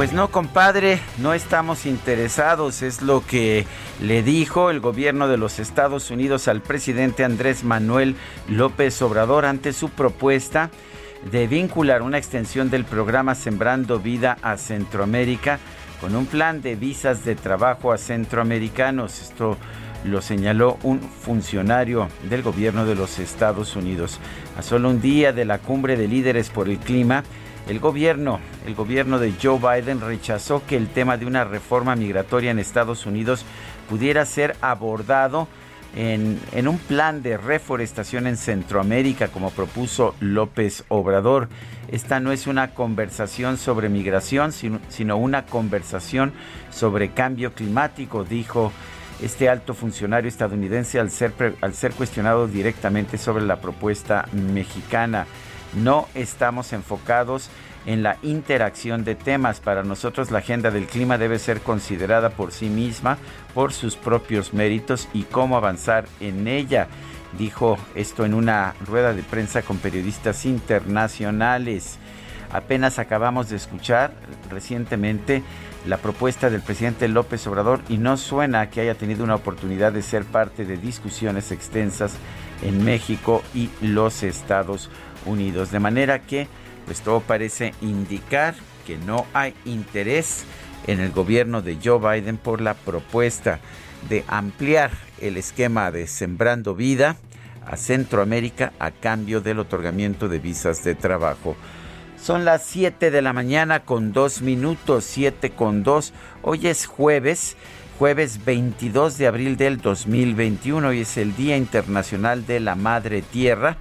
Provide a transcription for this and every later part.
Pues no, compadre, no estamos interesados, es lo que le dijo el gobierno de los Estados Unidos al presidente Andrés Manuel López Obrador ante su propuesta de vincular una extensión del programa Sembrando Vida a Centroamérica con un plan de visas de trabajo a centroamericanos. Esto lo señaló un funcionario del gobierno de los Estados Unidos. A solo un día de la cumbre de líderes por el clima, el gobierno, el gobierno de Joe Biden rechazó que el tema de una reforma migratoria en Estados Unidos pudiera ser abordado en, un plan de reforestación en Centroamérica, como propuso López Obrador. Esta no es una conversación sobre migración, sino, una conversación sobre cambio climático, dijo este alto funcionario estadounidense al ser cuestionado directamente sobre la propuesta mexicana. No estamos enfocados en la interacción de temas. Para nosotros la agenda del clima debe ser considerada por sí misma, por sus propios méritos y cómo avanzar en ella. Dijo esto en una rueda de prensa con periodistas internacionales. Apenas acabamos de escuchar recientemente la propuesta del presidente López Obrador y no suena que haya tenido una oportunidad de ser parte de discusiones extensas en México y los Estados. Unidos. De manera que, pues todo parece indicar que no hay interés en el gobierno de Joe Biden por la propuesta de ampliar el esquema de Sembrando Vida a Centroamérica a cambio del otorgamiento de visas de trabajo. Son las 7 de la mañana con 2 minutos, 7 con 2. Hoy es jueves, jueves 22 de abril del 2021 y es el Día Internacional de la Madre Tierra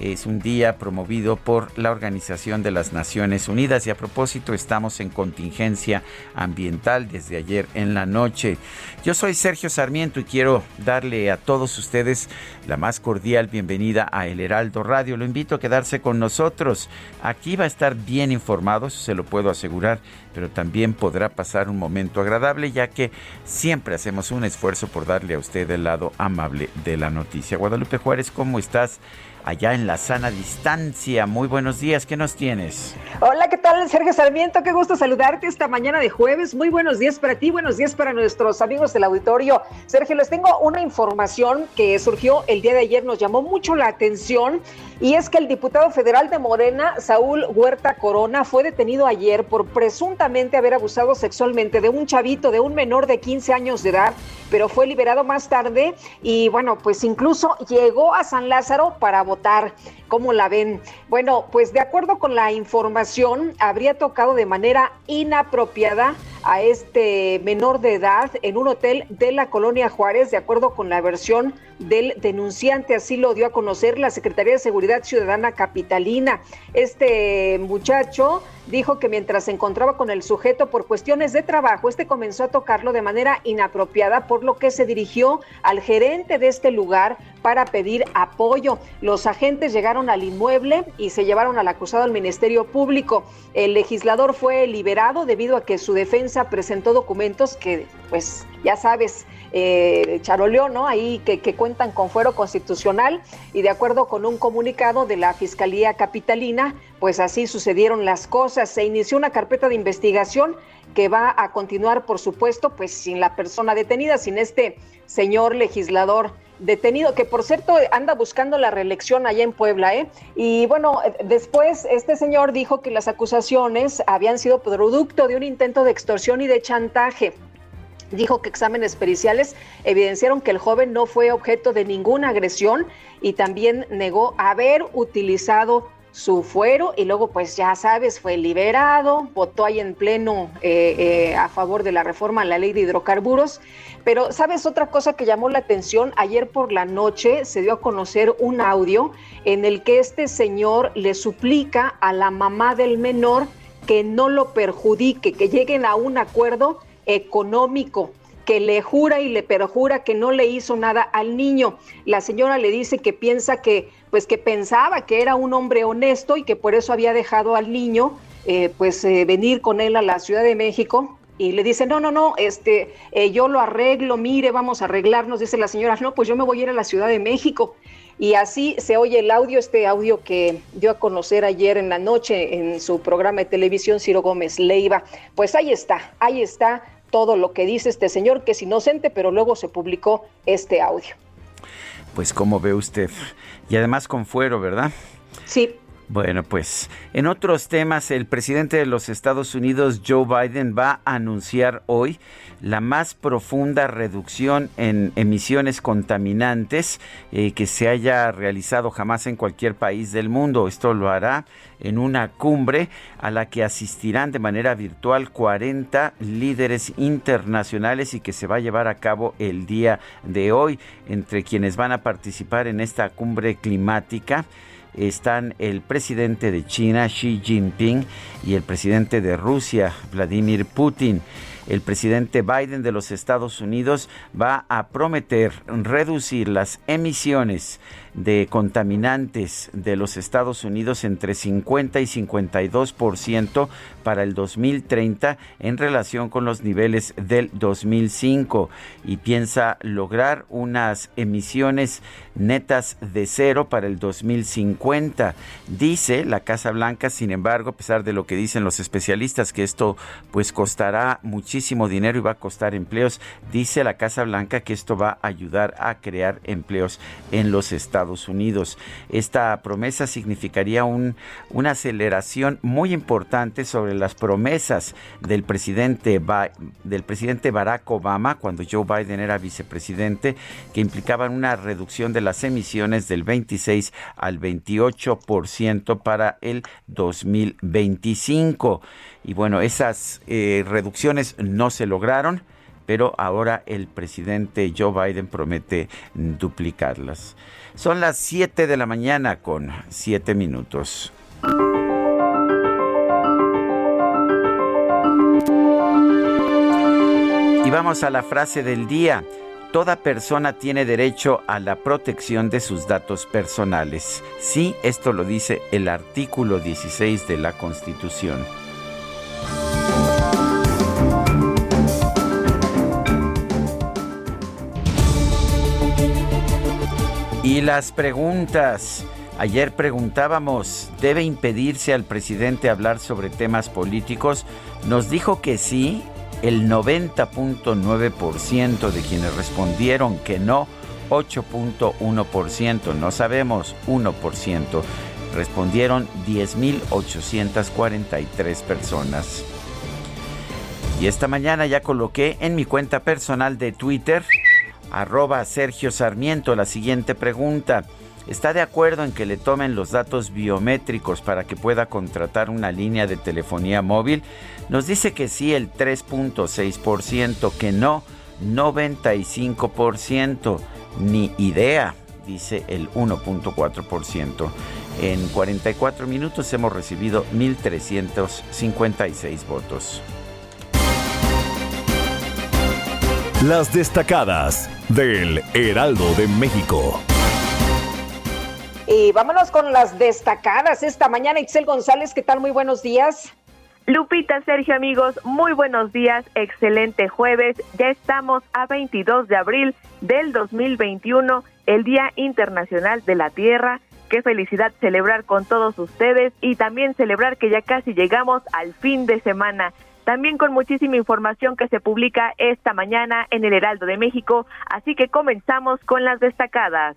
es un día promovido por la Organización de las Naciones Unidas y a propósito estamos en contingencia ambiental desde ayer en la noche. Yo soy Sergio Sarmiento y quiero darle a todos ustedes la más cordial bienvenida a El Heraldo Radio. Lo invito a quedarse con nosotros. Aquí va a estar bien informado, se lo puedo asegurar, pero también podrá pasar un momento agradable ya que siempre hacemos un esfuerzo por darle a usted el lado amable de la noticia. Guadalupe Juárez, ¿cómo estás? Allá en la sana distancia. Muy buenos días, ¿qué nos tienes? Hola, ¿qué tal, Sergio Sarmiento? Qué gusto saludarte esta mañana de jueves. Muy buenos días para ti, buenos días para nuestros amigos del auditorio. Sergio, les tengo una información que surgió el día de ayer, nos llamó mucho la atención y es que el diputado federal de Morena, Saúl Huerta Corona, fue detenido ayer por presuntamente haber abusado sexualmente de un chavito, de un menor de 15 años de edad, pero fue liberado más tarde y bueno, pues incluso llegó a San Lázaro para votar. ¿Cómo la ven? Bueno, pues de acuerdo con la información, habría tocado de manera inapropiada a este menor de edad en un hotel de la colonia Juárez, de acuerdo con la versión del denunciante. Así lo dio a conocer la Secretaría de Seguridad Ciudadana Capitalina. Este muchacho dijo que mientras se encontraba con el sujeto por cuestiones de trabajo, este comenzó a tocarlo de manera inapropiada, por lo que se dirigió al gerente de este lugar para pedir apoyo. Los agentes llegaron al inmueble y se llevaron al acusado al Ministerio Público. El legislador fue liberado debido a que su defensa presentó documentos que, pues, ya sabes, eh, ¿no? Ahí que, cuentan con fuero constitucional y de acuerdo con un comunicado de la Fiscalía Capitalina, pues así sucedieron las cosas. Se inició una carpeta de investigación que va a continuar, por supuesto, pues sin la persona detenida, sin este señor legislador detenido, que por cierto anda buscando la reelección allá en Puebla, ¿eh? Y bueno, después este señor dijo que las acusaciones habían sido producto de un intento de extorsión y de chantaje. Dijo que exámenes periciales evidenciaron que el joven no fue objeto de ninguna agresión y también negó haber utilizado su fuero y luego pues ya sabes fue liberado, votó ahí en pleno eh, eh, a favor de la reforma a la ley de hidrocarburos, pero sabes otra cosa que llamó la atención, ayer por la noche se dio a conocer un audio en el que este señor le suplica a la mamá del menor que no lo perjudique, que lleguen a un acuerdo económico que le jura y le perjura que no le hizo nada al niño. La señora le dice que piensa que, pues que pensaba que era un hombre honesto y que por eso había dejado al niño, eh, pues eh, venir con él a la Ciudad de México. Y le dice, no, no, no, este, eh, yo lo arreglo, mire, vamos a arreglarnos, dice la señora, no, pues yo me voy a ir a la Ciudad de México. Y así se oye el audio, este audio que dio a conocer ayer en la noche en su programa de televisión Ciro Gómez Leiva. Pues ahí está, ahí está todo lo que dice este señor, que es inocente, pero luego se publicó este audio. Pues como ve usted, y además con fuero, ¿verdad? Sí. Bueno, pues en otros temas, el presidente de los Estados Unidos, Joe Biden, va a anunciar hoy la más profunda reducción en emisiones contaminantes eh, que se haya realizado jamás en cualquier país del mundo. Esto lo hará en una cumbre a la que asistirán de manera virtual 40 líderes internacionales y que se va a llevar a cabo el día de hoy. Entre quienes van a participar en esta cumbre climática están el presidente de China, Xi Jinping, y el presidente de Rusia, Vladimir Putin. El presidente Biden de los Estados Unidos va a prometer reducir las emisiones de contaminantes de los Estados Unidos entre 50 y 52% para el 2030 en relación con los niveles del 2005 y piensa lograr unas emisiones netas de cero para el 2050. Dice la Casa Blanca, sin embargo, a pesar de lo que dicen los especialistas, que esto pues costará muchísimo dinero y va a costar empleos, dice la Casa Blanca que esto va a ayudar a crear empleos en los Estados Unidos. Esta promesa significaría un, una aceleración muy importante sobre las promesas del presidente, del presidente Barack Obama cuando Joe Biden era vicepresidente, que implicaban una reducción de las emisiones del 26 al 28% para el 2025. Y bueno, esas eh, reducciones no se lograron pero ahora el presidente Joe Biden promete duplicarlas. Son las 7 de la mañana con 7 minutos. Y vamos a la frase del día. Toda persona tiene derecho a la protección de sus datos personales. Sí, esto lo dice el artículo 16 de la Constitución. Y las preguntas. Ayer preguntábamos, ¿debe impedirse al presidente hablar sobre temas políticos? Nos dijo que sí, el 90.9% de quienes respondieron que no, 8.1%, no sabemos, 1%. Respondieron 10.843 personas. Y esta mañana ya coloqué en mi cuenta personal de Twitter arroba Sergio Sarmiento la siguiente pregunta. ¿Está de acuerdo en que le tomen los datos biométricos para que pueda contratar una línea de telefonía móvil? Nos dice que sí el 3.6%, que no 95%, ni idea, dice el 1.4%. En 44 minutos hemos recibido 1.356 votos. Las destacadas del Heraldo de México. Y vámonos con las destacadas esta mañana. Itzel González, ¿qué tal? Muy buenos días. Lupita, Sergio, amigos, muy buenos días. Excelente jueves. Ya estamos a 22 de abril del 2021, el Día Internacional de la Tierra. Qué felicidad celebrar con todos ustedes y también celebrar que ya casi llegamos al fin de semana también con muchísima información que se publica esta mañana en el Heraldo de México, así que comenzamos con las destacadas.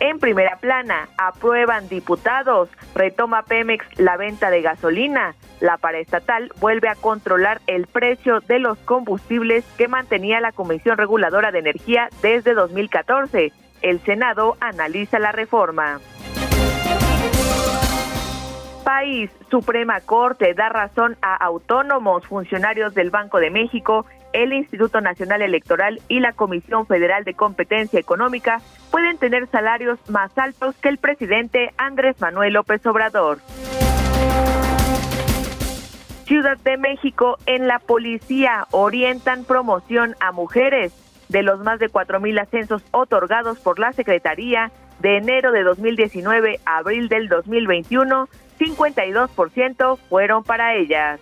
En primera plana, aprueban diputados, retoma Pemex la venta de gasolina. La paraestatal vuelve a controlar el precio de los combustibles que mantenía la Comisión Reguladora de Energía desde 2014. El Senado analiza la reforma. País, Suprema Corte da razón a autónomos funcionarios del Banco de México el Instituto Nacional Electoral y la Comisión Federal de Competencia Económica pueden tener salarios más altos que el presidente Andrés Manuel López Obrador. Ciudad de México, en la policía orientan promoción a mujeres. De los más de 4.000 ascensos otorgados por la Secretaría de enero de 2019 a abril del 2021, 52% fueron para ellas.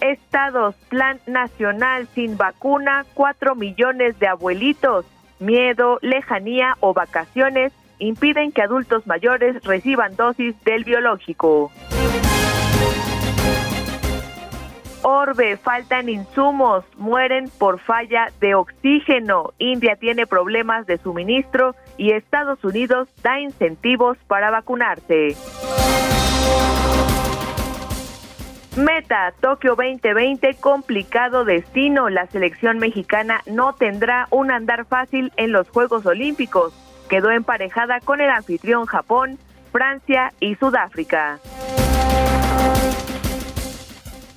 Estados, Plan Nacional sin vacuna, 4 millones de abuelitos. Miedo, lejanía o vacaciones impiden que adultos mayores reciban dosis del biológico. Orbe, faltan insumos, mueren por falla de oxígeno. India tiene problemas de suministro y Estados Unidos da incentivos para vacunarse. Meta, Tokio 2020, complicado destino. La selección mexicana no tendrá un andar fácil en los Juegos Olímpicos. Quedó emparejada con el anfitrión Japón, Francia y Sudáfrica.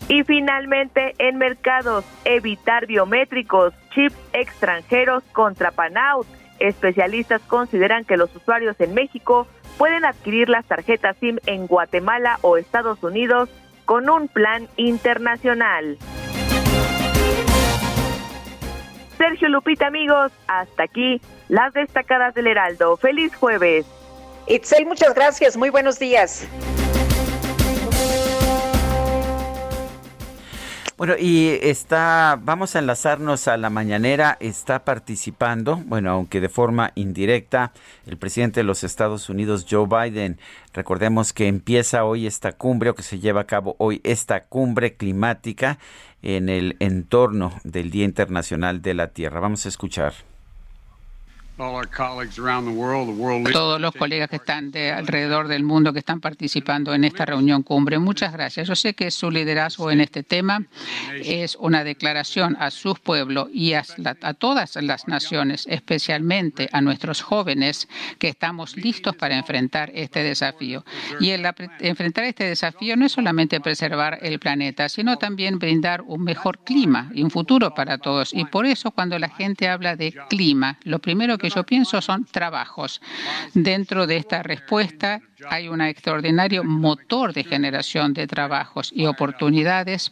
Y finalmente, en mercados, evitar biométricos, chips extranjeros contra Panaut. Especialistas consideran que los usuarios en México pueden adquirir las tarjetas SIM en Guatemala o Estados Unidos con un plan internacional. Sergio Lupita, amigos, hasta aquí las destacadas del Heraldo. Feliz jueves. Itzel, muchas gracias. Muy buenos días. Bueno, y está, vamos a enlazarnos a la mañanera, está participando, bueno, aunque de forma indirecta, el presidente de los Estados Unidos, Joe Biden. Recordemos que empieza hoy esta cumbre, o que se lleva a cabo hoy esta cumbre climática en el entorno del Día Internacional de la Tierra. Vamos a escuchar. Todos los colegas que están de alrededor del mundo que están participando en esta reunión cumbre, muchas gracias. Yo sé que su liderazgo en este tema es una declaración a sus pueblos y a, todas las naciones, especialmente a nuestros jóvenes, que estamos listos para enfrentar este desafío. Y el enfrentar este desafío no es solamente preservar el planeta, sino también brindar un mejor clima y un futuro para todos. Y por eso cuando la gente habla de clima, lo primero que yo pienso son trabajos. Dentro de esta respuesta hay un extraordinario motor de generación de trabajos y oportunidades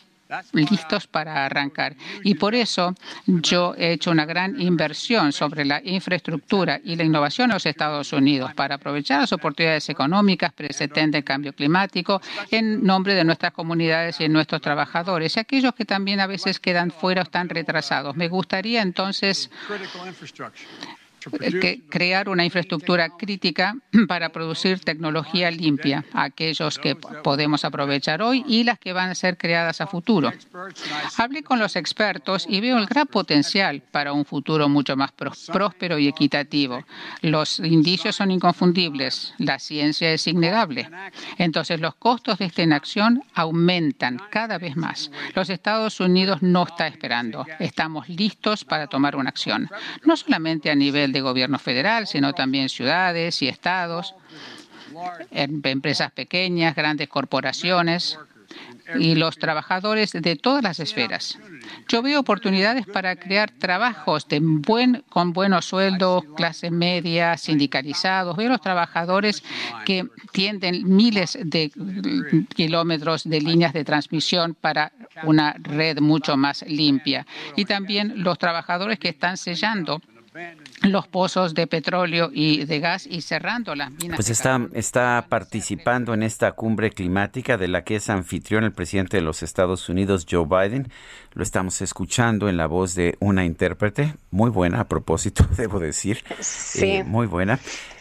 listos para arrancar. Y por eso yo he hecho una gran inversión sobre la infraestructura y la innovación en los Estados Unidos para aprovechar las oportunidades económicas presentes del cambio climático en nombre de nuestras comunidades y de nuestros trabajadores y aquellos que también a veces quedan fuera o están retrasados. Me gustaría entonces crear una infraestructura crítica para producir tecnología limpia, aquellos que podemos aprovechar hoy y las que van a ser creadas a futuro. Hablé con los expertos y veo el gran potencial para un futuro mucho más próspero y equitativo. Los indicios son inconfundibles, la ciencia es innegable. Entonces los costos de esta inacción aumentan cada vez más. Los Estados Unidos no está esperando. Estamos listos para tomar una acción, no solamente a nivel de gobierno federal, sino también ciudades y estados, em, empresas pequeñas, grandes corporaciones y los trabajadores de todas las esferas. Yo veo oportunidades para crear trabajos con buenos sueldos, clase media, sindicalizados. Veo los trabajadores que tienden miles de kilómetros de líneas de transmisión para una red mucho más limpia. Y también los trabajadores que están sellando los pozos de petróleo y de gas y cerrando las minas. Pues está, está participando en esta cumbre climática de la que es anfitrión el presidente de los Estados Unidos, Joe Biden. Lo estamos escuchando en la voz de una intérprete muy buena, a propósito, debo decir. Sí. Eh, muy buena.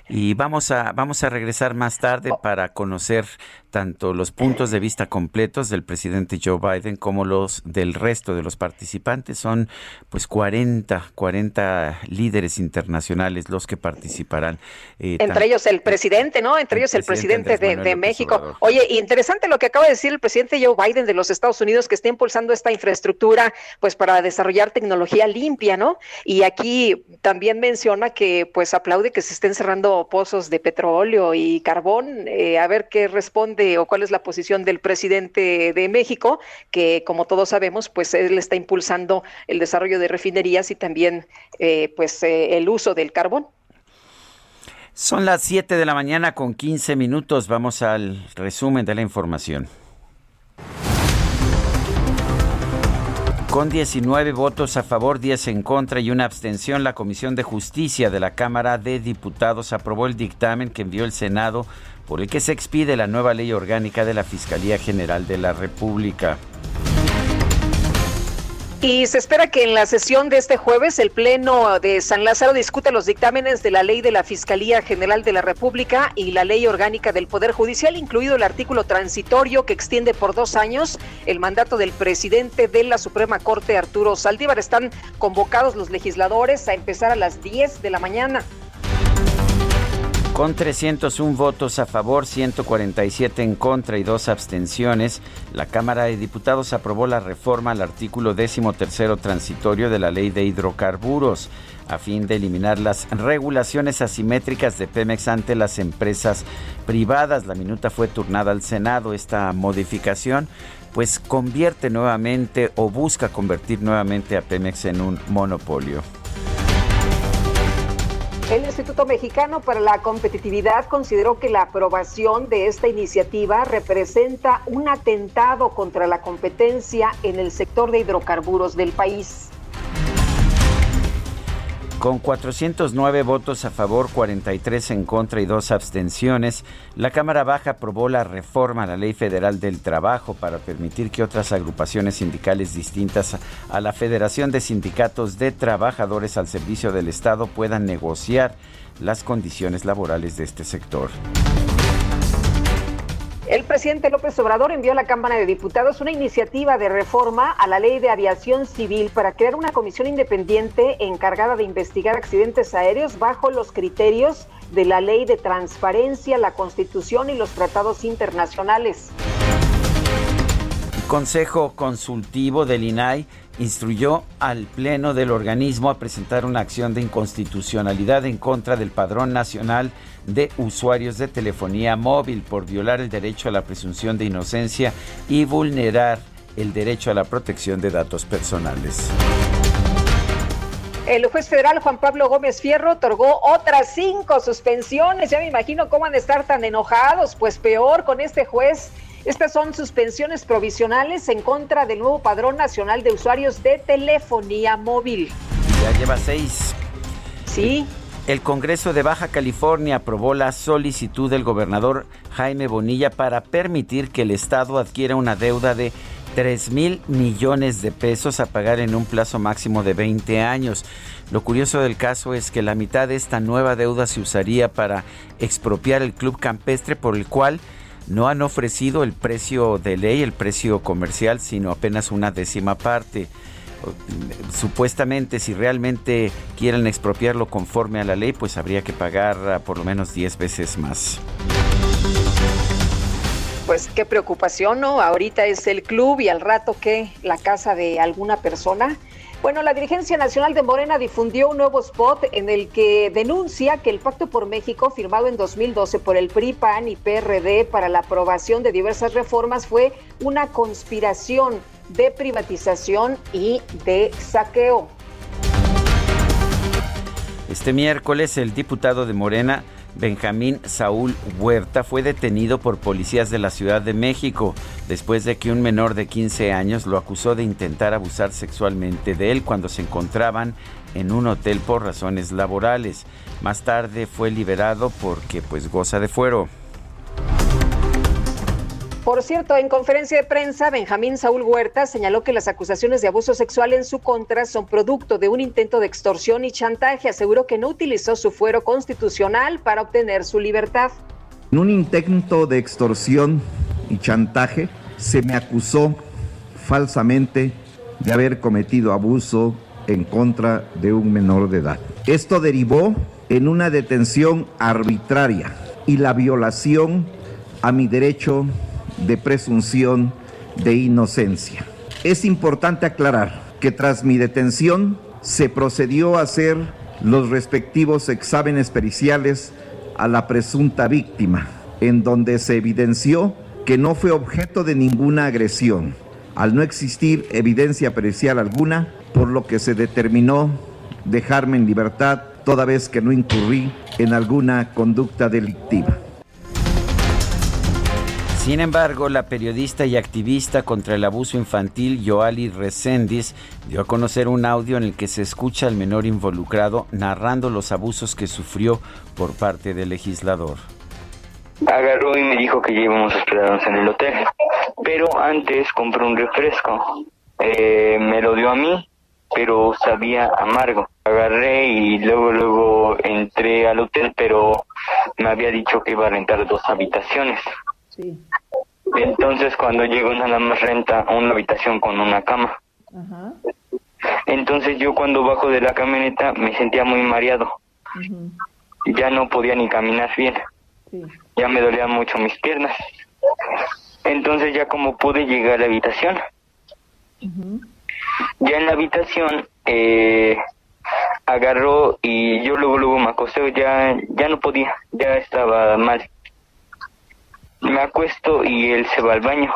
Y vamos a, vamos a regresar más tarde para conocer tanto los puntos de vista completos del presidente Joe Biden como los del resto de los participantes. Son pues 40, 40 líderes internacionales los que participarán. Eh, Entre ellos el presidente, ¿no? Entre ellos el presidente, de, México. Oye, interesante lo que acaba de decir el presidente Joe Biden de los Estados Unidos que está impulsando esta infraestructura pues para desarrollar tecnología limpia, ¿no? Y aquí también menciona que pues aplaude que se estén cerrando pozos de petróleo y carbón. Eh, a ver qué responde o cuál es la posición del presidente de México, que como todos sabemos, pues él está impulsando el desarrollo de refinerías y también eh, pues eh, el uso del carbón. Son las 7 de la mañana con 15 minutos. Vamos al resumen de la información. Con 19 votos a favor, 10 en contra y una abstención, la Comisión de Justicia de la Cámara de Diputados aprobó el dictamen que envió el Senado por el que se expide la nueva ley orgánica de la Fiscalía General de la República. Y se espera que en la sesión de este jueves el Pleno de San Lázaro discute los dictámenes de la ley de la Fiscalía General de la República y la ley orgánica del Poder Judicial, incluido el artículo transitorio que extiende por dos años el mandato del presidente de la Suprema Corte, Arturo Saldívar. Están convocados los legisladores a empezar a las 10 de la mañana. Con 301 votos a favor, 147 en contra y dos abstenciones, la Cámara de Diputados aprobó la reforma al artículo 13 transitorio de la Ley de Hidrocarburos a fin de eliminar las regulaciones asimétricas de Pemex ante las empresas privadas. La minuta fue turnada al Senado. Esta modificación pues convierte nuevamente o busca convertir nuevamente a Pemex en un monopolio. El Instituto Mexicano para la Competitividad consideró que la aprobación de esta iniciativa representa un atentado contra la competencia en el sector de hidrocarburos del país. Con 409 votos a favor, 43 en contra y dos abstenciones, la Cámara Baja aprobó la reforma a la Ley Federal del Trabajo para permitir que otras agrupaciones sindicales distintas a la Federación de Sindicatos de Trabajadores al Servicio del Estado puedan negociar las condiciones laborales de este sector. El presidente López Obrador envió a la Cámara de Diputados una iniciativa de reforma a la ley de aviación civil para crear una comisión independiente encargada de investigar accidentes aéreos bajo los criterios de la ley de transparencia, la constitución y los tratados internacionales. El Consejo Consultivo del INAI instruyó al Pleno del organismo a presentar una acción de inconstitucionalidad en contra del Padrón Nacional de Usuarios de Telefonía Móvil por violar el derecho a la presunción de inocencia y vulnerar el derecho a la protección de datos personales. El juez federal Juan Pablo Gómez Fierro otorgó otras cinco suspensiones. Ya me imagino cómo van a estar tan enojados, pues peor con este juez estas son suspensiones provisionales en contra del nuevo Padrón Nacional de Usuarios de Telefonía Móvil. Ya lleva seis. Sí. El Congreso de Baja California aprobó la solicitud del gobernador Jaime Bonilla para permitir que el Estado adquiera una deuda de 3 mil millones de pesos a pagar en un plazo máximo de 20 años. Lo curioso del caso es que la mitad de esta nueva deuda se usaría para expropiar el club campestre por el cual no han ofrecido el precio de ley, el precio comercial, sino apenas una décima parte. Supuestamente, si realmente quieren expropiarlo conforme a la ley, pues habría que pagar por lo menos 10 veces más. Pues qué preocupación, ¿no? Ahorita es el club y al rato que la casa de alguna persona. Bueno, la dirigencia nacional de Morena difundió un nuevo spot en el que denuncia que el Pacto por México, firmado en 2012 por el PRI, PAN y PRD para la aprobación de diversas reformas, fue una conspiración de privatización y de saqueo. Este miércoles el diputado de Morena Benjamín Saúl Huerta fue detenido por policías de la Ciudad de México después de que un menor de 15 años lo acusó de intentar abusar sexualmente de él cuando se encontraban en un hotel por razones laborales. Más tarde fue liberado porque pues goza de fuero. Por cierto, en conferencia de prensa, Benjamín Saúl Huerta señaló que las acusaciones de abuso sexual en su contra son producto de un intento de extorsión y chantaje. Aseguró que no utilizó su fuero constitucional para obtener su libertad. En un intento de extorsión y chantaje, se me acusó falsamente de haber cometido abuso en contra de un menor de edad. Esto derivó en una detención arbitraria y la violación a mi derecho de presunción de inocencia. Es importante aclarar que tras mi detención se procedió a hacer los respectivos exámenes periciales a la presunta víctima, en donde se evidenció que no fue objeto de ninguna agresión, al no existir evidencia pericial alguna, por lo que se determinó dejarme en libertad toda vez que no incurrí en alguna conducta delictiva. Sin embargo, la periodista y activista contra el abuso infantil Yoali Resendiz dio a conocer un audio en el que se escucha al menor involucrado narrando los abusos que sufrió por parte del legislador. Agarró y me dijo que ya íbamos a esperarnos en el hotel, pero antes compró un refresco. Eh, me lo dio a mí, pero sabía amargo. Agarré y luego luego entré al hotel, pero me había dicho que iba a rentar dos habitaciones. Entonces cuando llego nada más renta una habitación con una cama. Entonces yo cuando bajo de la camioneta me sentía muy mareado. Ya no podía ni caminar bien. Ya me dolían mucho mis piernas. Entonces ya como pude llegar a la habitación. Ya en la habitación eh, agarró y yo luego luego me acosté, ya, ya no podía, ya estaba mal me acuesto y él se va al baño.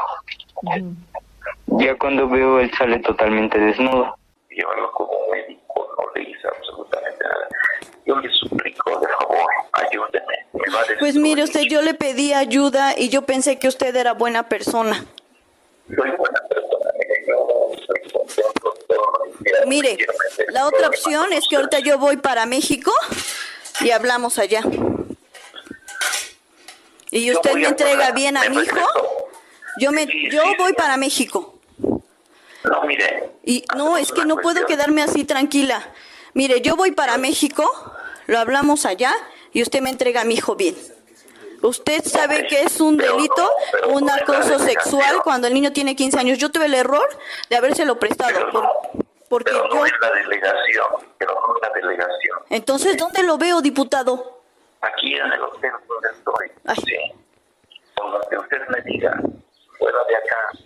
Ya cuando veo, él sale totalmente desnudo. Llévalo como médico, no le hice absolutamente nada. Yo le suplico, de favor, ayúdeme. pues mire usted, yo le pedí ayuda y yo pensé que usted era buena persona. Soy buena persona, mire, la otra opción es que ahorita yo voy para México y hablamos allá. ¿Y usted me entrega bien a mi hijo? Yo me yo voy para México. No, mire. Y no, es que no puedo quedarme así tranquila. Mire, yo voy para México, lo hablamos allá y usted me entrega a mi hijo bien. Usted sabe que es un delito, un acoso sexual cuando el niño tiene 15 años. Yo tuve el error de habérselo prestado. porque pero no es la delegación, pero no es la delegación. Entonces, ¿dónde lo veo, diputado? Aquí en el hotel donde estoy, sí, con lo que usted me diga, fuera de acá,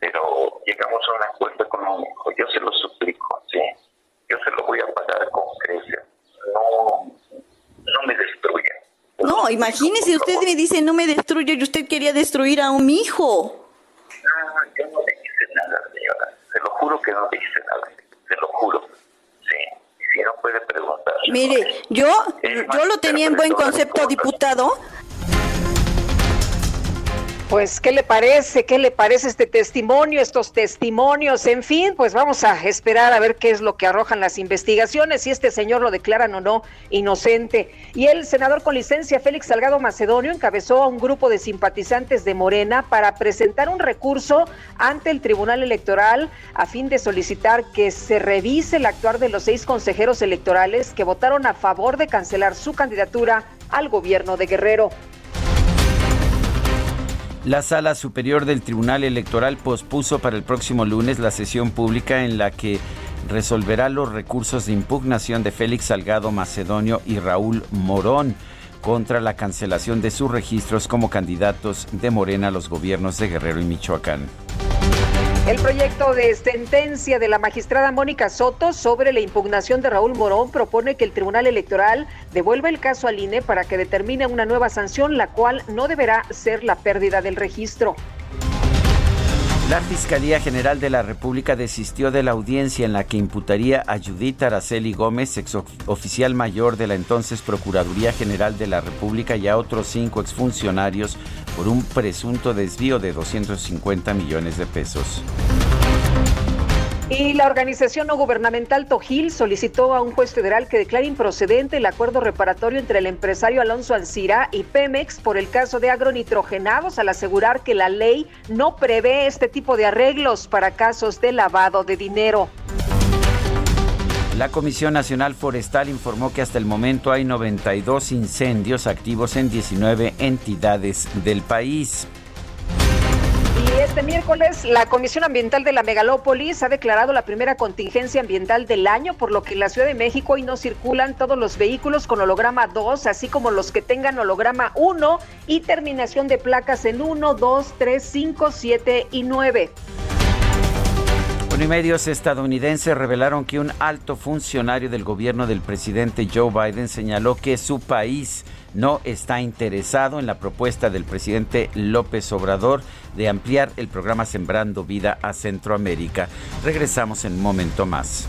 pero llegamos a un acuerdo económico, yo se lo suplico, sí, yo se lo voy a pagar con creces, no, no me destruya. No, imagínese, usted me dice no me destruye y usted quería destruir a un hijo. No, yo no le hice nada, señora, se lo juro que no le hice nada, se lo juro si no puede preguntar. Mire, yo, yo lo tenía en buen concepto, diputado, pues, ¿qué le parece? ¿Qué le parece este testimonio, estos testimonios? En fin, pues vamos a esperar a ver qué es lo que arrojan las investigaciones, si este señor lo declaran o no inocente. Y el senador con licencia, Félix Salgado Macedonio, encabezó a un grupo de simpatizantes de Morena para presentar un recurso ante el Tribunal Electoral a fin de solicitar que se revise el actuar de los seis consejeros electorales que votaron a favor de cancelar su candidatura al gobierno de Guerrero. La Sala Superior del Tribunal Electoral pospuso para el próximo lunes la sesión pública en la que resolverá los recursos de impugnación de Félix Salgado Macedonio y Raúl Morón contra la cancelación de sus registros como candidatos de Morena a los gobiernos de Guerrero y Michoacán. El proyecto de sentencia de la magistrada Mónica Soto sobre la impugnación de Raúl Morón propone que el Tribunal Electoral devuelva el caso al INE para que determine una nueva sanción, la cual no deberá ser la pérdida del registro. La Fiscalía General de la República desistió de la audiencia en la que imputaría a Judith Araceli Gómez, ex oficial mayor de la entonces Procuraduría General de la República, y a otros cinco exfuncionarios por un presunto desvío de 250 millones de pesos. Y la organización no gubernamental Tojil solicitó a un juez federal que declare improcedente el acuerdo reparatorio entre el empresario Alonso Alcira y Pemex por el caso de agronitrogenados al asegurar que la ley no prevé este tipo de arreglos para casos de lavado de dinero. La Comisión Nacional Forestal informó que hasta el momento hay 92 incendios activos en 19 entidades del país. Este miércoles la Comisión Ambiental de la Megalópolis ha declarado la primera contingencia ambiental del año, por lo que en la Ciudad de México hoy no circulan todos los vehículos con holograma 2, así como los que tengan holograma 1 y terminación de placas en 1, 2, 3, 5, 7 y 9. Bueno, medios estadounidenses revelaron que un alto funcionario del gobierno del presidente Joe Biden señaló que su país no está interesado en la propuesta del presidente López Obrador de ampliar el programa Sembrando Vida a Centroamérica. Regresamos en un momento más.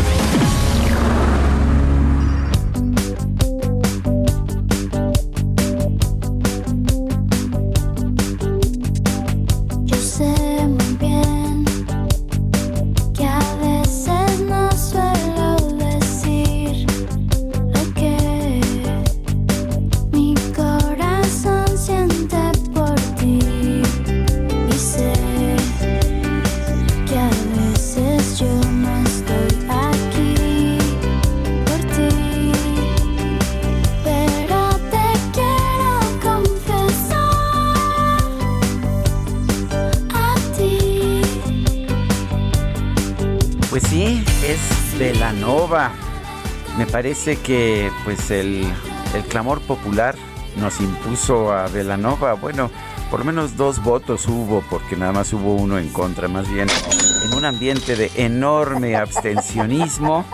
Parece que pues el, el clamor popular nos impuso a Velanova. Bueno, por lo menos dos votos hubo, porque nada más hubo uno en contra, más bien en un ambiente de enorme abstencionismo.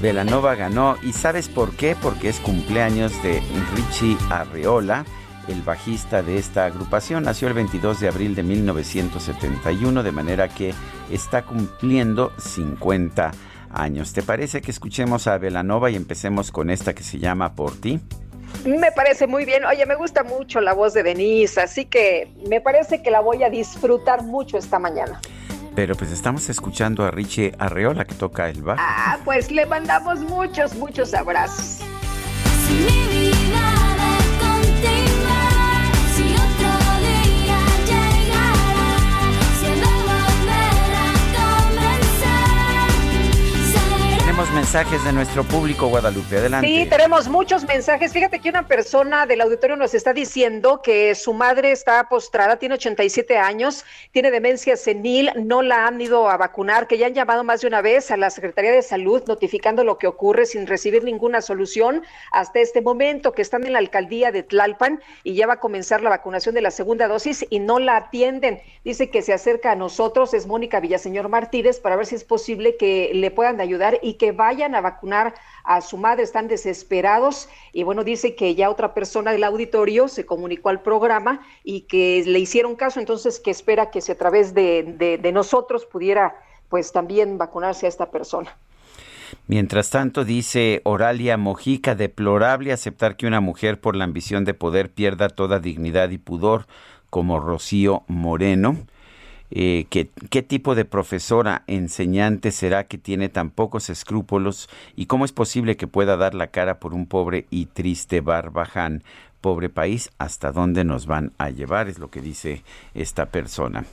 Velanova ganó. ¿Y sabes por qué? Porque es cumpleaños de Richie Arreola, el bajista de esta agrupación. Nació el 22 de abril de 1971, de manera que está cumpliendo 50 años años. ¿Te parece que escuchemos a Velanova y empecemos con esta que se llama Por ti? Me parece muy bien. Oye, me gusta mucho la voz de Denise, así que me parece que la voy a disfrutar mucho esta mañana. Pero pues estamos escuchando a Richie Arreola que toca el bajo. Ah, pues le mandamos muchos, muchos abrazos. Mensajes de nuestro público, Guadalupe. Adelante. Sí, tenemos muchos mensajes. Fíjate que una persona del auditorio nos está diciendo que su madre está postrada, tiene 87 años, tiene demencia senil, no la han ido a vacunar, que ya han llamado más de una vez a la Secretaría de Salud notificando lo que ocurre sin recibir ninguna solución hasta este momento, que están en la alcaldía de Tlalpan y ya va a comenzar la vacunación de la segunda dosis y no la atienden. Dice que se acerca a nosotros, es Mónica Villaseñor Martínez, para ver si es posible que le puedan ayudar y que vayan a vacunar a su madre, están desesperados y bueno, dice que ya otra persona del auditorio se comunicó al programa y que le hicieron caso, entonces que espera que si a través de, de nosotros pudiera pues también vacunarse a esta persona. Mientras tanto, dice Oralia Mojica, deplorable aceptar que una mujer por la ambición de poder pierda toda dignidad y pudor, como Rocío Moreno. Eh, qué tipo de profesora enseñante será que tiene tan pocos escrúpulos y cómo es posible que pueda dar la cara por un pobre y triste Barbaján, pobre país, hasta dónde nos van a llevar, es lo que dice esta persona.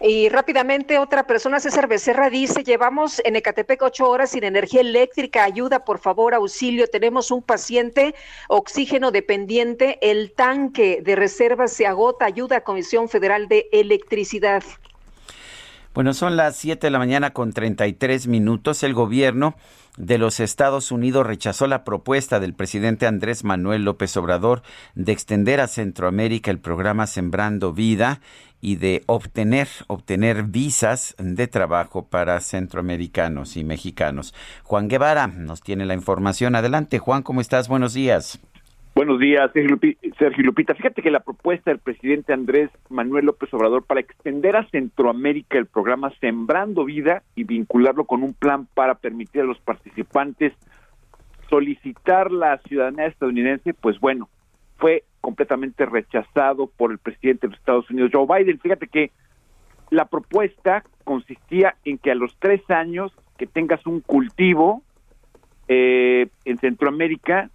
Y rápidamente otra persona, César Becerra, dice, llevamos en Ecatepec ocho horas sin energía eléctrica, ayuda, por favor, auxilio, tenemos un paciente oxígeno dependiente, el tanque de reserva se agota, ayuda a Comisión Federal de Electricidad. Bueno, son las 7 de la mañana con 33 minutos. El gobierno de los Estados Unidos rechazó la propuesta del presidente Andrés Manuel López Obrador de extender a Centroamérica el programa Sembrando Vida y de obtener, obtener visas de trabajo para centroamericanos y mexicanos. Juan Guevara nos tiene la información. Adelante, Juan, ¿cómo estás? Buenos días. Buenos días, Sergio Lupita. Fíjate que la propuesta del presidente Andrés Manuel López Obrador para extender a Centroamérica el programa Sembrando Vida y vincularlo con un plan para permitir a los participantes solicitar la ciudadanía estadounidense, pues bueno, fue completamente rechazado por el presidente de los Estados Unidos, Joe Biden. Fíjate que la propuesta consistía en que a los tres años que tengas un cultivo eh, en Centroamérica,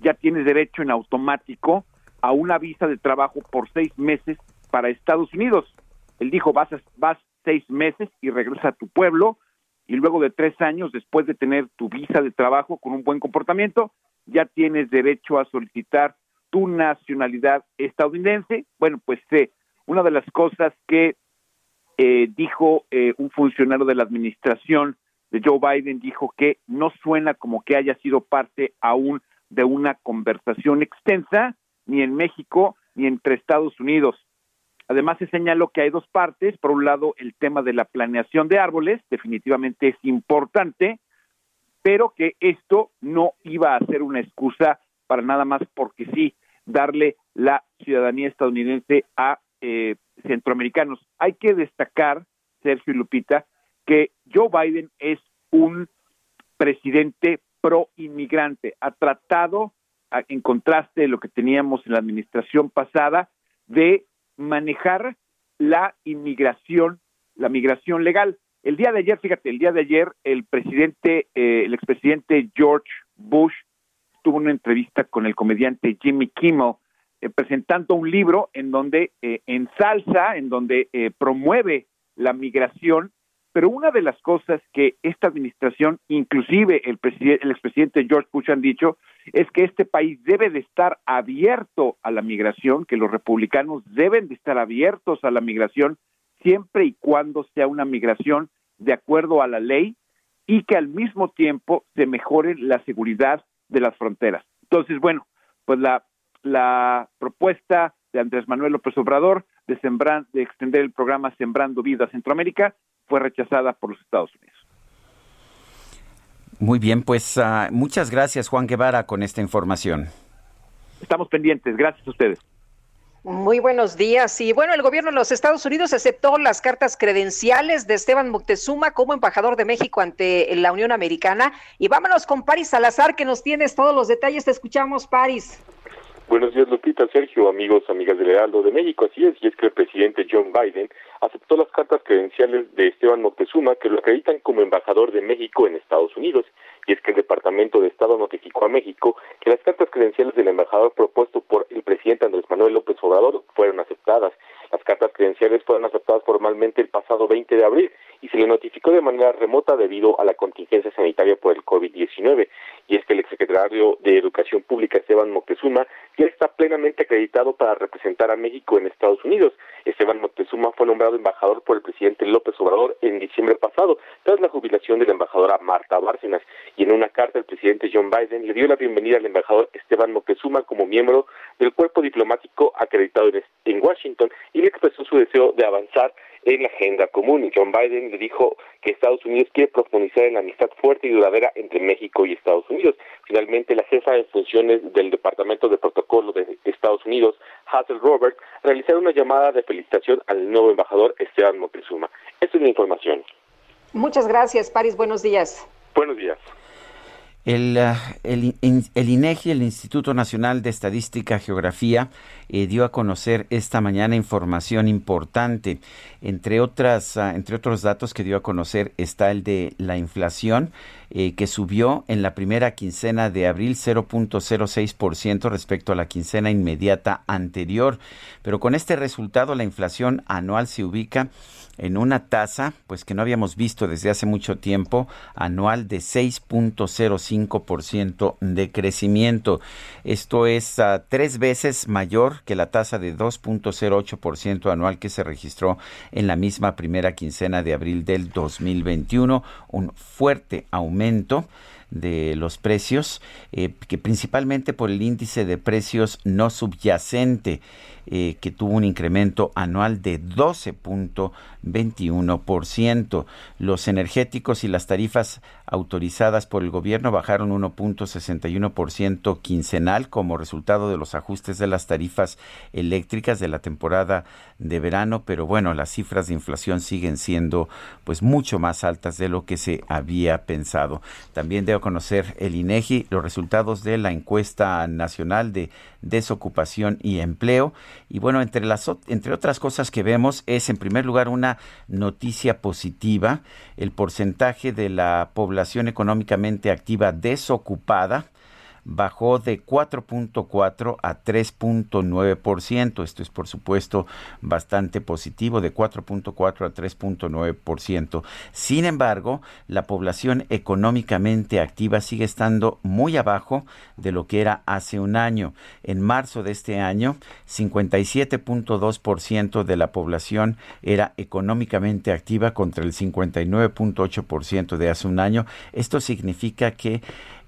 ya tienes derecho en automático a una visa de trabajo por seis meses para Estados Unidos. Él dijo, vas, vas seis meses y regresas a tu pueblo y luego de tres años, después de tener tu visa de trabajo con un buen comportamiento, ya tienes derecho a solicitar tu nacionalidad estadounidense. Bueno, pues eh, una de las cosas que eh, dijo eh, un funcionario de la administración de Joe Biden, dijo que no suena como que haya sido parte aún de una conversación extensa, ni en México ni entre Estados Unidos. Además, se señaló que hay dos partes. Por un lado, el tema de la planeación de árboles, definitivamente es importante, pero que esto no iba a ser una excusa para nada más porque sí, darle la ciudadanía estadounidense a eh, centroamericanos. Hay que destacar, Sergio y Lupita, que Joe Biden es un presidente pro inmigrante. Ha tratado, en contraste de lo que teníamos en la administración pasada, de manejar la inmigración, la migración legal. El día de ayer, fíjate, el día de ayer el presidente, eh, el expresidente George Bush tuvo una entrevista con el comediante Jimmy Kimmel eh, presentando un libro en donde eh, ensalza, en donde promueve la migración pero una de las cosas que esta administración, inclusive el, el expresidente George Bush han dicho, es que este país debe de estar abierto a la migración, que los republicanos deben de estar abiertos a la migración siempre y cuando sea una migración de acuerdo a la ley y que al mismo tiempo se mejore la seguridad de las fronteras. Entonces, bueno, pues la, propuesta de Andrés Manuel López Obrador de, sembrar, de extender el programa Sembrando Vida Centroamérica fue rechazada por los Estados Unidos. Muy bien, pues uh, muchas gracias Juan Guevara con esta información. Estamos pendientes, gracias a ustedes. Muy buenos días. Y bueno, el gobierno de los Estados Unidos aceptó las cartas credenciales de Esteban Moctezuma como embajador de México ante la Unión Americana. Y vámonos con Paris Salazar, que nos tienes todos los detalles. Te escuchamos, Paris. Buenos días, Lupita, Sergio, amigos, amigas del Heraldo de México. Así es, y es que el presidente John Biden aceptó las cartas credenciales de Esteban Moctezuma que lo acreditan como embajador de México en Estados Unidos. Y es que el Departamento de Estado notificó a México que las cartas credenciales del embajador propuesto por el presidente Andrés Manuel López Obrador fueron aceptadas. Las cartas credenciales fueron aceptadas formalmente el pasado 20 de abril y se le notificó de manera remota debido a la contingencia sanitaria por el COVID-19. Y es que el exsecretario de Educación Pública, Esteban Moctezuma, ya está plenamente acreditado para representar a México en Estados Unidos. Esteban Moctezuma fue nombrado embajador por el presidente López Obrador en diciembre pasado, tras la jubilación de la embajadora Marta Bárcenas. Y en una carta, el presidente John Biden le dio la bienvenida al embajador Esteban Moctezuma como miembro del cuerpo diplomático acreditado en Washington le expresó su deseo de avanzar en la agenda común. Y John Biden le dijo que Estados Unidos quiere profundizar en la amistad fuerte y duradera entre México y Estados Unidos. Finalmente, la jefa de funciones del Departamento de Protocolo de Estados Unidos, Hazel Robert, realizaron una llamada de felicitación al nuevo embajador Esteban Moctezuma. Esta es la información. Muchas gracias, Paris. Buenos días. Buenos días. El, el, INEGI, el Instituto Nacional de Estadística y Geografía, eh, dio a conocer esta mañana información importante. Entre, otras, uh, entre otros datos que dio a conocer está el de la inflación, eh, que subió en la primera quincena de abril 0.06% respecto a la quincena inmediata anterior. Pero con este resultado, la inflación anual se ubica en una tasa pues que no habíamos visto desde hace mucho tiempo, anual de 6.05% de crecimiento. Esto es ah, tres veces mayor que la tasa de 2.08% anual que se registró en la misma primera quincena de abril del 2021, un fuerte aumento de los precios, eh, que principalmente por el índice de precios no subyacente. Eh, que tuvo un incremento anual de 12.21%. Los energéticos y las tarifas autorizadas por el gobierno bajaron 1.61% quincenal como resultado de los ajustes de las tarifas eléctricas de la temporada de verano, pero bueno, las cifras de inflación siguen siendo pues mucho más altas de lo que se había pensado. También debo conocer el INEGI los resultados de la encuesta nacional de desocupación y empleo y bueno, entre las entre otras cosas que vemos es en primer lugar una noticia positiva, el porcentaje de la población económicamente activa desocupada bajó de 4.4 a 3.9%. Esto es, por supuesto, bastante positivo, de 4.4 a 3.9%. Sin embargo, la población económicamente activa sigue estando muy abajo de lo que era hace un año. En marzo de este año, 57.2% de la población era económicamente activa contra el 59.8% de hace un año. Esto significa que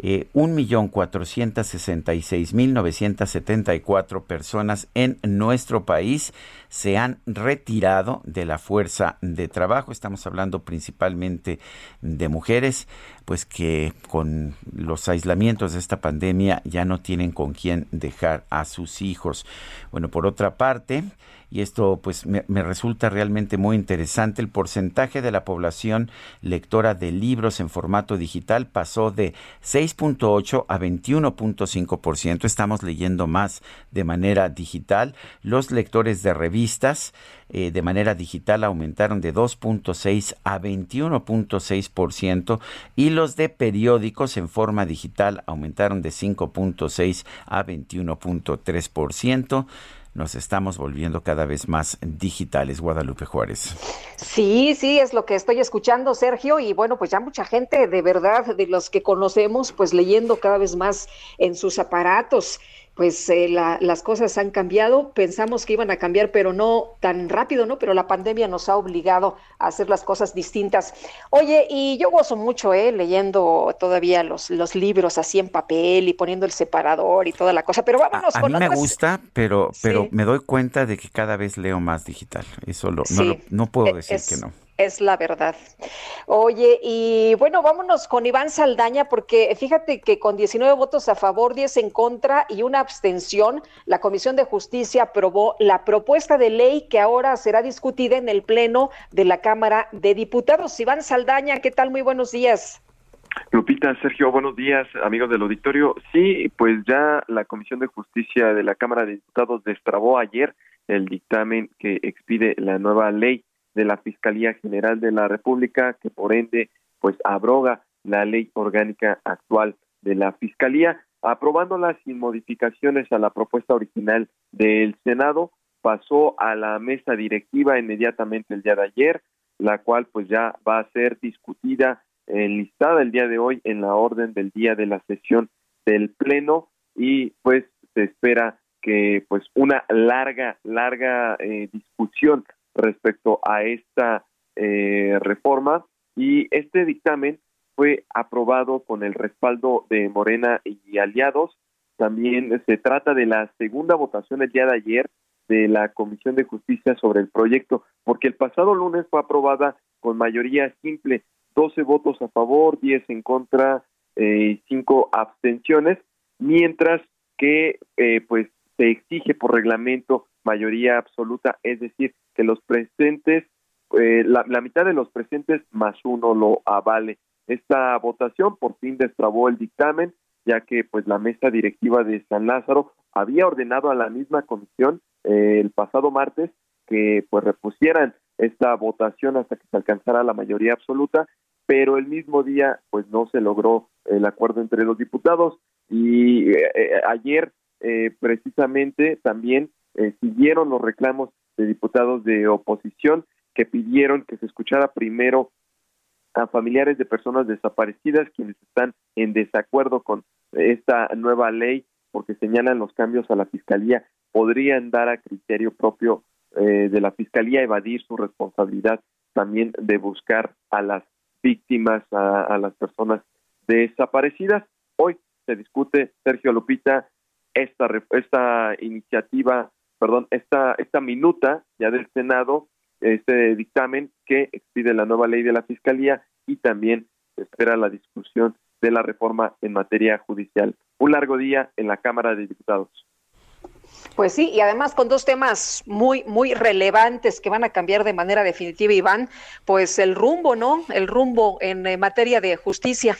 eh, 1.466.974 personas en nuestro país se han retirado de la fuerza de trabajo. Estamos hablando principalmente de mujeres, pues que con los aislamientos de esta pandemia ya no tienen con quién dejar a sus hijos. Bueno, por otra parte, y esto pues me, resulta realmente muy interesante. El porcentaje de la población lectora de libros en formato digital pasó de 6.8 a 21.5%. Estamos leyendo más de manera digital. Los lectores de revistas eh, de manera digital aumentaron de 2.6 a 21.6% y los de periódicos en forma digital aumentaron de 5.6 a 21.3% nos estamos volviendo cada vez más digitales. Guadalupe Juárez. Sí, sí, es lo que estoy escuchando, Sergio, y bueno, pues ya mucha gente de verdad, de los que conocemos, pues leyendo cada vez más en sus aparatos pues eh, las cosas han cambiado, pensamos que iban a cambiar, pero no tan rápido, ¿no? Pero la pandemia nos ha obligado a hacer las cosas distintas. Oye, y yo gozo mucho, ¿eh? Leyendo todavía los, los libros así en papel y poniendo el separador y toda la cosa, pero vámonos a, a mí me gusta, pero, pero me doy cuenta de que cada vez leo más digital. Eso lo, no, no puedo e, decir que no es la verdad. Oye, y bueno, vámonos con Iván Saldaña, porque fíjate que con 19 votos a favor, 10 en contra y una abstención, la Comisión de Justicia aprobó la propuesta de ley que ahora será discutida en el Pleno de la Cámara de Diputados. Iván Saldaña, ¿qué tal? Muy buenos días. Lupita, Sergio, buenos días, amigos del auditorio. Sí, pues ya la Comisión de Justicia de la Cámara de Diputados destrabó ayer el dictamen que expide la nueva ley de la Fiscalía General de la República, que por ende pues abroga la ley orgánica actual de la Fiscalía, aprobándola sin modificaciones a la propuesta original del Senado, pasó a la mesa directiva inmediatamente el día de ayer, la cual pues ya va a ser discutida, enlistada el día de hoy en la orden del día de la sesión del Pleno y pues se espera que pues una larga, larga eh, discusión respecto a esta eh, reforma y este dictamen fue aprobado con el respaldo de Morena y aliados. También se trata de la segunda votación el día de ayer de la Comisión de Justicia sobre el proyecto, porque el pasado lunes fue aprobada con mayoría simple, 12 votos a favor, 10 en contra eh, y 5 abstenciones, mientras que eh, pues se exige por reglamento mayoría absoluta, es decir, que los presentes, eh, la, mitad de los presentes más uno lo avale. Esta votación por fin destrabó el dictamen, ya que pues la mesa directiva de San Lázaro había ordenado a la misma comisión eh, el pasado martes que pues repusieran esta votación hasta que se alcanzara la mayoría absoluta, pero el mismo día pues no se logró el acuerdo entre los diputados y eh, ayer precisamente también siguieron los reclamos de diputados de oposición que pidieron que se escuchara primero a familiares de personas desaparecidas quienes están en desacuerdo con esta nueva ley porque señalan los cambios a la fiscalía podrían dar a criterio propio eh, de la fiscalía evadir su responsabilidad también de buscar a las víctimas, a, las personas desaparecidas. Hoy se discute, Sergio Lupita, esta, esta iniciativa, perdón, esta, esta minuta ya del Senado, este dictamen que expide la nueva ley de la Fiscalía y también espera la discusión de la reforma en materia judicial. Un largo día en la Cámara de Diputados. Pues sí, y además con dos temas muy, muy relevantes que van a cambiar de manera definitiva, Iván, pues el rumbo, ¿no? El rumbo en eh, materia de justicia.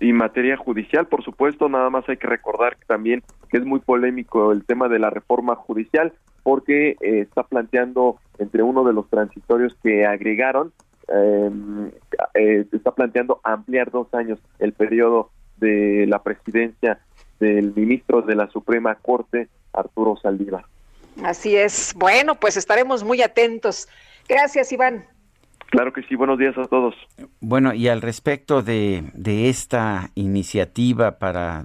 Y materia judicial, por supuesto, nada más hay que recordar también que es muy polémico el tema de la reforma judicial, porque eh, está planteando entre uno de los transitorios que agregaron, em, eh, está planteando ampliar dos años el periodo de la presidencia del ministro de la Suprema Corte, Arturo Saldívar. Así es. Bueno, pues estaremos muy atentos. Gracias, Iván. Claro que sí, buenos días a todos. Bueno, y al respecto de, de esta iniciativa para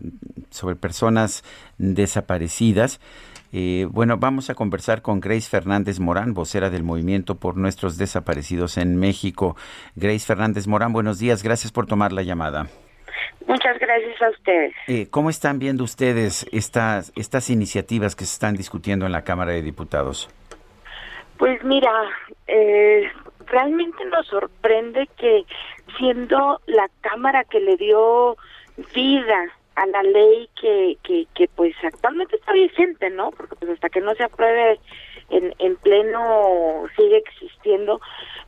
sobre personas desaparecidas, eh, bueno, vamos a conversar con Grace Fernández Morán, vocera del Movimiento por Nuestros Desaparecidos en México. Grace Fernández Morán, buenos días, gracias por tomar la llamada. Muchas gracias a ustedes. Eh, ¿Cómo están viendo ustedes estas, estas iniciativas que se están discutiendo en la Cámara de Diputados? Pues mira, eh, realmente nos sorprende que siendo la Cámara que le dio vida a la ley que, que, pues actualmente está vigente, ¿no? Porque pues hasta que no se apruebe en, en pleno sigue existiendo,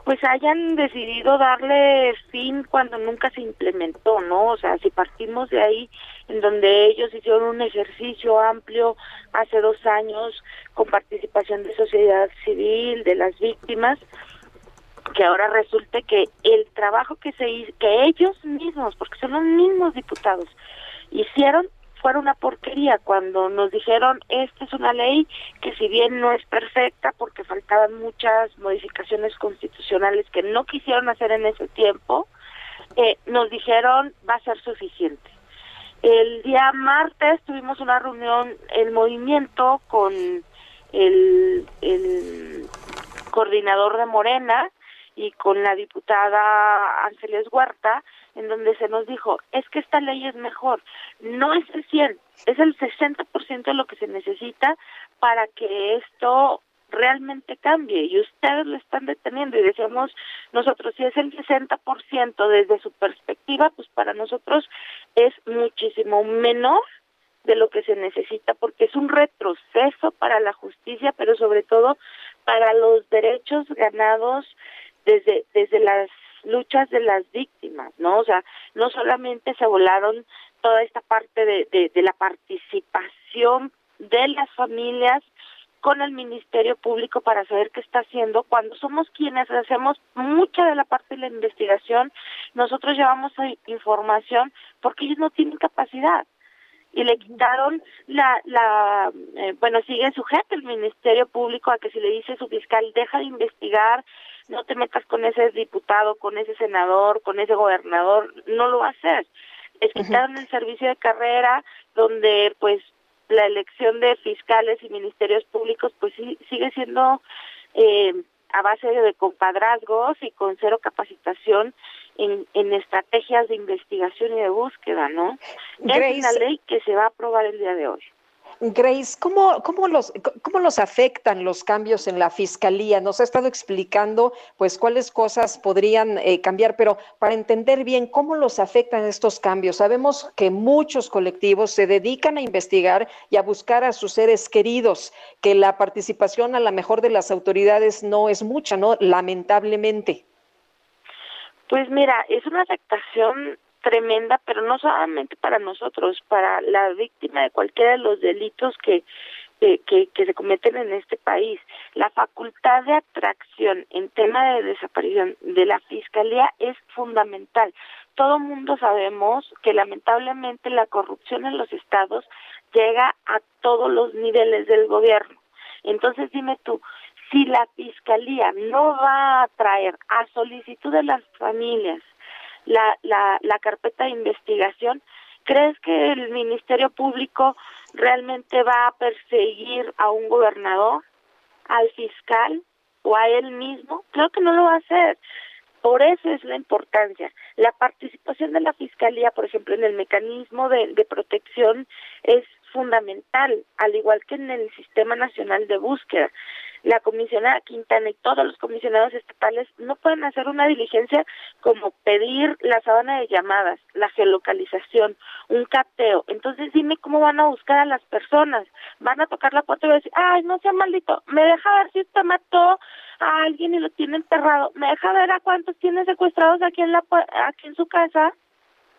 pues hayan decidido darle fin cuando nunca se implementó, ¿no? O sea, si partimos de ahí, en donde ellos hicieron un ejercicio amplio hace dos años con participación de sociedad civil, de las víctimas, que ahora resulte que el trabajo que se que ellos mismos, porque son los mismos diputados, hicieron fuera una porquería cuando nos dijeron esta es una ley que si bien no es perfecta porque faltaban muchas modificaciones constitucionales que no quisieron hacer en ese tiempo, eh, nos dijeron va a ser suficiente. El día martes tuvimos una reunión, el movimiento con el, el coordinador de Morena y con la diputada Ángeles Huerta, en donde se nos dijo, es que esta ley es mejor, no es el 100, es el 60% de lo que se necesita para que esto realmente cambie y ustedes lo están deteniendo y decíamos nosotros si es el 60% desde su perspectiva pues para nosotros es muchísimo menor de lo que se necesita porque es un retroceso para la justicia pero sobre todo para los derechos ganados desde desde las luchas de las víctimas, ¿no? O sea, no solamente se volaron toda esta parte de, de, la participación de las familias con el Ministerio Público para saber qué está haciendo. Cuando somos quienes hacemos mucha de la parte de la investigación, nosotros llevamos información porque ellos no tienen capacidad y le quitaron la, la eh, bueno, sigue sujeto el Ministerio Público a que si le dice su fiscal, deja de investigar, no te metas con ese diputado, con ese senador, con ese gobernador, no lo va a hacer. Les quitaron el servicio de carrera, donde pues la elección de fiscales y ministerios públicos pues sí, sigue siendo eh, a base de compadrazgos y con cero capacitación en, en estrategias de investigación y de búsqueda, ¿no? Es una ley que se va a aprobar el día de hoy. Grace, ¿cómo, cómo, los, ¿cómo los afectan los cambios en la fiscalía? Nos ha estado explicando, pues, cuáles cosas podrían eh, cambiar, pero para entender bien cómo los afectan estos cambios, sabemos que muchos colectivos se dedican a investigar y a buscar a sus seres queridos, que la participación a la mejor de las autoridades no es mucha, ¿no? Lamentablemente. Pues mira, es una afectación tremenda, pero no solamente para nosotros, para la víctima de cualquiera de los delitos que, que, se cometen en este país. La facultad de atracción en tema de desaparición de la Fiscalía es fundamental. Todo mundo sabemos que lamentablemente la corrupción en los estados llega a todos los niveles del gobierno. Entonces dime tú, si la fiscalía no va a traer a solicitud de las familias la, la, la carpeta de investigación, ¿crees que el Ministerio Público realmente va a perseguir a un gobernador, al fiscal o a él mismo? Creo que no lo va a hacer. Por eso es la importancia. La participación de la Fiscalía, por ejemplo, en el mecanismo de, de protección es fundamental, al igual que en el Sistema Nacional de Búsqueda la comisionada Quintana y todos los comisionados estatales no pueden hacer una diligencia como pedir la sábana de llamadas, la geolocalización, un cateo. Entonces dime cómo van a buscar a las personas. Van a tocar la puerta y decir, ay, no sea maldito, me deja ver si usted mató a alguien y lo tiene enterrado, me deja ver a cuántos tiene secuestrados aquí en, la, aquí en su casa.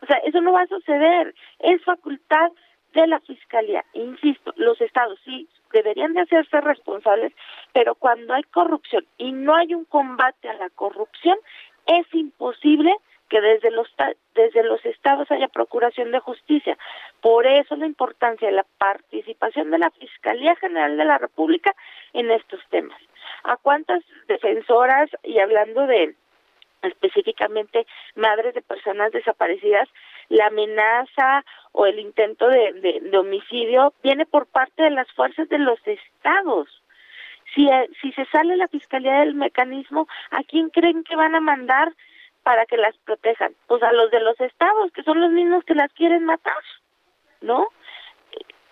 O sea, eso no va a suceder. Es facultad de la Fiscalía. Insisto, los estados sí deberían de hacerse responsables, pero cuando hay corrupción y no hay un combate a la corrupción, es imposible que desde los desde los estados haya procuración de justicia. Por eso la importancia de la participación de la Fiscalía General de la República en estos temas. ¿A cuántas defensoras y hablando de específicamente madres de personas desaparecidas, la amenaza o el intento de, de, homicidio viene por parte de las fuerzas de los estados. Si, eh, si se sale la fiscalía del mecanismo, ¿a quién creen que van a mandar para que las protejan? Pues a los de los estados, que son los mismos que las quieren matar, ¿no?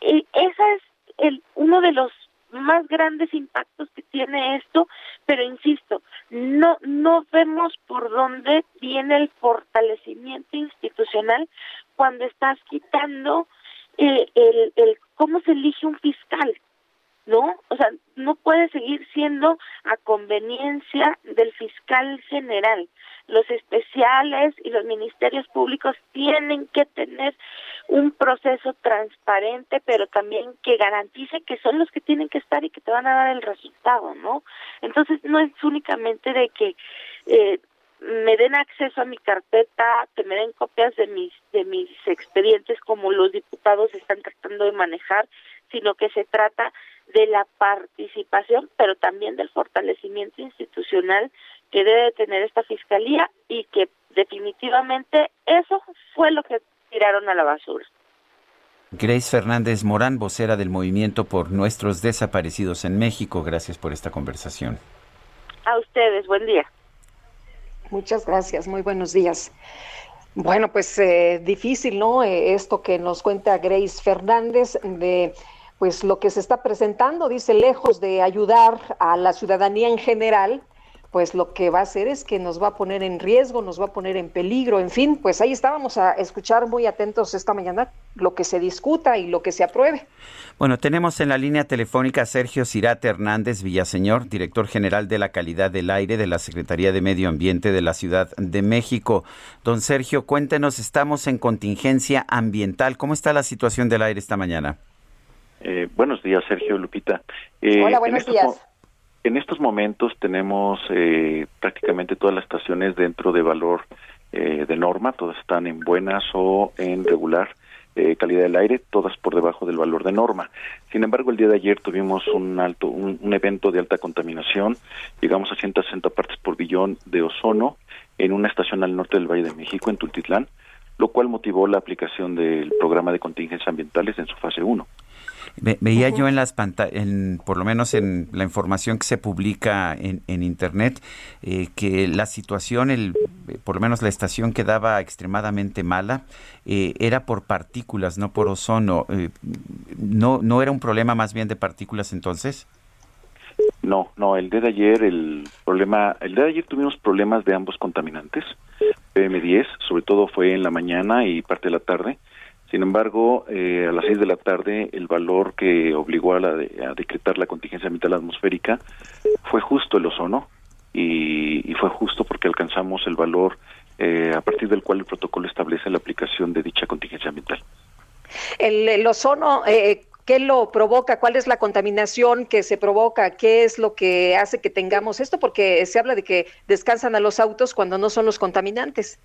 Y esa es el, uno de los más grandes impactos que tiene esto, pero insisto, no no vemos por dónde viene el fortalecimiento institucional cuando estás quitando eh, el, el cómo se elige un fiscal, ¿no? O sea, no puede seguir siendo a conveniencia del fiscal general. Los especiales y los ministerios públicos tienen que tener un proceso transparente, pero también que garantice que son los que tienen que estar y que te van a dar el resultado, ¿no? Entonces, no es únicamente de que eh, me den acceso a mi carpeta, que me den copias de mis de mis expedientes como los diputados están tratando de manejar, sino que se trata de la participación, pero también del fortalecimiento institucional que debe tener esta fiscalía y que definitivamente eso fue lo que tiraron a la basura. Grace Fernández Morán, vocera del Movimiento por Nuestros Desaparecidos en México, gracias por esta conversación. A ustedes, buen día. Muchas gracias, muy buenos días. Bueno, pues eh, difícil, ¿no? Eh, esto que nos cuenta Grace Fernández de pues lo que se está presentando, dice, lejos de ayudar a la ciudadanía en general, pues lo que va a hacer es que nos va a poner en riesgo, nos va a poner en peligro, en fin, pues ahí estábamos a escuchar muy atentos esta mañana lo que se discuta y lo que se apruebe. Bueno, tenemos en la línea telefónica a Sergio Cirate Hernández Villaseñor, director general de la calidad del aire de la Secretaría de Medio Ambiente de la Ciudad de México. Don Sergio, cuéntenos, estamos en contingencia ambiental. ¿Cómo está la situación del aire esta mañana? Eh, buenos días, Sergio Lupita. Eh, Hola, buenos días. En estos momentos tenemos eh, prácticamente todas las estaciones dentro de valor de norma, todas están en buenas o en regular calidad del aire, todas por debajo del valor de norma. Sin embargo, el día de ayer tuvimos un alto, un, un evento de alta contaminación, llegamos a 160 partes por billón de ozono en una estación al norte del Valle de México, en Tultitlán, lo cual motivó la aplicación del programa de contingencias ambientales en su fase 1 veía yo en las pantallas, por lo menos en la información que se publica en, en internet, eh, que la situación, el, por lo menos la estación quedaba extremadamente mala, eh, era por partículas, no por ozono. Eh, no, ¿No era un problema más bien de partículas entonces? No, no, el día de ayer, el problema, el día de ayer tuvimos problemas de ambos contaminantes, PM10, sobre todo fue en la mañana y parte de la tarde, sin embargo, eh, a las seis de la tarde, el valor que obligó a, la a decretar la contingencia ambiental atmosférica fue justo el ozono y, fue justo porque alcanzamos el valor eh, a partir del cual el protocolo establece la aplicación de dicha contingencia ambiental. El, ozono, eh, ¿qué lo provoca? ¿Cuál es la contaminación que se provoca? ¿Qué es lo que hace que tengamos esto? Porque se habla de que descansan a los autos cuando no son los contaminantes.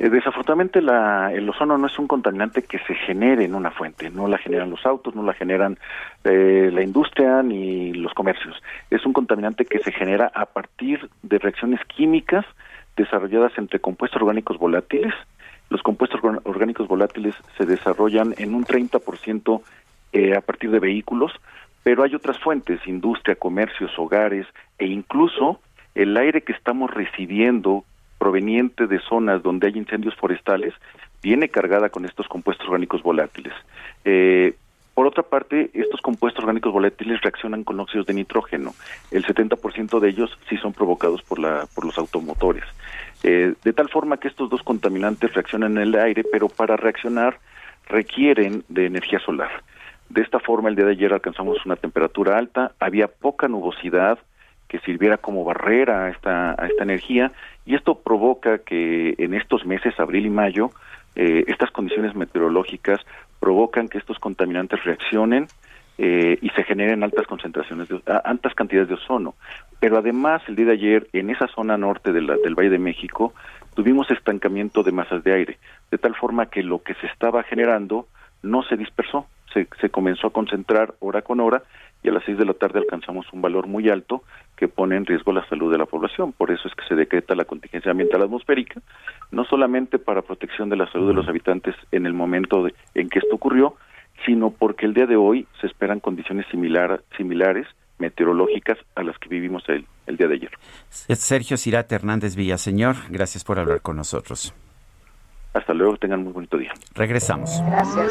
Eh, desafortunadamente la, el ozono no es un contaminante que se genere en una fuente, no la generan los autos, no la generan eh, la industria ni los comercios. Es un contaminante que se genera a partir de reacciones químicas desarrolladas entre compuestos orgánicos volátiles. Los compuestos orgánicos volátiles se desarrollan en un 30% eh, a partir de vehículos, pero hay otras fuentes, industria, comercios, hogares e incluso el aire que estamos recibiendo proveniente de zonas donde hay incendios forestales viene cargada con estos compuestos orgánicos volátiles. Eh, por otra parte, estos compuestos orgánicos volátiles reaccionan con óxidos de nitrógeno. El 70% de ellos sí son provocados por, la, por los automotores. Eh, de tal forma que estos dos contaminantes reaccionan en el aire, pero para reaccionar requieren de energía solar. De esta forma, el día de ayer alcanzamos una temperatura alta, había poca nubosidad, que sirviera como barrera a esta, a esta energía y esto provoca que en estos meses, abril y mayo, eh, estas condiciones meteorológicas provocan que estos contaminantes reaccionen eh, y se generen altas concentraciones, de, altas cantidades de ozono. Pero además, el día de ayer, en esa zona norte del Valle de México, tuvimos estancamiento de masas de aire, de tal forma que lo que se estaba generando no se dispersó, se, se comenzó a concentrar hora con hora y a las seis de la tarde alcanzamos un valor muy alto que pone en riesgo la salud de la población. Por eso es que se decreta la contingencia ambiental atmosférica, no solamente para protección de la salud de los habitantes en el momento en que esto ocurrió, sino porque el día de hoy se esperan condiciones similar, similares meteorológicas a las que vivimos el, el día de ayer. Sergio Cirate Hernández Villaseñor, gracias por hablar con nosotros. Hasta luego, tengan muy bonito día. Regresamos. Gracias.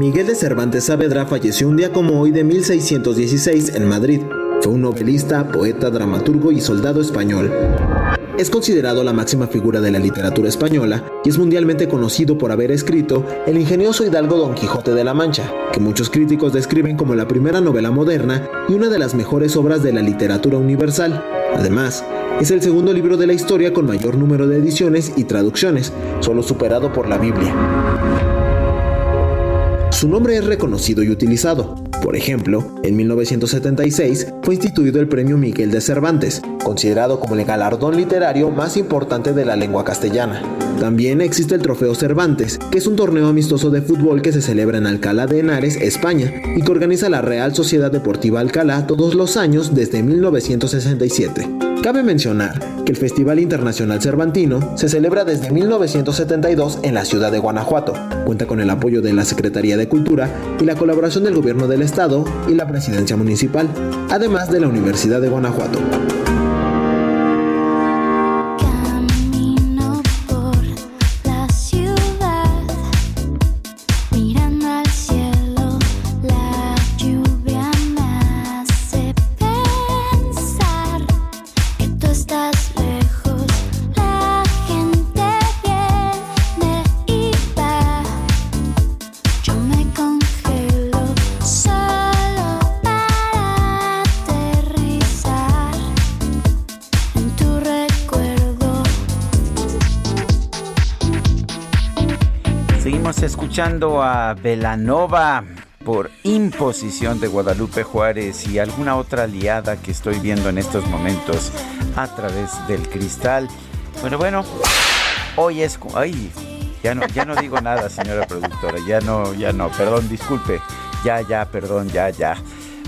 Miguel de Cervantes Saavedra falleció un día como hoy de 1616 en Madrid. Fue un novelista, poeta, dramaturgo y soldado español. Es considerado la máxima figura de la literatura española y es mundialmente conocido por haber escrito El ingenioso hidalgo Don Quijote de la Mancha, que muchos críticos describen como la primera novela moderna y una de las mejores obras de la literatura universal. Además, es el segundo libro de la historia con mayor número de ediciones y traducciones, solo superado por la Biblia. Su nombre es reconocido y utilizado. Por ejemplo, en 1976 fue instituido el Premio Miguel de Cervantes, considerado como el galardón literario más importante de la lengua castellana. También existe el Trofeo Cervantes, que es un torneo amistoso de fútbol que se celebra en Alcalá de Henares, España, y que organiza la Real Sociedad Deportiva Alcalá todos los años desde 1967. Cabe mencionar que el Festival Internacional Cervantino se celebra desde 1972 en la ciudad de Guanajuato. Cuenta con el apoyo de la Secretaría de Cultura y la colaboración del Gobierno del Estado y la Presidencia Municipal, además de la Universidad de Guanajuato. Escuchando a Velanova por imposición de Guadalupe Juárez y alguna otra aliada que estoy viendo en estos momentos a través del cristal. Bueno, bueno, hoy es... Ay, ya no, ya no digo nada, señora productora, ya no, ya no, perdón, disculpe, ya, ya, perdón, ya, ya.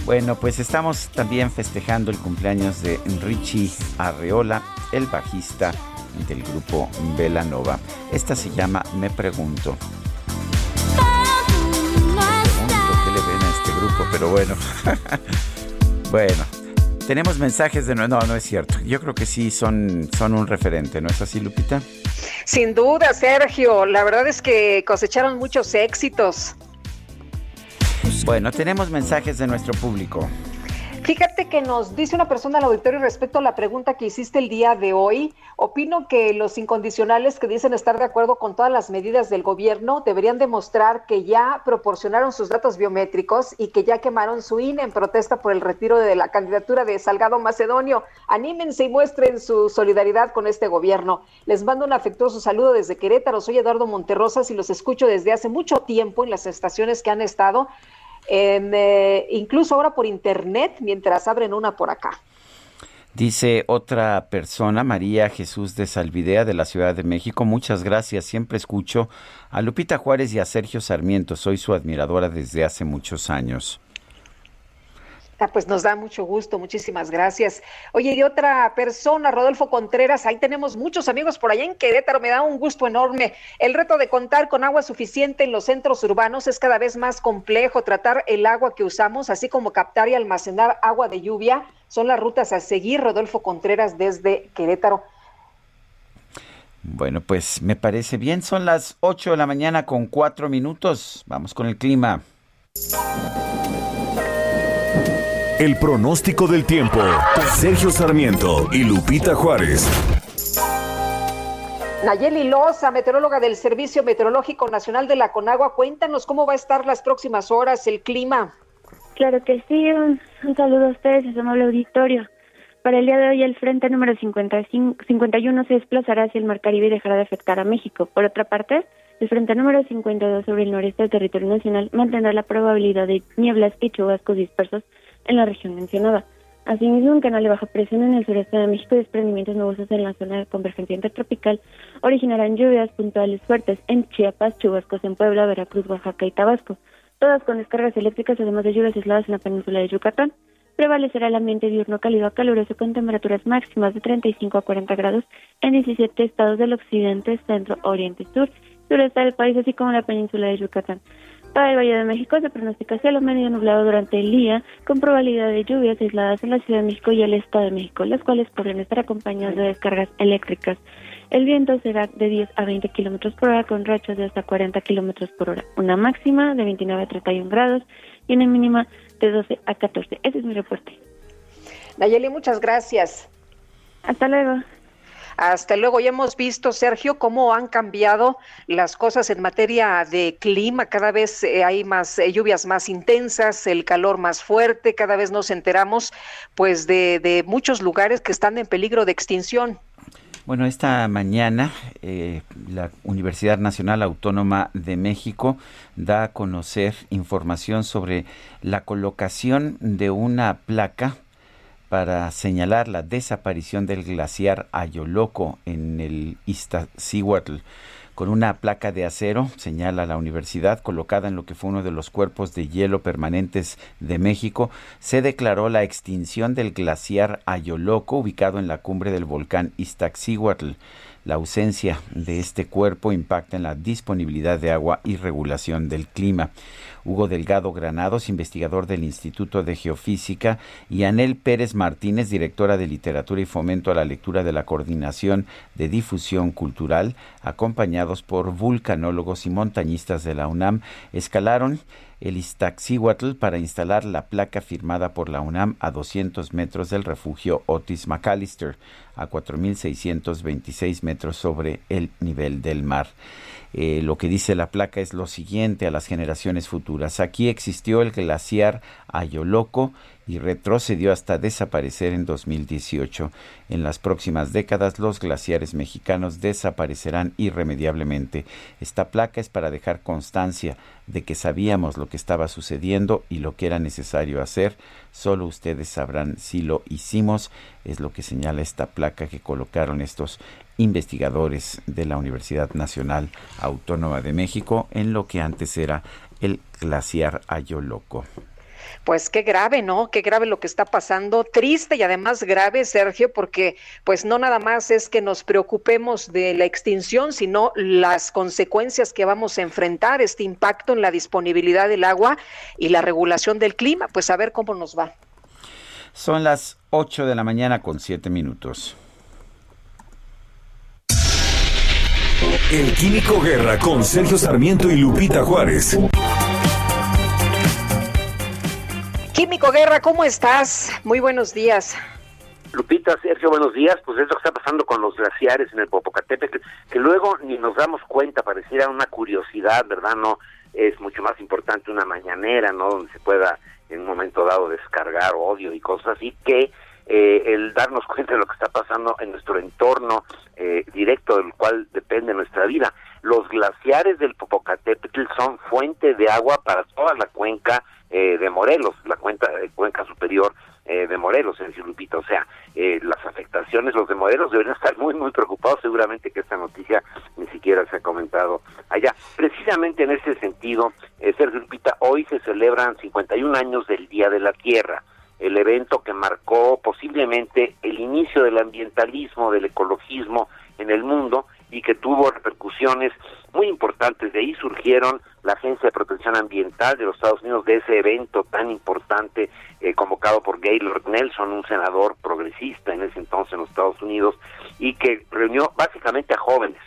Bueno, pues estamos también festejando el cumpleaños de Richie Arreola, el bajista del grupo Velanova. Esta se llama Me Pregunto. Pero bueno. bueno, tenemos mensajes de... No, no es cierto. Yo creo que sí son, son un referente, ¿no es así, Lupita? Sin duda, Sergio. La verdad es que cosecharon muchos éxitos. Bueno, tenemos mensajes de nuestro público. Fíjate que nos dice una persona al auditorio respecto a la pregunta que hiciste el día de hoy. Opino que los incondicionales que dicen estar de acuerdo con todas las medidas del gobierno deberían demostrar que ya proporcionaron sus datos biométricos y que ya quemaron su INE en protesta por el retiro de la candidatura de Salgado Macedonio. Anímense y muestren su solidaridad con este gobierno. Les mando un afectuoso saludo desde Querétaro. Soy Eduardo Monterrosas y los escucho desde hace mucho tiempo en las estaciones que han estado eh, incluso ahora por internet, mientras abren una por acá. Dice otra persona, María Jesús de Salvidea de la Ciudad de México, muchas gracias, siempre escucho a Lupita Juárez y a Sergio Sarmiento, soy su admiradora desde hace muchos años. Ah, pues nos da mucho gusto, muchísimas gracias. Oye, y otra persona, Rodolfo Contreras, ahí tenemos muchos amigos por allá en Querétaro, me da un gusto enorme. El reto de contar con agua suficiente en los centros urbanos es cada vez más complejo. Tratar el agua que usamos, así como captar y almacenar agua de lluvia, son las rutas a seguir. Rodolfo Contreras desde Querétaro. Bueno, pues me parece bien. Son las 8 de la mañana con cuatro minutos. Vamos con el clima. El pronóstico del tiempo. Sergio Sarmiento y Lupita Juárez. Nayeli Loza, meteoróloga del Servicio Meteorológico Nacional de la Conagua, cuéntanos cómo va a estar las próximas horas el clima. Claro que sí, un, saludo a ustedes, a su amable auditorio. Para el día de hoy, el frente número 55, 51 se desplazará hacia el Mar Caribe y dejará de afectar a México. Por otra parte, el frente número 52 sobre el noreste del territorio nacional mantendrá la probabilidad de nieblas y chubascos dispersos en la región mencionada. Asimismo, un canal de baja presión en el sureste de México y desprendimientos nubosos en la zona de convergencia intertropical originarán lluvias puntuales fuertes en Chiapas, chubascos en Puebla, Veracruz, Oaxaca y Tabasco, todas con descargas eléctricas, además de lluvias aisladas en la península de Yucatán. Prevalecerá el ambiente diurno cálido a caluroso con temperaturas máximas de 35 a 40 grados en 17 estados del occidente, centro, oriente y sur, sureste del país, así como la península de Yucatán. Para el Valle de México se pronostica cielo medio nublado durante el día, con probabilidad de lluvias aisladas en la Ciudad de México y el Estado de México, las cuales podrían estar acompañadas de descargas eléctricas. El viento será de 10 a 20 kilómetros por hora, con rachas de hasta 40 kilómetros por hora. Una máxima de 29 a 31 grados y una mínima de 12 a 14. Ese es mi reporte. Nayeli, muchas gracias. Hasta luego. Hasta luego. Ya hemos visto, Sergio, cómo han cambiado las cosas en materia de clima. Cada vez eh, hay más eh, lluvias más intensas, el calor más fuerte. Cada vez nos enteramos, pues, de, muchos lugares que están en peligro de extinción. Bueno, esta mañana eh, la Universidad Nacional Autónoma de México da a conocer información sobre la colocación de una placa para señalar la desaparición del glaciar Ayoloco en el Iztaccíhuatl con una placa de acero, señala la universidad, colocada en lo que fue uno de los cuerpos de hielo permanentes de México, se declaró la extinción del glaciar Ayoloco, ubicado en la cumbre del volcán Iztaccíhuatl. La ausencia de este cuerpo impacta en la disponibilidad de agua y regulación del clima. Hugo Delgado Granados, investigador del Instituto de Geofísica, y Anel Pérez Martínez, directora de Literatura y Fomento a la Lectura de la Coordinación de Difusión Cultural, acompañados por vulcanólogos y montañistas de la UNAM, escalaron el Iztaccíhuatl para instalar la placa firmada por la UNAM a 200 metros del refugio Otis McAllister, a 4.626 metros sobre el nivel del mar. Eh, lo que dice la placa es lo siguiente a las generaciones futuras. Aquí existió el glaciar Ayoloco y retrocedió hasta desaparecer en 2018. En las próximas décadas los glaciares mexicanos desaparecerán irremediablemente. Esta placa es para dejar constancia de que sabíamos lo que estaba sucediendo y lo que era necesario hacer. Solo ustedes sabrán si lo hicimos. Es lo que señala esta placa que colocaron estos investigadores de la Universidad Nacional Autónoma de México en lo que antes era el glaciar Ayoloco. Pues qué grave, ¿no? Qué grave lo que está pasando, triste y además grave, Sergio, porque pues no nada más es que nos preocupemos de la extinción, sino las consecuencias que vamos a enfrentar, este impacto en la disponibilidad del agua y la regulación del clima, pues a ver cómo nos va. Son las 8 de la mañana con 7 minutos. El Químico Guerra con Sergio Sarmiento y Lupita Juárez. Federico Guerra, ¿cómo estás? Muy buenos días. Lupita, Sergio, buenos días. Pues es lo que está pasando con los glaciares en el Popocatépetl, que luego ni nos damos cuenta, pareciera una curiosidad, ¿verdad? No es mucho más importante una mañanera, ¿no? Donde se pueda en un momento dado descargar odio y cosas así, que eh, el darnos cuenta de lo que está pasando en nuestro entorno eh, directo del cual depende nuestra vida. Los glaciares del Popocatépetl son fuente de agua para toda la cuenca eh, de Morelos, la cuenca, cuenca superior de Morelos, en Lupita. O sea, las afectaciones, los de Morelos deberían estar muy, muy preocupados. Seguramente que esta noticia ni siquiera se ha comentado allá. Precisamente en ese sentido, Sergio Lupita, hoy se celebran 51 años del Día de la Tierra el evento que marcó posiblemente el inicio del ambientalismo, del ecologismo en el mundo y que tuvo repercusiones muy importantes. De ahí surgieron la Agencia de Protección Ambiental de los Estados Unidos de ese evento tan importante eh, convocado por Gaylord Nelson, un senador progresista en ese entonces en los Estados Unidos, y que reunió básicamente a jóvenes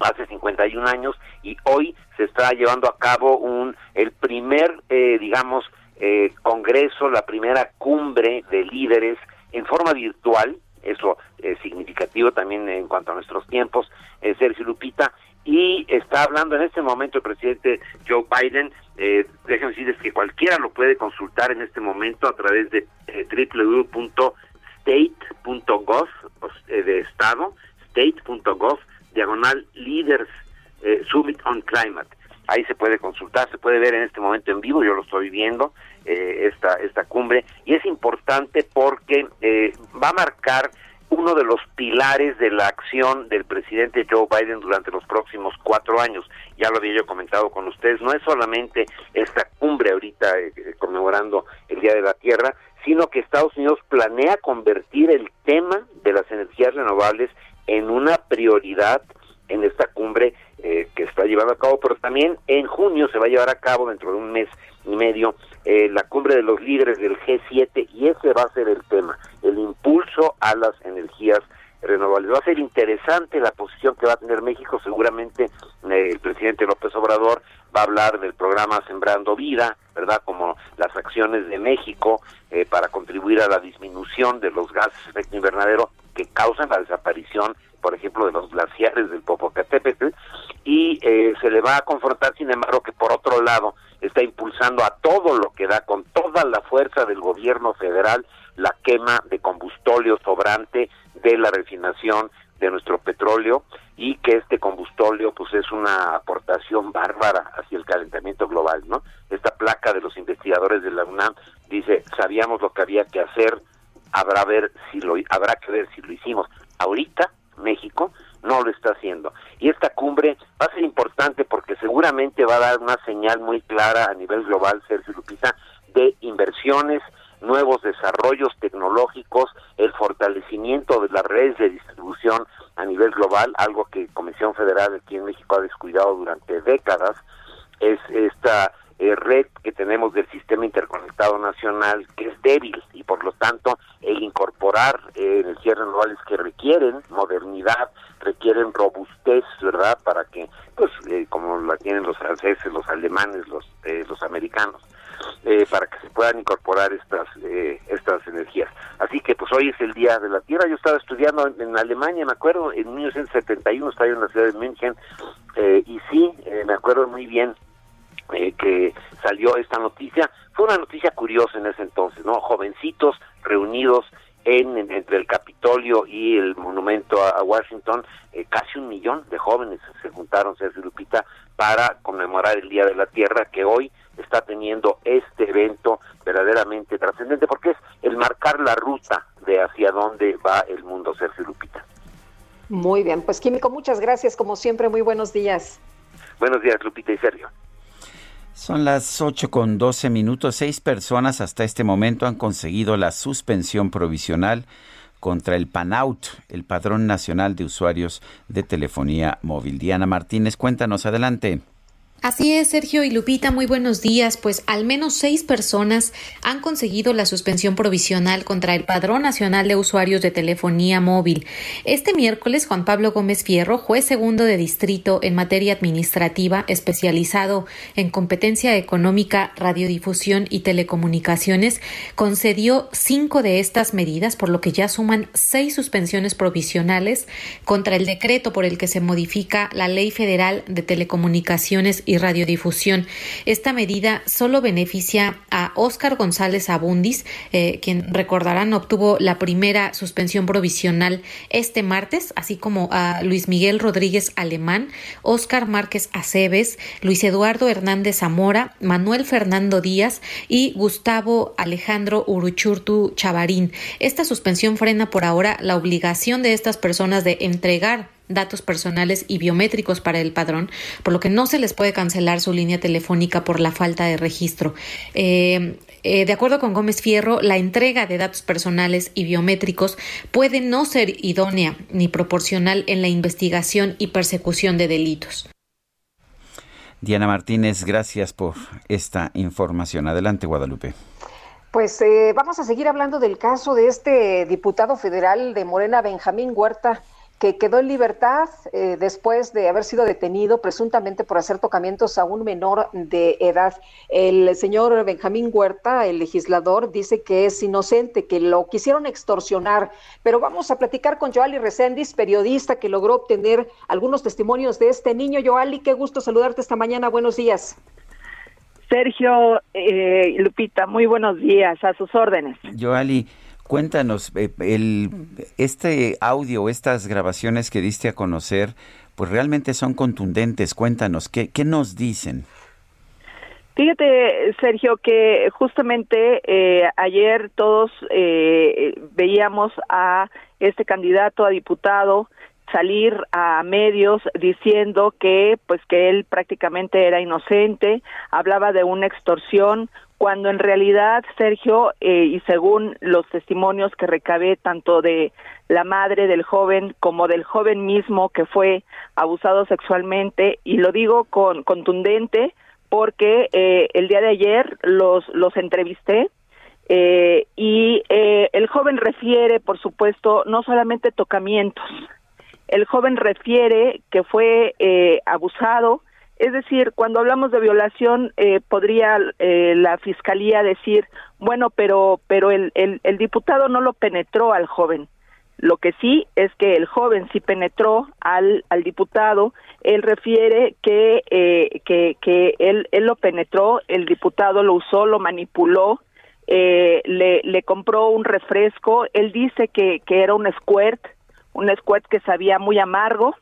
hace 51 años y hoy se está llevando a cabo un el primer eh, digamos eh, congreso, la primera cumbre de líderes en forma virtual, eso es significativo también en cuanto a nuestros tiempos, eh, Sergio Lupita, y está hablando en este momento el presidente Joe Biden, eh, déjenme decirles que cualquiera lo puede consultar en este momento a través de eh, www.state.gov eh, de estado, state.gov, diagonal leaders summit on climate ahí se puede consultar, se puede ver en este momento en vivo, yo lo estoy viendo, eh, esta, esta cumbre, y es importante porque eh, va a marcar uno de los pilares de la acción del presidente Joe Biden durante los próximos cuatro años. Ya lo había yo comentado con ustedes, no es solamente esta cumbre ahorita eh, conmemorando el Día de la Tierra, sino que Estados Unidos planea convertir el tema de las energías renovables en una prioridad en esta cumbre eh, que está llevando a cabo, pero también en junio se va a llevar a cabo, dentro de un mes y medio, eh, la cumbre de los líderes del G7 y ese va a ser el tema, el impulso a las energías renovables. Va a ser interesante la posición que va a tener México, seguramente eh, el presidente López Obrador va a hablar del programa Sembrando Vida, ¿verdad? Como las acciones de México para contribuir a la disminución de los gases de efecto invernadero que causan la desaparición por ejemplo, de los glaciares del Popocatépetl, y eh, se le va a confrontar, sin embargo, que por otro lado está impulsando a todo lo que da, con toda la fuerza del gobierno federal, la quema de combustóleo sobrante de la refinación de nuestro petróleo y que este combustóleo pues es una aportación bárbara hacia el calentamiento global, ¿no? Esta placa de los investigadores de la UNAM dice, sabíamos lo que había que hacer, habrá ver si lo habrá que ver si lo hicimos. Ahorita México no lo está haciendo. Y esta cumbre va a ser importante porque seguramente va a dar una señal muy clara a nivel global, Sergio Lupita, de inversiones, nuevos desarrollos tecnológicos, el fortalecimiento de las redes de distribución a nivel global, algo que Comisión Federal aquí en México ha descuidado durante décadas, es esta eh, red que tenemos del sistema interconectado nacional que es débil y por lo tanto el incorporar eh, energías renovables que requieren modernidad, requieren robustez, ¿verdad? Para que, pues, eh, como la tienen los franceses, los alemanes, los, eh, los americanos, para que se puedan incorporar estas estas energías. Así que, pues, hoy es el Día de la Tierra. Yo estaba estudiando en, Alemania, me acuerdo, en 1971 estaba en la ciudad de München, y sí, me acuerdo muy bien eh, que salió esta noticia. Fue una noticia curiosa en ese entonces, ¿no? Jovencitos reunidos en, entre el Capitolio y el monumento a, Washington, eh, casi un millón de jóvenes se juntaron, se Lupita, para conmemorar el Día de la Tierra, que hoy está teniendo este evento verdaderamente trascendente, porque es el marcar la ruta de hacia dónde va el mundo, Sergio Lupita. Muy bien, pues Químico, muchas gracias, como siempre, muy buenos días. Buenos días, Lupita y Sergio. Son las 8 con 12 minutos. Seis personas hasta este momento han conseguido la suspensión provisional contra el PANAUT, el Padrón Nacional de Usuarios de Telefonía Móvil. Diana Martínez, cuéntanos adelante. Así es, Sergio y Lupita, muy buenos días. Pues al menos seis personas han conseguido la suspensión provisional contra el Padrón Nacional de Usuarios de Telefonía Móvil. Este miércoles, Juan Pablo Gómez Fierro, juez segundo de distrito en materia administrativa, especializado en competencia económica, radiodifusión y telecomunicaciones, concedió cinco de estas medidas, por lo que ya suman seis suspensiones provisionales contra el decreto por el que se modifica la Ley Federal de Telecomunicaciones y radiodifusión. Esta medida solo beneficia a Óscar González Abundis, eh, quien recordarán obtuvo la primera suspensión provisional este martes, así como a Luis Miguel Rodríguez Alemán, Óscar Márquez Aceves, Luis Eduardo Hernández Zamora, Manuel Fernando Díaz y Gustavo Alejandro Uruchurtu Chavarín. Esta suspensión frena por ahora la obligación de estas personas de entregar datos personales y biométricos para el padrón, por lo que no se les puede cancelar su línea telefónica por la falta de registro. Eh, eh, de acuerdo con Gómez Fierro, la entrega de datos personales y biométricos puede no ser idónea ni proporcional en la investigación y persecución de delitos. Diana Martínez, gracias por esta información. Adelante, Guadalupe. Pues eh, vamos a seguir hablando del caso de este diputado federal de Morena, Benjamín Huerta que quedó en libertad eh, después de haber sido detenido presuntamente por hacer tocamientos a un menor de edad. El señor Benjamín Huerta, el legislador, dice que es inocente, que lo quisieron extorsionar, pero vamos a platicar con Joali Reséndiz, periodista que logró obtener algunos testimonios de este niño. Joali, qué gusto saludarte esta mañana. Buenos días. Sergio, eh, Lupita, muy buenos días, a sus órdenes. Joali, Cuéntanos, eh, el, este audio, estas grabaciones que diste a conocer, pues realmente son contundentes. Cuéntanos, ¿qué, qué nos dicen? Fíjate, Sergio, que justamente eh, ayer todos eh, veíamos a este candidato a diputado salir a medios diciendo que pues que él prácticamente era inocente, hablaba de una extorsión, cuando en realidad, Sergio, eh, y según los testimonios que recabé tanto de la madre del joven como del joven mismo que fue abusado sexualmente, y lo digo con contundente porque eh, el día de ayer los, los entrevisté eh, y el joven refiere, por supuesto, no solamente tocamientos, el joven refiere que fue abusado, es decir, cuando hablamos de violación, eh, podría eh, la fiscalía decir, bueno, pero, pero el, diputado no lo penetró al joven. Lo que sí es que el joven sí penetró al, diputado. Él refiere que, eh, que, que él, lo penetró, el diputado lo usó, lo manipuló, le, le compró un refresco. Él dice que, que era un squirt, un squirt que sabía muy amargo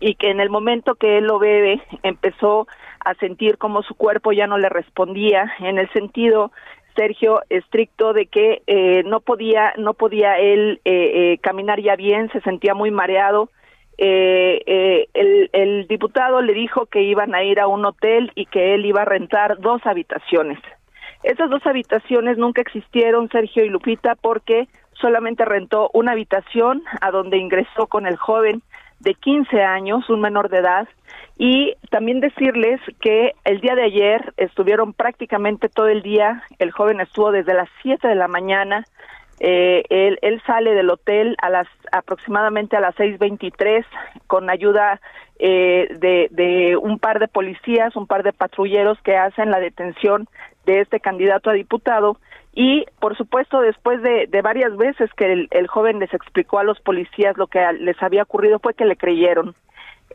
y que en el momento que él lo bebe empezó a sentir como su cuerpo ya no le respondía en el sentido Sergio estricto de que eh, no podía no podía él eh, eh, caminar ya bien se sentía muy mareado. El, el diputado le dijo que iban a ir a un hotel y que él iba a rentar dos habitaciones. Esas dos habitaciones nunca existieron Sergio y Lupita porque solamente rentó una habitación a donde ingresó con el joven de 15 años, un menor de edad, y también decirles que el día de ayer estuvieron prácticamente todo el día, el joven estuvo desde las 7 de la mañana, eh, él, él, sale del hotel a las aproximadamente a las 6.23 con ayuda eh, de, de un par de policías, un par de patrulleros que hacen la detención de este candidato a diputado y por supuesto después de, de varias veces que el, joven les explicó a los policías lo que les había ocurrido fue que le creyeron.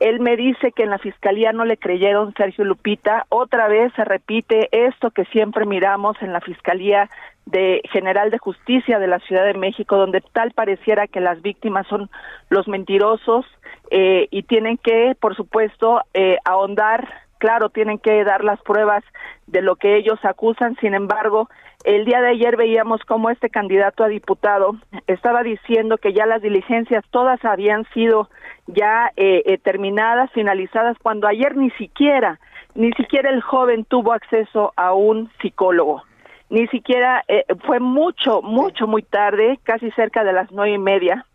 Él me dice que en la fiscalía no le creyeron Sergio Lupita. Otra vez se repite esto que siempre miramos en la fiscalía de General de Justicia de la Ciudad de México, donde tal pareciera que las víctimas son los mentirosos eh, y tienen que, por supuesto, eh, ahondar claro, tienen que dar las pruebas de lo que ellos acusan. Sin embargo, el día de ayer veíamos cómo este candidato a diputado estaba diciendo que ya las diligencias todas habían sido ya eh, eh, terminadas, finalizadas, cuando ayer ni siquiera, ni siquiera el joven tuvo acceso a un psicólogo. Ni siquiera eh, fue mucho, mucho, muy tarde, casi cerca de las nueve y media,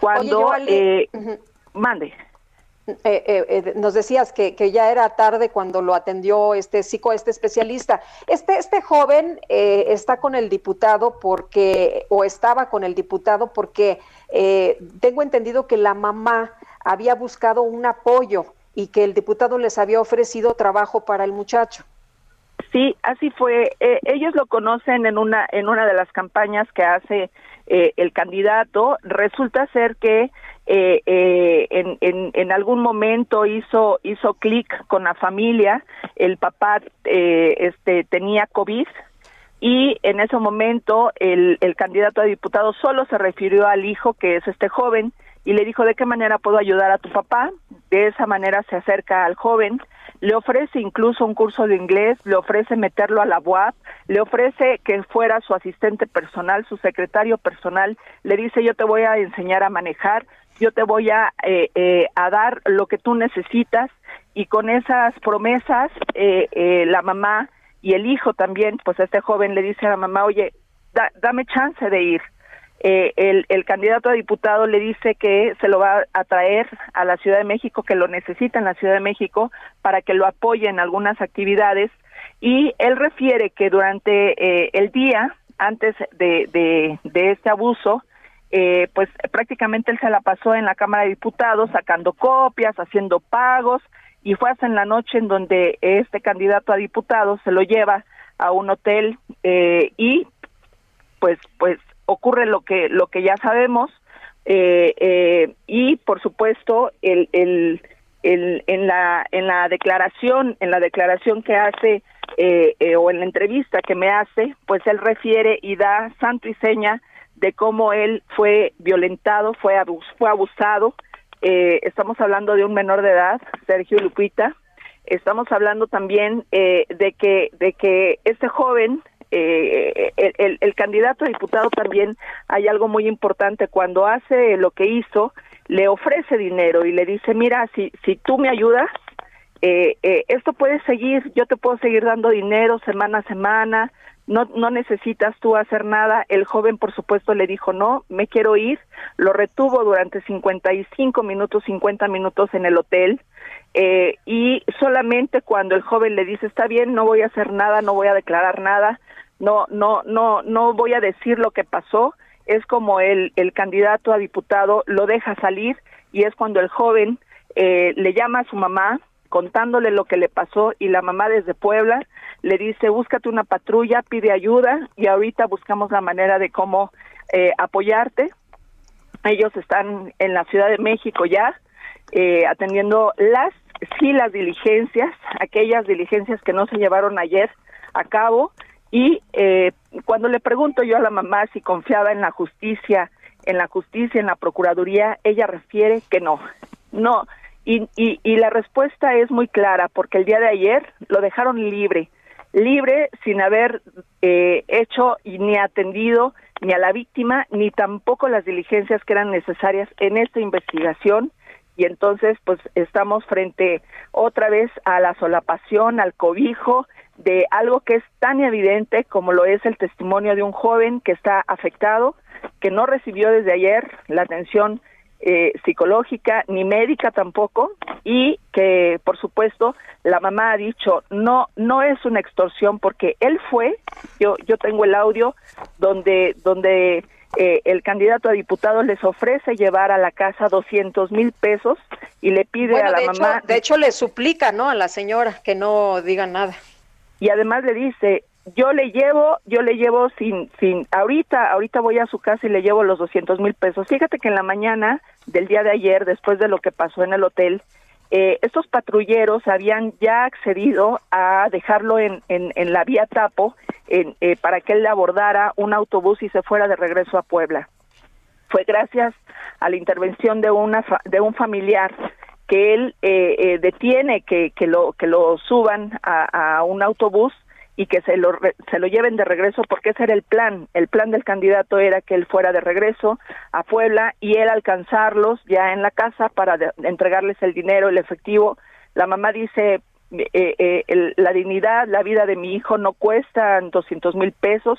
cuando mande Eh, eh, eh, nos decías que, ya era tarde cuando lo atendió este psico, este especialista. Este, este joven está con el diputado porque, o estaba con el diputado porque tengo entendido que la mamá había buscado un apoyo y que el diputado les había ofrecido trabajo para el muchacho. Sí, así fue. ellos lo conocen en una en una de las campañas que hace el candidato. Resulta ser que eh, eh, en, en, en, algún momento hizo hizo clic con la familia el papá eh, este tenía covid y en ese momento el, el candidato a diputado solo se refirió al hijo que es este joven y le dijo de qué manera puedo ayudar a tu papá de esa manera se acerca al joven le ofrece incluso un curso de inglés, le ofrece meterlo a la UAP, le ofrece que fuera su asistente personal, su secretario personal, le dice yo te voy a enseñar a manejar, yo te voy a, eh, eh, a dar lo que tú necesitas y con esas promesas eh, la mamá y el hijo también, pues este joven le dice a la mamá, oye, dame chance de ir. El, el candidato a diputado le dice que se lo va a traer a la Ciudad de México, que lo necesita en la Ciudad de México para que lo apoye en algunas actividades. Y él refiere que durante el día antes de, de, de este abuso, eh, pues prácticamente él se la pasó en la Cámara de Diputados sacando copias, haciendo pagos y fue hasta en la noche en donde este candidato a diputado se lo lleva a un hotel eh, y pues pues ocurre lo que lo que ya sabemos eh, y por supuesto el, el, el, en la en la declaración en la declaración que hace o en la entrevista que me hace pues él refiere y da santo y seña de cómo él fue violentado, fue, fue abusado. Eh, estamos hablando de un menor de edad, Sergio Lupita. Estamos hablando también eh, de que de que este joven, eh, el, candidato a diputado también hay algo muy importante cuando hace lo que hizo, le ofrece dinero y le dice, mira, si si tú me ayudas, esto puede seguir, yo te puedo seguir dando dinero semana a semana, no, no necesitas tú hacer nada. El joven, por supuesto, le dijo, no, me quiero ir. Lo retuvo durante 55 minutos, 50 minutos en el hotel. Eh, y solamente cuando el joven le dice, está bien, no voy a hacer nada, no voy a declarar nada, no, no, no, no voy a decir lo que pasó, es como el, el candidato a diputado lo deja salir y es cuando el joven eh, le llama a su mamá contándole lo que le pasó y la mamá desde Puebla le dice, búscate una patrulla, pide ayuda y ahorita buscamos la manera de cómo eh, apoyarte. Ellos están en la Ciudad de México ya eh, atendiendo las, sí, las diligencias, aquellas diligencias que no se llevaron ayer a cabo. Y eh, cuando le pregunto yo a la mamá si confiaba en la justicia, en la justicia, en la Procuraduría, ella refiere que no. No, y, y, y, la respuesta es muy clara, porque el día de ayer lo dejaron libre libre sin haber eh, hecho y ni atendido ni a la víctima ni tampoco las diligencias que eran necesarias en esta investigación y entonces pues estamos frente otra vez a la solapación, al cobijo de algo que es tan evidente como lo es el testimonio de un joven que está afectado, que no recibió desde ayer la atención eh, psicológica ni médica tampoco y que por supuesto la mamá ha dicho no no es una extorsión porque él fue yo yo tengo el audio donde donde eh, el candidato a diputado les ofrece llevar a la casa 200 mil pesos y le pide a la mamá de hecho le suplica no a la señora que no diga nada y además le dice yo le llevo, yo le llevo sin, sin, ahorita, ahorita voy a su casa y le llevo los 200 mil pesos. Fíjate que en la mañana del día de ayer, después de lo que pasó en el hotel, eh, estos patrulleros habían ya accedido a dejarlo en, en, en la vía Tapo en, eh, para que él le abordara un autobús y se fuera de regreso a Puebla. Fue gracias a la intervención de, una de un familiar que él eh, eh, detiene que, que, lo, que lo suban a, a un autobús y que se lo, se lo lleven de regreso porque ese era el plan. El plan del candidato era que él fuera de regreso a Puebla y él alcanzarlos ya en la casa para entregarles el dinero, el efectivo. La mamá dice, eh, la dignidad, la vida de mi hijo no cuestan 200 mil pesos,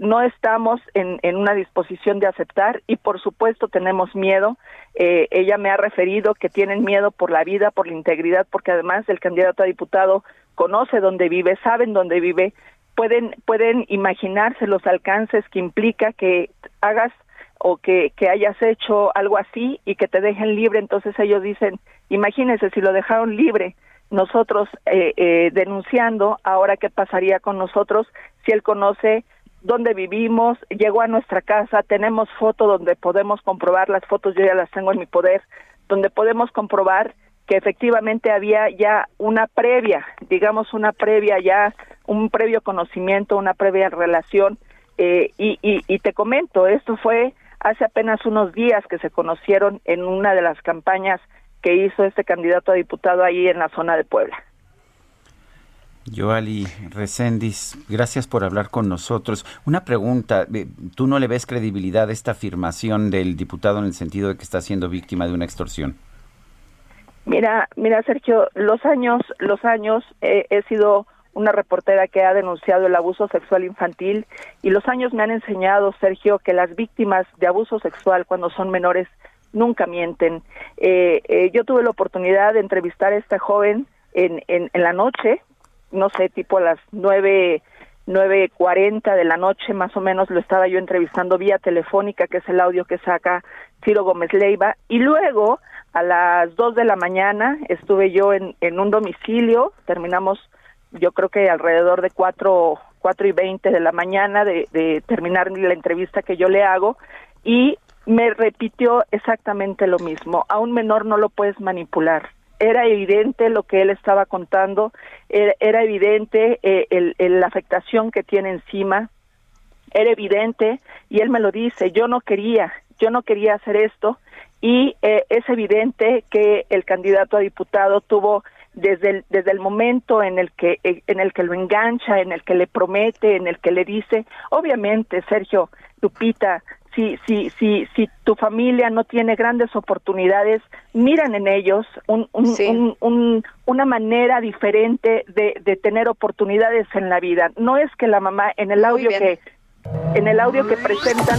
no estamos en, en, una disposición de aceptar y por supuesto tenemos miedo. ella me ha referido que tienen miedo por la vida, por la integridad, porque además el candidato a diputado conoce dónde vive, saben dónde vive, pueden, pueden imaginarse los alcances que implica que hagas o que, que hayas hecho algo así y que te dejen libre, entonces ellos dicen, imagínense si lo dejaron libre, nosotros eh, eh, denunciando, ahora qué pasaría con nosotros si él conoce dónde vivimos, llegó a nuestra casa, tenemos fotos donde podemos comprobar, las fotos yo ya las tengo en mi poder, donde podemos comprobar que efectivamente había ya una previa, digamos una previa ya, un previo conocimiento, una previa relación, eh, y, y, y te comento, esto fue hace apenas unos días que se conocieron en una de las campañas que hizo este candidato a diputado ahí en la zona de Puebla. Joali Recendis, gracias por hablar con nosotros. Una pregunta, eh, ¿tú no le ves credibilidad a esta afirmación del diputado en el sentido de que está siendo víctima de una extorsión? Mira, mira Sergio, los años, los años eh, he sido una reportera que ha denunciado el abuso sexual infantil y los años me han enseñado, Sergio, que las víctimas de abuso sexual cuando son menores nunca mienten. Eh, eh, yo tuve la oportunidad de entrevistar a esta joven en, en, en la noche, no sé, tipo a las nueve, nueve cuarenta de la noche más o menos lo estaba yo entrevistando vía telefónica, que es el audio que saca Ciro Gómez Leiva, y luego a las dos de la mañana estuve yo en, en un domicilio, terminamos yo creo que alrededor de cuatro, cuatro y veinte de la mañana de, de terminar la entrevista que yo le hago y me repitió exactamente lo mismo. A un menor no lo puedes manipular. Era evidente lo que él estaba contando, era, evidente eh, el, la afectación que tiene encima, era evidente y él me lo dice, yo no quería, yo no quería hacer esto y eh, es evidente que el candidato a diputado tuvo desde el, desde el momento en el que eh, en el que lo engancha, en el que le promete, en el que le dice, obviamente, Sergio, Lupita, si si si si tu familia no tiene grandes oportunidades, miran en ellos un, un, un, una manera diferente de, de tener oportunidades en la vida. No es que la mamá en el audio que en el audio que presentan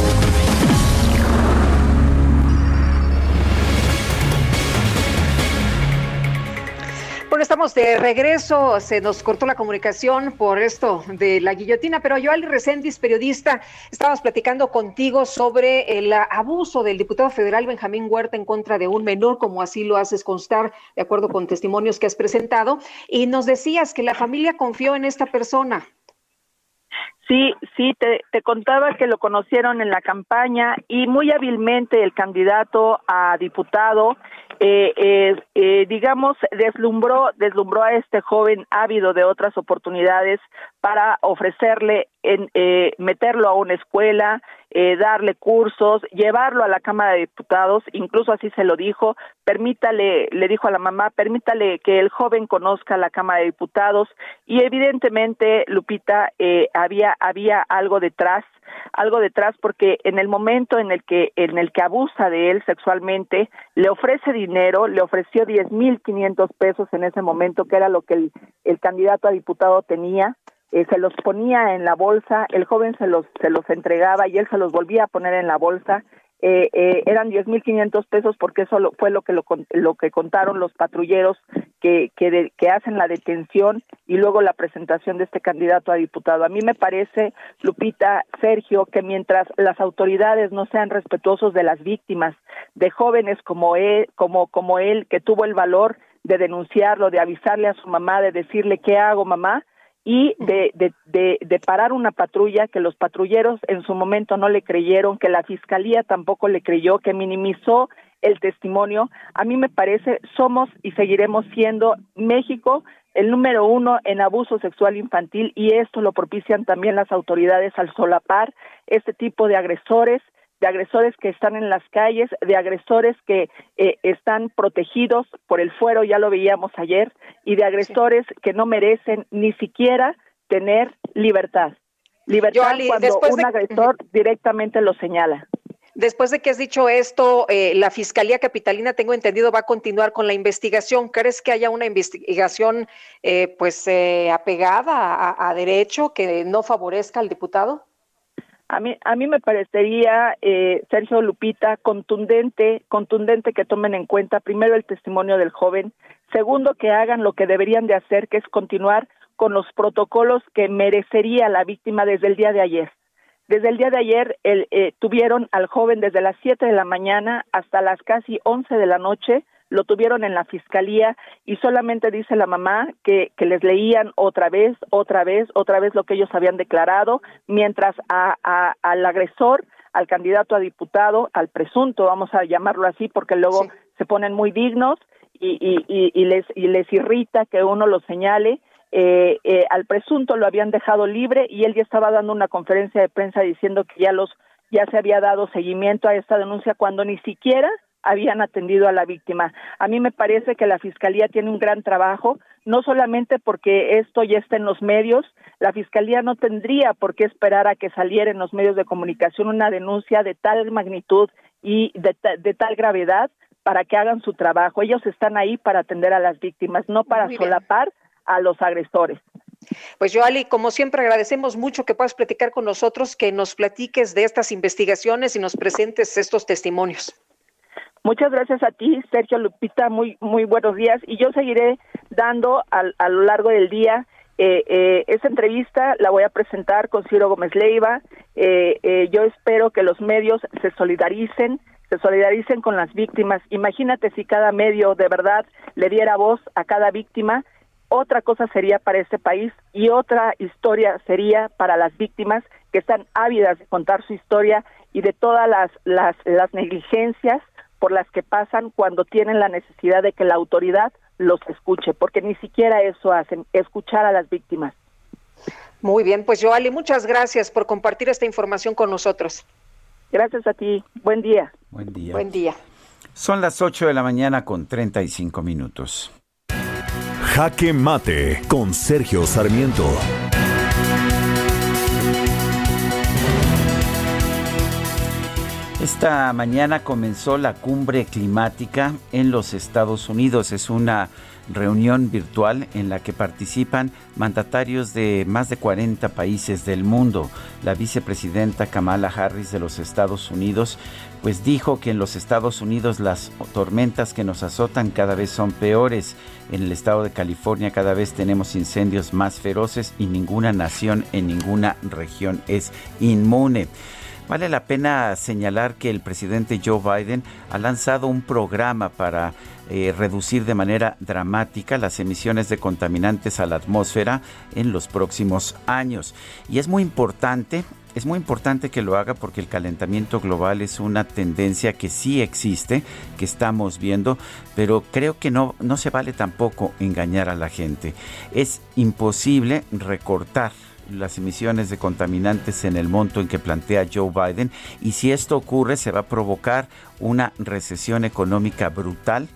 De regreso. Se nos cortó la comunicación por esto de la guillotina, pero yo, Ali Recendis, periodista, estábamos platicando contigo sobre el abuso del diputado federal Benjamín Huerta en contra de un menor, como así lo haces constar, de acuerdo con testimonios que has presentado, y nos decías que la familia confió en esta persona. Sí, sí, te, contaba que lo conocieron en la campaña y muy hábilmente el candidato a diputado eh, eh, eh, digamos, deslumbró, deslumbró a este joven ávido de otras oportunidades para ofrecerle, en, eh, meterlo a una escuela, eh, darle cursos, llevarlo a la Cámara de Diputados, incluso así se lo dijo, permítale, le dijo a la mamá, permítale que el joven conozca la Cámara de Diputados. Y evidentemente, Lupita, eh, había, había algo detrás, algo detrás porque en el momento en el que, en el que abusa de él sexualmente, le ofrece dinero, le ofreció diez mil quinientos pesos en ese momento, que era lo que el, el candidato a diputado tenía, eh, se los ponía en la bolsa, el joven se los, se los entregaba y él se los volvía a poner en la bolsa. Eh, eh, eran diez mil quinientos pesos porque eso fue lo que lo, lo, que contaron los patrulleros que que, que hacen la detención y luego la presentación de este candidato a diputado. A mí me parece, Lupita, Sergio, que mientras las autoridades no sean respetuosos de las víctimas, de jóvenes como él, como como él que tuvo el valor de denunciarlo, de avisarle a su mamá, de decirle qué hago, mamá, y de, de, de, parar una patrulla que los patrulleros en su momento no le creyeron, que la fiscalía tampoco le creyó, que minimizó el testimonio, a mí me parece somos y seguiremos siendo México el número uno en abuso sexual infantil y esto lo propician también las autoridades al solapar este tipo de agresores de agresores que están en las calles, de agresores que eh, están protegidos por el fuero, ya lo veíamos ayer, y de agresores que no merecen ni siquiera tener libertad. Libertad cuando un agresor directamente lo señala. Después de que has dicho esto, eh, la Fiscalía Capitalina, tengo entendido, va a continuar con la investigación. ¿Crees que haya una investigación eh, pues eh, apegada a, derecho que no favorezca al diputado? A mí, a mí me parecería, Sergio Lupita, contundente, contundente que tomen en cuenta primero el testimonio del joven, segundo que hagan lo que deberían de hacer, que es continuar con los protocolos que merecería la víctima desde el día de ayer. Desde el día de ayer el, eh, tuvieron al joven desde las 7 de la mañana hasta las casi 11 de la noche, lo tuvieron en la fiscalía y solamente dice la mamá que, que les leían otra vez, otra vez, otra vez lo que ellos habían declarado, mientras a, al agresor, al candidato a diputado, al presunto, vamos a llamarlo así, porque luego se ponen muy dignos y, y, y, les, y les irrita que uno lo señale, eh, eh, al presunto lo habían dejado libre y él ya estaba dando una conferencia de prensa diciendo que ya los ya se había dado seguimiento a esta denuncia cuando ni siquiera habían atendido a la víctima. A mí me parece que la Fiscalía tiene un gran trabajo, no solamente porque esto ya está en los medios, la Fiscalía no tendría por qué esperar a que saliera en los medios de comunicación una denuncia de tal magnitud y de, de tal gravedad para que hagan su trabajo. Ellos están ahí para atender a las víctimas, no para solapar a los agresores. Pues Joali, como siempre agradecemos mucho que puedas platicar con nosotros, que nos platiques de estas investigaciones y nos presentes estos testimonios. Muchas gracias a ti, Sergio Lupita, muy muy buenos días y yo seguiré dando a lo largo del día eh, eh, esta entrevista la voy a presentar con Ciro Gómez Leiva. Eh, eh, yo espero que los medios se solidaricen, se solidaricen con las víctimas. Imagínate si cada medio de verdad le diera voz a cada víctima otra cosa sería para este país y otra historia sería para las víctimas que están ávidas de contar su historia y de todas las, las negligencias por las que pasan cuando tienen la necesidad de que la autoridad los escuche, porque ni siquiera eso hacen, escuchar a las víctimas. Muy bien, pues Joali, muchas gracias por compartir esta información con nosotros. Gracias a ti. Buen día. Buen día. Buen día. Son las 8 de la mañana con 35 minutos. Jaque Mate con Sergio Sarmiento. Esta mañana comenzó la cumbre climática en los Estados Unidos. Es una reunión virtual en la que participan mandatarios de más de 40 países del mundo. La vicepresidenta Kamala Harris de los Estados Unidos pues dijo que en los Estados Unidos las tormentas que nos azotan cada vez son peores. En el estado de California cada vez tenemos incendios más feroces y ninguna nación en ninguna región es inmune. Vale la pena señalar que el presidente Joe Biden ha lanzado un programa para eh, reducir de manera dramática las emisiones de contaminantes a la atmósfera en los próximos años. Y es muy importante es muy importante que lo haga porque el calentamiento global es una tendencia que sí existe, que estamos viendo, pero creo que no, no se vale tampoco engañar a la gente. Es imposible recortar las emisiones de contaminantes en el monto en que plantea Joe Biden y si esto ocurre se va a provocar una recesión económica brutal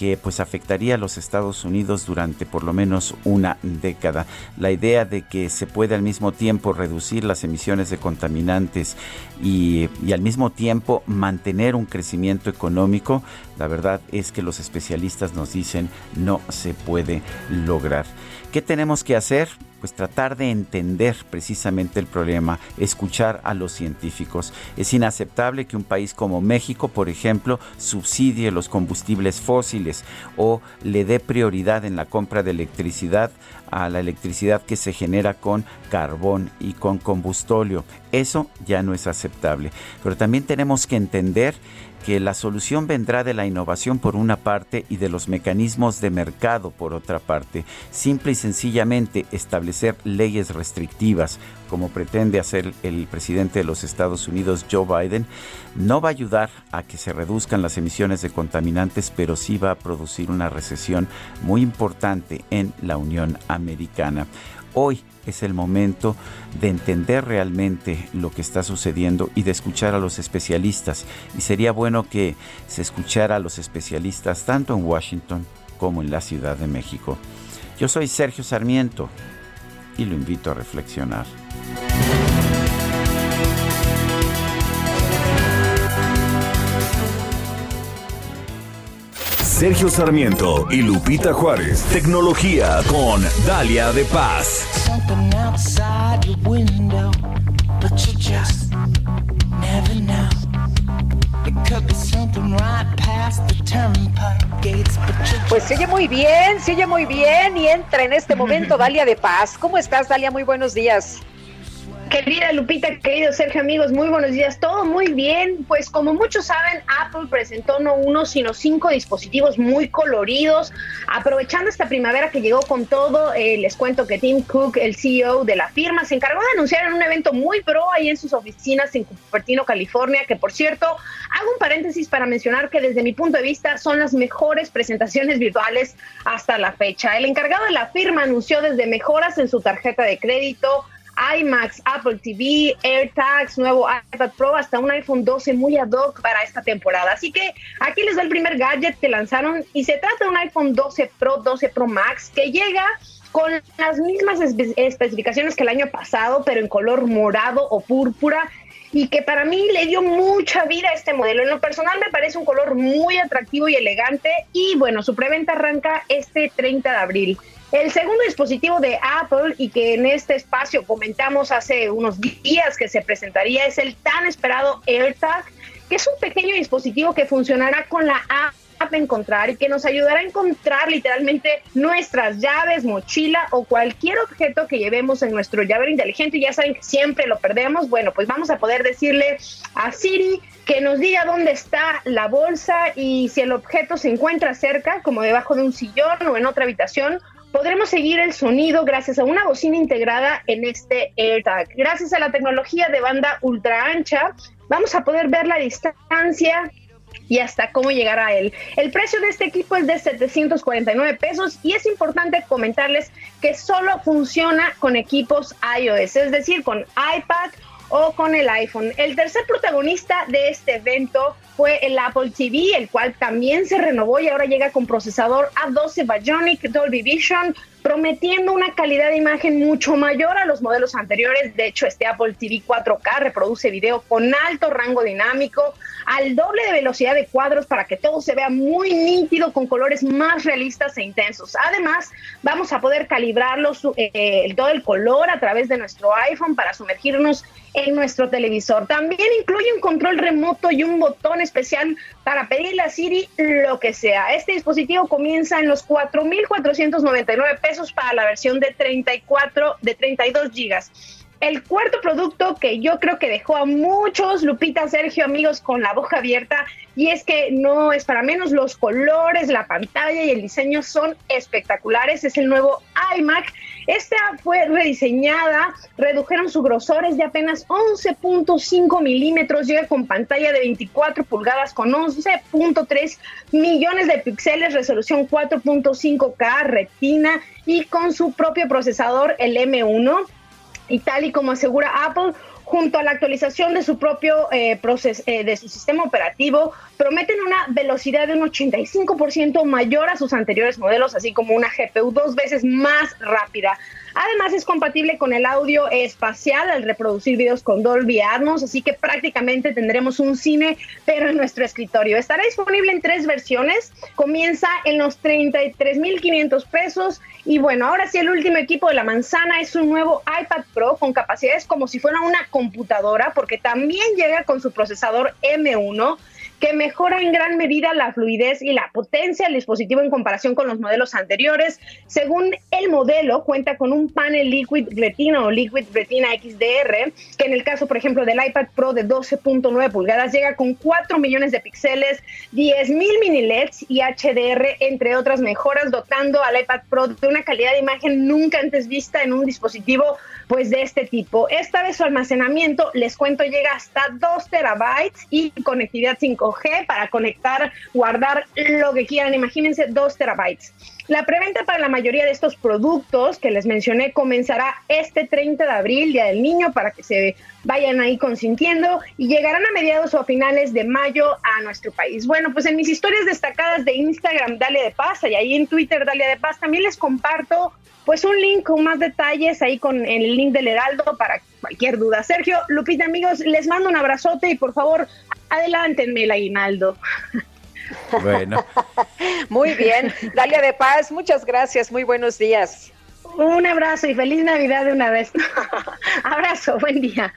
que pues afectaría a los Estados Unidos durante por lo menos una década. La idea de que se puede al mismo tiempo reducir las emisiones de contaminantes y, al mismo tiempo mantener un crecimiento económico, la verdad es que los especialistas nos dicen no se puede lograr. ¿Qué tenemos que hacer? pues tratar de entender precisamente el problema, escuchar a los científicos. Es inaceptable que un país como México, por ejemplo, subsidie los combustibles fósiles o le dé prioridad en la compra de electricidad a la electricidad que se genera con carbón y con combustóleo. Eso ya no es aceptable. Pero también tenemos que entender que la solución vendrá de la innovación por una parte y de los mecanismos de mercado por otra parte. Simple y sencillamente establecer leyes restrictivas, como pretende hacer el presidente de los Estados Unidos, Joe Biden, no va a ayudar a que se reduzcan las emisiones de contaminantes, pero sí va a producir una recesión muy importante en la Unión Americana. Hoy es el momento de entender realmente lo que está sucediendo y de escuchar a los especialistas. Y sería bueno que se escuchara a los especialistas tanto en Washington como en la Ciudad de México. Yo soy Sergio Sarmiento y lo invito a reflexionar. Sergio Sarmiento y Lupita Juárez. Tecnología con Dalia de Paz. Pues sigue muy bien, sigue muy bien y entra en este momento Dalia de Paz. ¿Cómo estás, Dalia? Muy buenos días. Querida Lupita, querido Sergio, amigos, muy buenos días. Todo muy bien. Pues como muchos saben, Apple presentó no uno, sino cinco dispositivos muy coloridos. Aprovechando esta primavera que llegó con todo, eh, les cuento que Tim Cook, el CEO de la firma, se encargó de anunciar en un evento muy pro ahí en sus oficinas en Cupertino, California, que por cierto, hago un paréntesis para mencionar que desde mi punto de vista son las mejores presentaciones virtuales hasta la fecha. El encargado de la firma anunció desde mejoras en su tarjeta de crédito, iMacs, Apple TV, AirTags, nuevo iPad Pro, hasta un iPhone 12 muy ad hoc para esta temporada. Así que aquí les doy el primer gadget que lanzaron y se trata de un iPhone 12 Pro, 12 Pro Max que llega con las mismas especificaciones que el año pasado, pero en color morado o púrpura y que para mí le dio mucha vida a este modelo. En lo personal me parece un color muy atractivo y elegante y bueno, su preventa arranca este 30 de abril. El segundo dispositivo de Apple y que en este espacio comentamos hace unos días que se presentaría es el tan esperado AirTag, que es un pequeño dispositivo que funcionará con la app encontrar y que nos ayudará a encontrar literalmente nuestras llaves, mochila o cualquier objeto que llevemos en nuestro llavero inteligente. Ya saben que siempre lo perdemos. Bueno, pues vamos a poder decirle a Siri que nos diga dónde está la bolsa y si el objeto se encuentra cerca, como debajo de un sillón o en otra habitación, podremos seguir el sonido gracias a una bocina integrada en este AirTag. Gracias a la tecnología de banda ultra ancha, vamos a poder ver la distancia y hasta cómo llegar a él. El precio de este equipo es de 749 pesos y es importante comentarles que solo funciona con equipos iOS, es decir, con iPad o con el iPhone. El tercer protagonista de este evento fue el Apple TV, el cual también se renovó y ahora llega con procesador A12 Bionic Dolby Vision, prometiendo una calidad de imagen mucho mayor a los modelos anteriores. De hecho, este Apple TV 4K reproduce video con alto rango dinámico, al doble de velocidad de cuadros para que todo se vea muy nítido con colores más realistas e intensos. Además, vamos a poder calibrarlo eh, todo el color a través de nuestro iPhone para sumergirnos en nuestro televisor. También incluye un control remoto y un botón especial para pedirle a Siri lo que sea. Este dispositivo comienza en los 4.499 pesos para la versión de 34 de 32 gigas el cuarto producto que yo creo que dejó a muchos, Lupita, Sergio, amigos, con la boca abierta, y es que no es para menos, los colores, la pantalla y el diseño son espectaculares. Es el nuevo iMac. Esta fue rediseñada, redujeron su grosor, es de apenas 11.5 milímetros, llega con pantalla de 24 pulgadas con 11.3 millones de píxeles, resolución 4.5K, retina y con su propio procesador, el M1 y tal y como asegura Apple, junto a la actualización de su propio eh, proceso, eh, de su sistema operativo, prometen una velocidad de un 85% mayor a sus anteriores modelos, así como una GPU dos veces más rápida. Además es compatible con el audio espacial al reproducir videos con Dolby Atmos, así que prácticamente tendremos un cine, pero en nuestro escritorio. Estará disponible en tres versiones, comienza en los 33.500 pesos. Y bueno, ahora sí el último equipo de la manzana es un nuevo iPad Pro con capacidades como si fuera una computadora, porque también llega con su procesador M1 que mejora en gran medida la fluidez y la potencia del dispositivo en comparación con los modelos anteriores. Según el modelo, cuenta con un panel Liquid Retina o Liquid Retina XDR, que en el caso, por ejemplo, del iPad Pro de 12.9 pulgadas llega con 4 millones de píxeles, 10 mil mini LEDs y HDR, entre otras mejoras, dotando al iPad Pro de una calidad de imagen nunca antes vista en un dispositivo pues de este tipo. Esta vez su almacenamiento, les cuento, llega hasta 2 terabytes y conectividad 5G para conectar, guardar lo que quieran. Imagínense 2 terabytes. La preventa para la mayoría de estos productos que les mencioné comenzará este 30 de abril, Día del Niño, para que se vayan ahí consintiendo y llegarán a mediados o a finales de mayo a nuestro país. Bueno, pues en mis historias destacadas de Instagram, Dale de Paz, y ahí en Twitter, Dale de Paz, también les comparto pues un link con más detalles ahí con el link del Heraldo para cualquier duda. Sergio, Lupita, amigos, les mando un abrazote y por favor, adelántenme el aguinaldo. Bueno. Muy bien. Dalia de Paz, muchas gracias. Muy buenos días. Un abrazo y feliz Navidad de una vez. abrazo, buen día.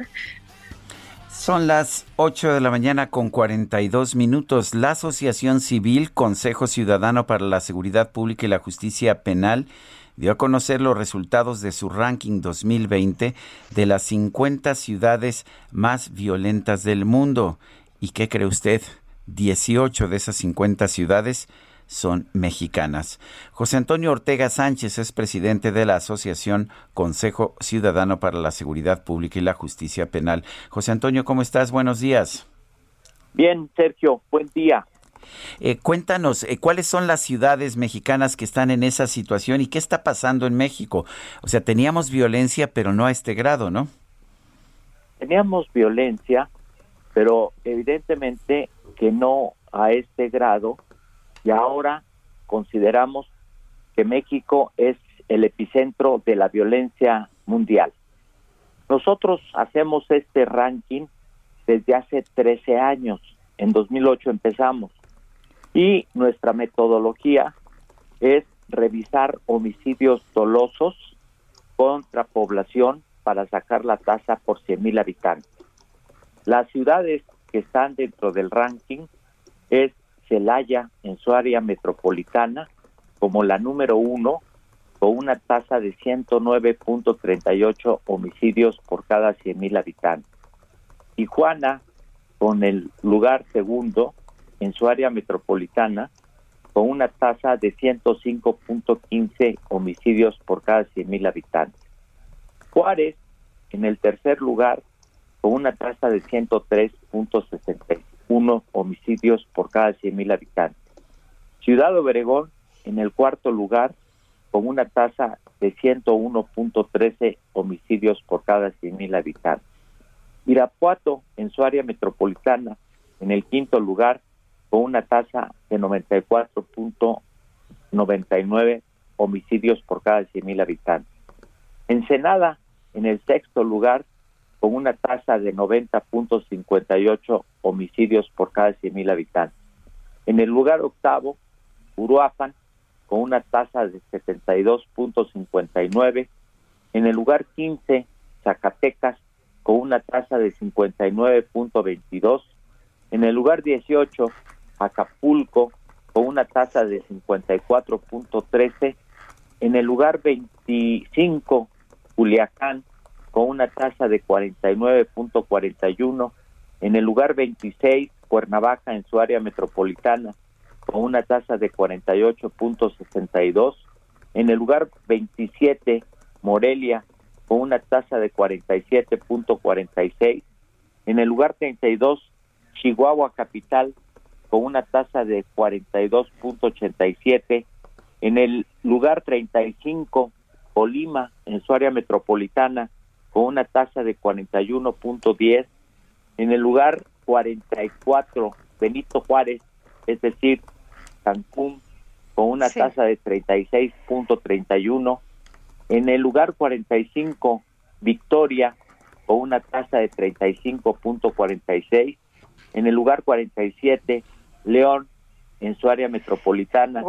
Son las 8 de la mañana con 42 minutos. La Asociación Civil Consejo Ciudadano para la Seguridad Pública y la Justicia Penal dio a conocer los resultados de su ranking 2020 de las 50 ciudades más violentas del mundo. ¿Y qué cree usted? 18 de esas 50 ciudades son mexicanas. José Antonio Ortega Sánchez es presidente de la Asociación Consejo Ciudadano para la Seguridad Pública y la Justicia Penal. José Antonio, ¿cómo estás? Buenos días. Bien, Sergio, buen día. Eh, cuéntanos, eh, ¿cuáles son las ciudades mexicanas que están en esa situación y qué está pasando en México? O sea, teníamos violencia, pero no a este grado, ¿no? Teníamos violencia, pero evidentemente que no a este grado y ahora consideramos que México es el epicentro de la violencia mundial. Nosotros hacemos este ranking desde hace 13 años, en 2008 empezamos, y nuestra metodología es revisar homicidios dolosos contra población para sacar la tasa por 100.000 habitantes. Las ciudades que están dentro del ranking es Celaya en su área metropolitana como la número uno con una tasa de 109.38 homicidios por cada 100.000 habitantes. Tijuana con el lugar segundo en su área metropolitana con una tasa de 105.15 homicidios por cada 100.000 habitantes. Juárez en el tercer lugar con una tasa de 103.61 homicidios por cada 100.000 habitantes. Ciudad Obregón en el cuarto lugar con una tasa de 101.13 homicidios por cada 100.000 habitantes. Irapuato en su área metropolitana en el quinto lugar con una tasa de 94.99 homicidios por cada 100.000 habitantes. Ensenada en el sexto lugar con una tasa de 90.58 homicidios por cada 100.000 habitantes. En el lugar octavo, Uruapan, con una tasa de 72.59. En el lugar 15, Zacatecas, con una tasa de 59.22. En el lugar 18, Acapulco, con una tasa de 54.13. En el lugar 25, Culiacán, con una tasa de 49.41. En el lugar 26, Cuernavaca, en su área metropolitana, con una tasa de 48.62. En el lugar 27, Morelia, con una tasa de 47.46. En el lugar 32, Chihuahua Capital, con una tasa de 42.87. En el lugar 35, Colima, en su área metropolitana, con una tasa de 41.10. En el lugar 44, Benito Juárez, es decir, Cancún, con una tasa de 36.31. En el lugar 45, Victoria, con una tasa de 35.46. En el lugar 47, León, en su área metropolitana,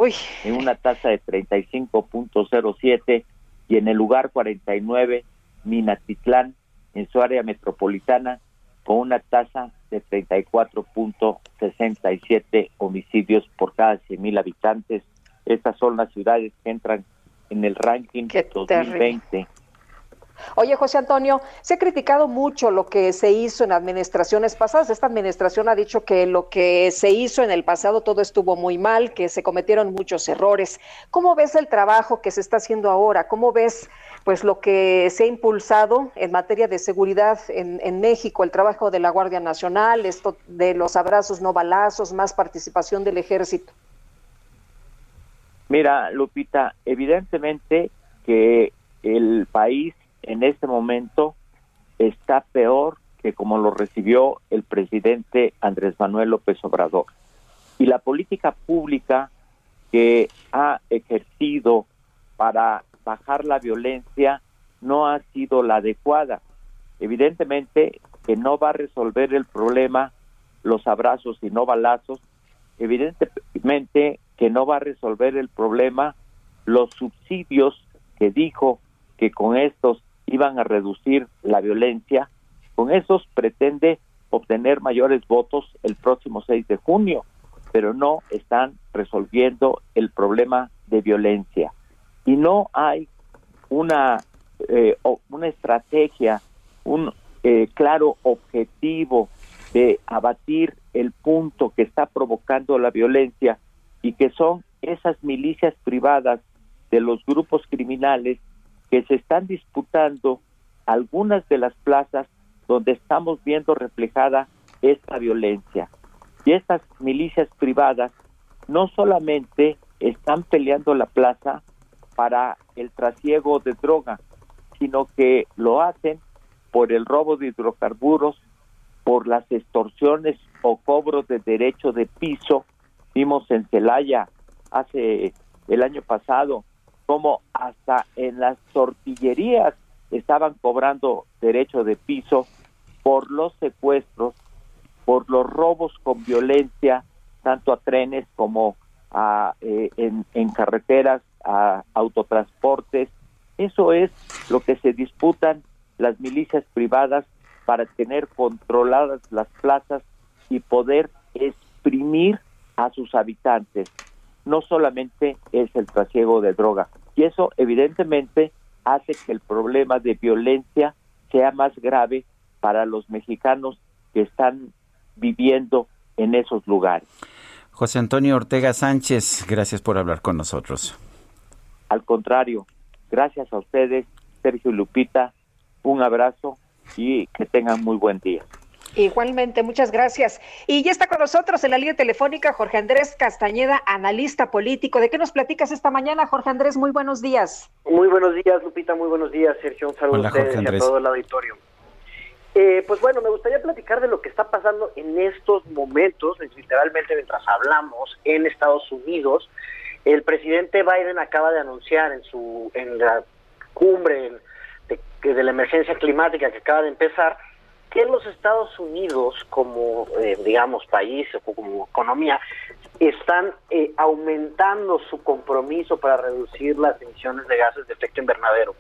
en una tasa de 35.07. Y en el lugar 49, Minatitlán en su área metropolitana con una tasa de 34.67 homicidios por cada 100.000 habitantes. Estas son las ciudades que entran en el ranking 2020. Oye, José Antonio, se ha criticado mucho lo que se hizo en administraciones pasadas. Esta administración ha dicho que lo que se hizo en el pasado todo estuvo muy mal, que se cometieron muchos errores. ¿Cómo ves el trabajo que se está haciendo ahora? ¿Cómo ves pues lo que se ha impulsado en materia de seguridad en, México, el trabajo de la Guardia Nacional, esto de los abrazos no balazos, más participación del ejército? Mira, Lupita, evidentemente que el país en este momento está peor que como lo recibió el presidente Andrés Manuel López Obrador. Y la política pública que ha ejercido para bajar la violencia no ha sido la adecuada. Evidentemente que no va a resolver el problema los abrazos y no balazos, evidentemente que no va a resolver el problema los subsidios que dijo que con estos iban a reducir la violencia, con esos pretende obtener mayores votos el próximo 6 de junio, pero no están resolviendo el problema de violencia. Y no hay una, eh, una estrategia, un eh, claro objetivo de abatir el punto que está provocando la violencia y que son esas milicias privadas de los grupos criminales que se están disputando algunas de las plazas donde estamos viendo reflejada esta violencia. Y estas milicias privadas no solamente están peleando la plaza para el trasiego de droga, sino que lo hacen por el robo de hidrocarburos, por las extorsiones o cobros de derecho de piso. Vimos en Celaya hace el año pasado como hasta en las tortillerías estaban cobrando derecho de piso por los secuestros, por los robos con violencia, tanto a trenes como a, eh, en, en carreteras, a autotransportes. Eso es lo que se disputan las milicias privadas para tener controladas las plazas y poder exprimir a sus habitantes. No solamente es el trasiego de droga. Y eso evidentemente hace que el problema de violencia sea más grave para los mexicanos que están viviendo en esos lugares. José Antonio Ortega Sánchez, gracias por hablar con nosotros. Al contrario, gracias a ustedes, Sergio y Lupita, un abrazo y que tengan muy buen día. Igualmente, muchas gracias. Y ya está con nosotros en la línea telefónica Jorge Andrés Castañeda, analista político. ¿De qué nos platicas esta mañana, Jorge Andrés? Muy buenos días. Muy buenos días, Lupita. Muy buenos días, Sergio. Un saludo a ustedes y a todo el auditorio. Eh, pues bueno, me gustaría platicar de lo que está pasando en estos momentos, literalmente mientras hablamos en Estados Unidos. El presidente Biden acaba de anunciar en su en la cumbre de la emergencia climática que acaba de empezar que los Estados Unidos como, eh, digamos, país o como economía están eh, aumentando su compromiso para reducir las emisiones de gases de efecto invernadero,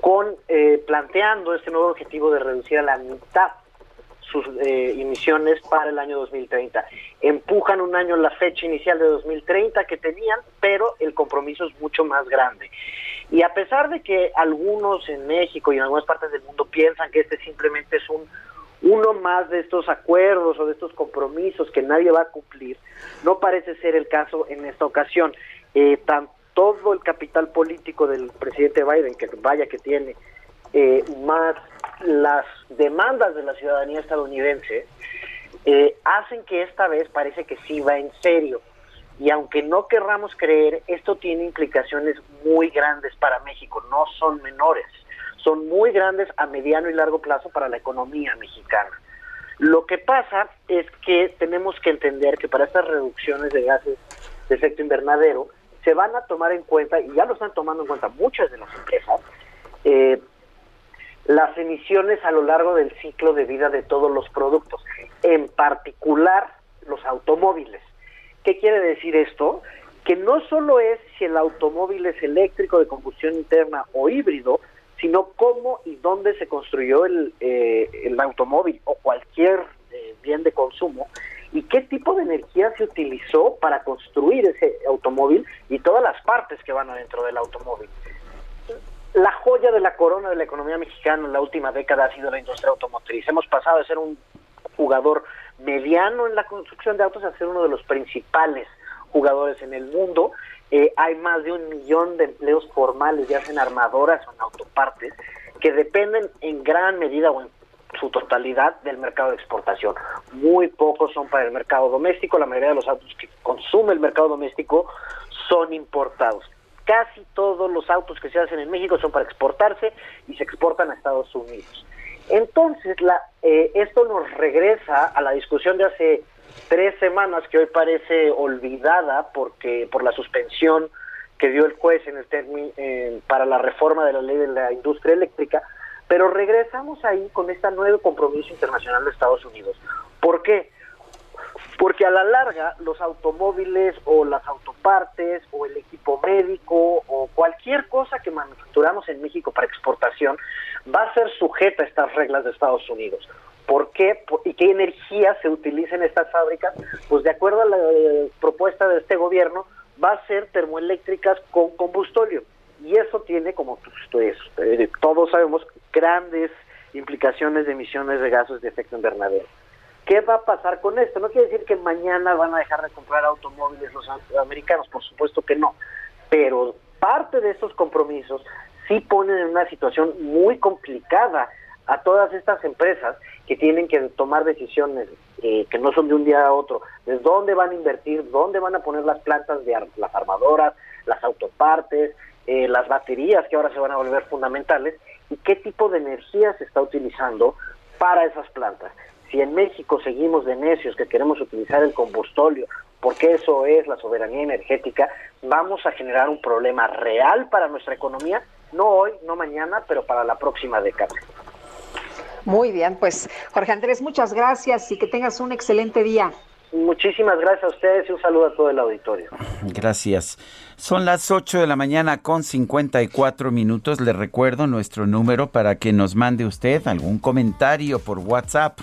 con eh, planteando este nuevo objetivo de reducir a la mitad sus emisiones para el año 2030. Empujan un año la fecha inicial de 2030 que tenían, pero el compromiso es mucho más grande. Y a pesar de que algunos en México y en algunas partes del mundo piensan que este simplemente es un uno más de estos acuerdos o de estos compromisos que nadie va a cumplir, no parece ser el caso en esta ocasión. Eh, todo el capital político del presidente Biden, que vaya que tiene, eh, más las demandas de la ciudadanía estadounidense, eh, hacen que esta vez parece que sí va en serio. Y aunque no querramos creer, esto tiene implicaciones muy grandes para México, no son menores son muy grandes a mediano y largo plazo para la economía mexicana. Lo que pasa es que tenemos que entender que para estas reducciones de gases de efecto invernadero se van a tomar en cuenta, y ya lo están tomando en cuenta muchas de las empresas, eh, las emisiones a lo largo del ciclo de vida de todos los productos, en particular los automóviles. ¿Qué quiere decir esto? Que no solo es si el automóvil es eléctrico de combustión interna o híbrido, sino cómo y dónde se construyó el, eh, el automóvil o cualquier bien de consumo y qué tipo de energía se utilizó para construir ese automóvil y todas las partes que van adentro del automóvil. La joya de la corona de la economía mexicana en la última década ha sido la industria automotriz. Hemos pasado de ser un jugador mediano en la construcción de autos a ser uno de los principales jugadores en el mundo. Eh, hay más de un millón de empleos formales, ya sea en armadoras o en autopartes, que dependen en gran medida o en su totalidad del mercado de exportación. Muy pocos son para el mercado doméstico, la mayoría de los autos que consume el mercado doméstico son importados. Casi todos los autos que se hacen en México son para exportarse y se exportan a Estados Unidos. Entonces, la, eh, esto nos regresa a la discusión de hace tres semanas que hoy parece olvidada porque por la suspensión que dio el juez en el para la reforma de la ley de la industria eléctrica, pero regresamos ahí con este nuevo compromiso internacional de Estados Unidos. ¿Por qué? Porque a la larga los automóviles o las autopartes o el equipo médico o cualquier cosa que manufacturamos en México para exportación va a ser sujeta a estas reglas de Estados Unidos. ¿Por qué? ¿Y qué energía se utiliza en estas fábricas? Pues de acuerdo a la eh, propuesta de este gobierno, va a ser termoeléctricas con combustóleo. Y eso tiene, como pues, todos sabemos, grandes implicaciones de emisiones de gases de efecto invernadero. ¿Qué va a pasar con esto? No quiere decir que mañana van a dejar de comprar automóviles los americanos, por supuesto que no, pero parte de estos compromisos sí ponen en una situación muy complicada a todas estas empresas que tienen que tomar decisiones eh, que no son de un día a otro, de dónde van a invertir, dónde van a poner las plantas de las armadoras, las autopartes, eh, las baterías que ahora se van a volver fundamentales y qué tipo de energía se está utilizando para esas plantas. Si en México seguimos de necios que queremos utilizar el combustóleo, porque eso es la soberanía energética, vamos a generar un problema real para nuestra economía, no hoy, no mañana, pero para la próxima década. Muy bien, pues Jorge Andrés, muchas gracias y que tengas un excelente día. Muchísimas gracias a ustedes y un saludo a todo el auditorio. Gracias. Son las 8 de la mañana con 54 minutos. Le recuerdo nuestro número para que nos mande usted algún comentario por WhatsApp.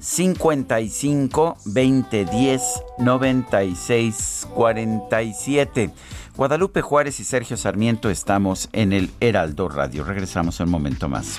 55 20 10 96 47. Guadalupe Juárez y Sergio Sarmiento estamos en el Heraldo Radio. Regresamos un momento más.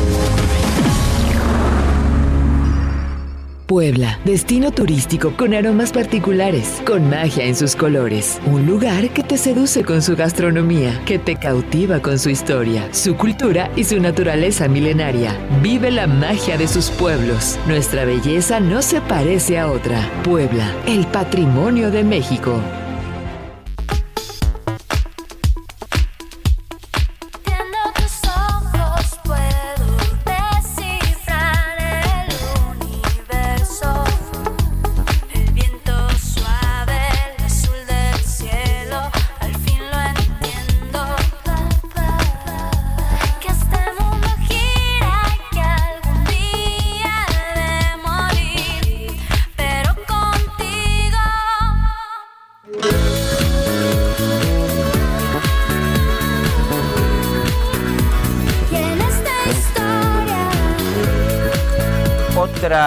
Puebla, destino turístico con aromas particulares, con magia en sus colores. Un lugar que te seduce con su gastronomía, que te cautiva con su historia, su cultura y su naturaleza milenaria. Vive la magia de sus pueblos. Nuestra belleza no se parece a otra. Puebla, el patrimonio de México.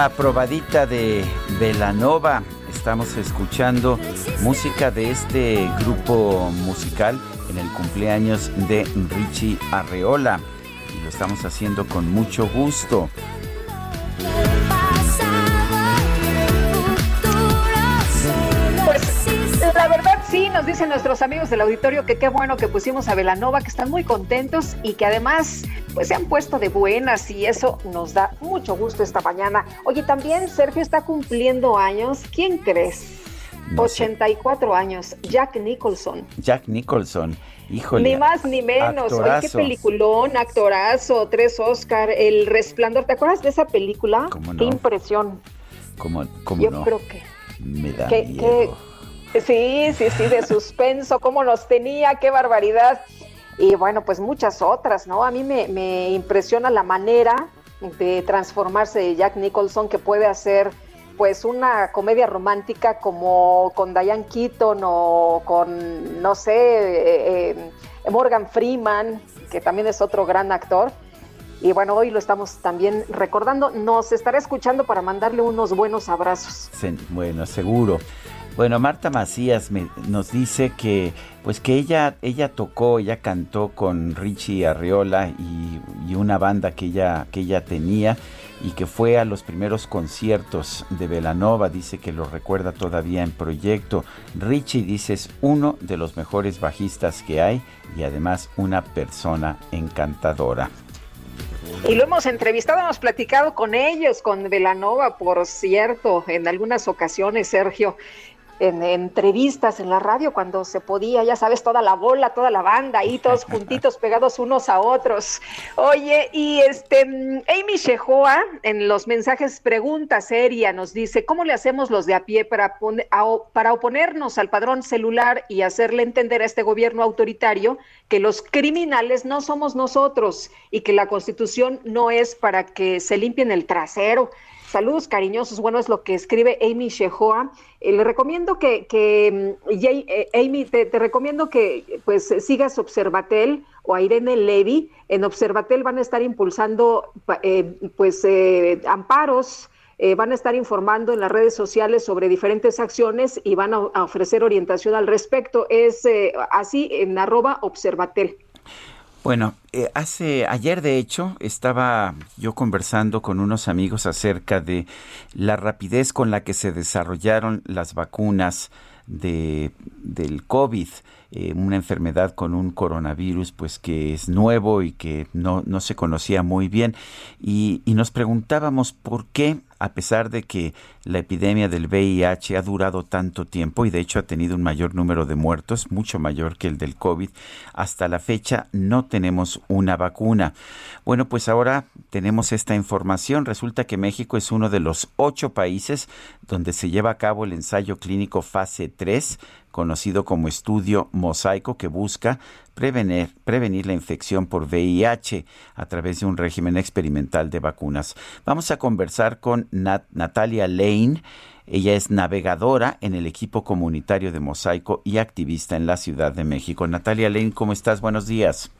Probadita de Velanova. Estamos escuchando música de este grupo musical en el cumpleaños de Richie Arreola lo estamos haciendo con mucho gusto. La verdad sí, nos dicen nuestros amigos del auditorio que qué bueno que pusimos a Velanova, que están muy contentos y que además pues se han puesto de buenas y eso nos da mucho gusto esta mañana. Oye, también Sergio está cumpliendo años. ¿Quién crees? 84 años, Jack Nicholson. Jack Nicholson, híjole. Ni más ni menos. Oye, qué peliculón, actorazo, tres Oscar, El Resplandor. ¿Te acuerdas de esa película? ¿Cómo Qué impresión. ¿Cómo, cómo Yo no? creo que Me da que, miedo. que- sí, sí, sí, de suspenso, cómo nos tenía, qué barbaridad. Y bueno, pues muchas otras, ¿no? A mí me, me impresiona la manera de transformarse de Jack Nicholson que puede hacer pues una comedia romántica como con Diane Keaton o con, no sé, eh, eh, Morgan Freeman, que también es otro gran actor. Y bueno, hoy lo estamos también recordando. Nos estará escuchando para mandarle unos buenos abrazos. Bueno, seguro. Bueno, Marta Macías me- nos dice que pues que ella ella tocó, ella cantó con Richie Arriola y, y una banda que ella que ella tenía y que fue a los primeros conciertos de Velanova, dice que lo recuerda todavía en proyecto. Richie dice es uno de los mejores bajistas que hay y además una persona encantadora. Y lo hemos entrevistado, hemos platicado con ellos, con Velanova, por cierto, en algunas ocasiones, Sergio, en entrevistas en la radio cuando se podía, ya sabes, toda la bola, toda la banda, ahí todos juntitos, pegados unos a otros. Oye, y este, Amy Shehoa en los mensajes pregunta seria nos dice, ¿cómo le hacemos los de a pie para, a- para oponernos al padrón celular y hacerle entender a este gobierno autoritario que los criminales no somos nosotros y que la constitución no es para que se limpien el trasero? Saludos cariñosos, bueno, es lo que escribe Amy Shehoa. Eh, le recomiendo que, que mm, eh, Amy, te, recomiendo que pues sigas Observatel o a Irene Levy. En Observatel van a estar impulsando eh, pues eh, amparos, van a estar informando en las redes sociales sobre diferentes acciones y van a, a ofrecer orientación al respecto. Es así en arroba Observatel. Bueno, eh, hace ayer de hecho estaba yo conversando con unos amigos acerca de la rapidez con la que se desarrollaron las vacunas de del COVID, eh, una enfermedad con un coronavirus pues que es nuevo y que no, no se conocía muy bien y, y nos preguntábamos por qué a pesar de que la epidemia del VIH ha durado tanto tiempo y de hecho ha tenido un mayor número de muertos, mucho mayor que el del COVID, hasta la fecha no tenemos una vacuna. Bueno, pues ahora tenemos esta información. Resulta que México es uno de los ocho países donde se lleva a cabo el ensayo clínico fase 3 conocido como estudio mosaico que busca prevenir, prevenir la infección por VIH a través de un régimen experimental de vacunas. Vamos a conversar con Nat- Natalia Lane. Ella es navegadora en el equipo comunitario de Mosaico y activista en la Ciudad de México. Natalia Lane, ¿cómo estás? Buenos días.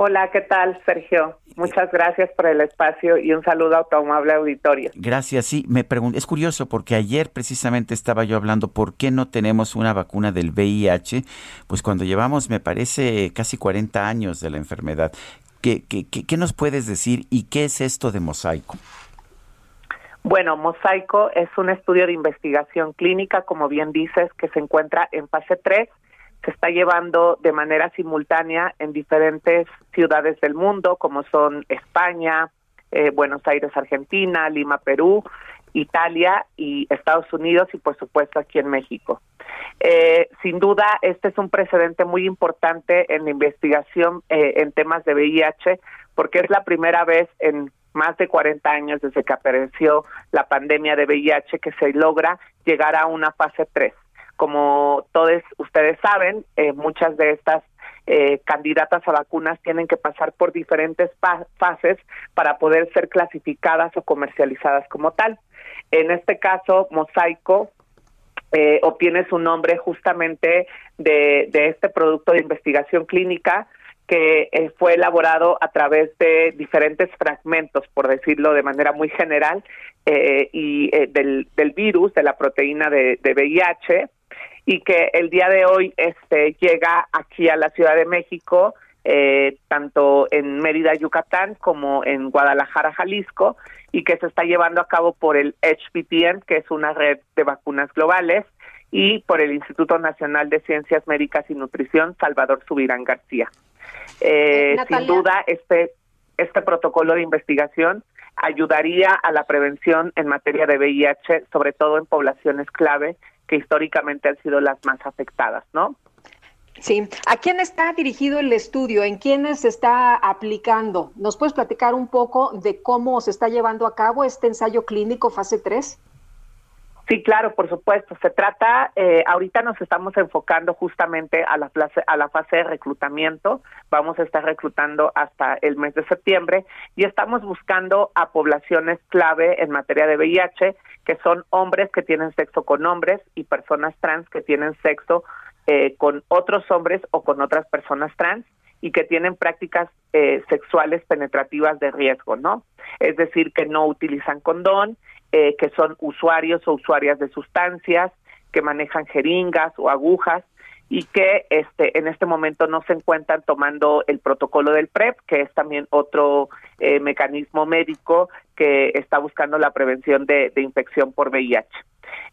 Hola, ¿qué tal, Sergio? Muchas gracias por el espacio y un saludo a tu amable auditorio. Gracias. Sí, me es curioso porque ayer precisamente estaba yo hablando por qué no tenemos una vacuna del VIH, pues cuando llevamos, me parece, casi 40 años de la enfermedad. ¿Qué, qué, qué- qué nos puedes decir y qué es esto de mosaico? Bueno, Mosaico es un estudio de investigación clínica, como bien dices, que se encuentra en fase 3. Se está llevando de manera simultánea en diferentes ciudades del mundo, como son España, eh, Buenos Aires, Argentina, Lima, Perú, Italia y Estados Unidos y por supuesto aquí en México. Eh, sin duda, este es un precedente muy importante en la investigación eh, en temas de VIH, porque es la primera vez en más de 40 años desde que apareció la pandemia de VIH que se logra llegar a una fase 3. Como todos ustedes saben, eh, muchas de estas eh, candidatas a vacunas tienen que pasar por diferentes fases para poder ser clasificadas o comercializadas como tal. En este caso, Mosaico eh, obtiene su nombre justamente de, de este producto de investigación clínica que eh, fue elaborado a través de diferentes fragmentos, por decirlo de manera muy general, eh, y eh, del, del virus, de la proteína de VIH, y que el día de hoy este, llega aquí a la Ciudad de México, eh, tanto en Mérida, Yucatán, como en Guadalajara, Jalisco, y que se está llevando a cabo por el HPTN, que es una red de vacunas globales, y por el Instituto Nacional de Ciencias Médicas y Nutrición, Salvador Subirán García. Eh, sin duda, este, este protocolo de investigación ayudaría a la prevención en materia de VIH, sobre todo en poblaciones clave que históricamente han sido las más afectadas, ¿no? Sí. ¿A quién está dirigido el estudio? ¿En quiénes se está aplicando? ¿Nos puedes platicar un poco de cómo se está llevando a cabo este ensayo clínico fase 3? Sí, claro, por supuesto. Se trata, eh, ahorita nos estamos enfocando justamente a la, fase de reclutamiento. Vamos a estar reclutando hasta el mes de septiembre y estamos buscando a poblaciones clave en materia de VIH, que son hombres que tienen sexo con hombres y personas trans que tienen sexo eh, con otros hombres o con otras personas trans y que tienen prácticas eh, sexuales penetrativas de riesgo, ¿no? Es decir, que no utilizan condón, eh, que son usuarios o usuarias de sustancias, que manejan jeringas o agujas y que este en este momento no se encuentran tomando el protocolo del PrEP, que es también otro eh, mecanismo médico que está buscando la prevención de, infección por VIH.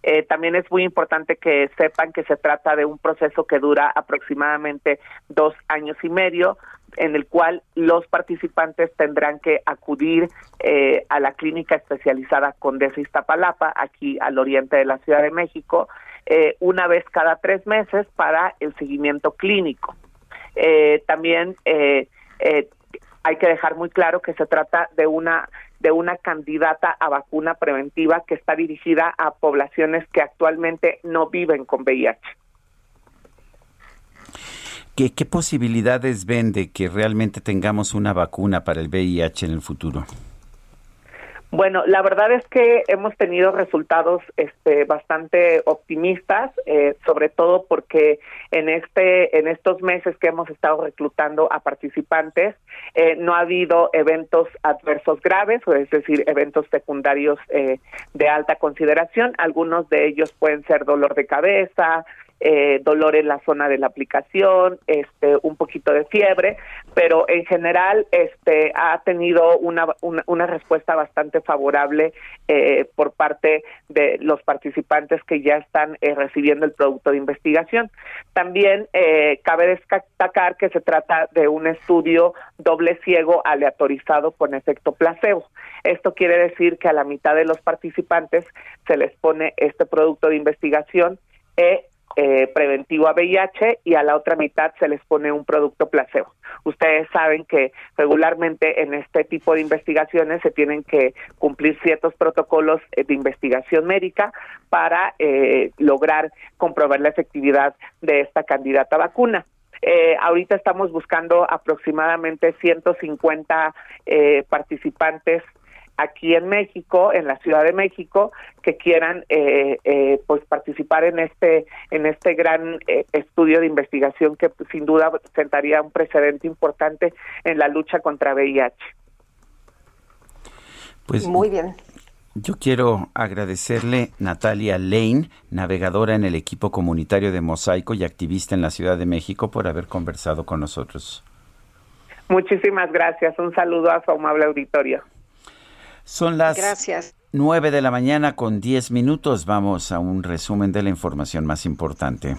Eh, también es muy importante que sepan que se trata de un proceso que dura aproximadamente dos años y medio, en el cual los participantes tendrán que acudir eh, a la clínica especializada Condesa Iztapalapa, aquí al oriente de la Ciudad de México, eh, una vez cada tres meses para el seguimiento clínico. Eh, también hay que dejar muy claro que se trata de una de una candidata a vacuna preventiva que está dirigida a poblaciones que actualmente no viven con VIH. ¿Qué, ¿Qué posibilidades ven de que realmente tengamos una vacuna para el VIH en el futuro? Bueno, la verdad es que hemos tenido resultados este, bastante optimistas, eh, sobre todo porque en este, en estos meses que hemos estado reclutando a participantes, eh, no ha habido eventos adversos graves, es decir, eventos secundarios eh, de alta consideración. Algunos de ellos pueden ser dolor de cabeza, eh, dolor en la zona de la aplicación, este, un poquito de fiebre, pero en general este, ha tenido una, una, respuesta bastante favorable eh, por parte de los participantes que ya están eh, recibiendo el producto de investigación. También cabe destacar que se trata de un estudio doble ciego aleatorizado con efecto placebo. Esto quiere decir que a la mitad de los participantes se les pone este producto de investigación e eh, preventivo a VIH y a la otra mitad se les pone un producto placebo. Ustedes saben que regularmente en este tipo de investigaciones se tienen que cumplir ciertos protocolos eh, de investigación médica para eh, lograr comprobar la efectividad de esta candidata vacuna. Eh, ahorita estamos buscando aproximadamente 150 eh, participantes aquí en México, en la Ciudad de México, que quieran eh, eh, pues participar en este en este gran eh, estudio de investigación que pues, sin duda sentaría un precedente importante en la lucha contra VIH. Pues muy bien. Yo quiero agradecerle Natalia Lane, navegadora en el equipo comunitario de Mosaico y activista en la Ciudad de México, por haber conversado con nosotros. Muchísimas gracias. Un saludo a su amable auditorio. Son las Gracias. 9 de la mañana con 10 minutos. Vamos a un resumen de la información más importante.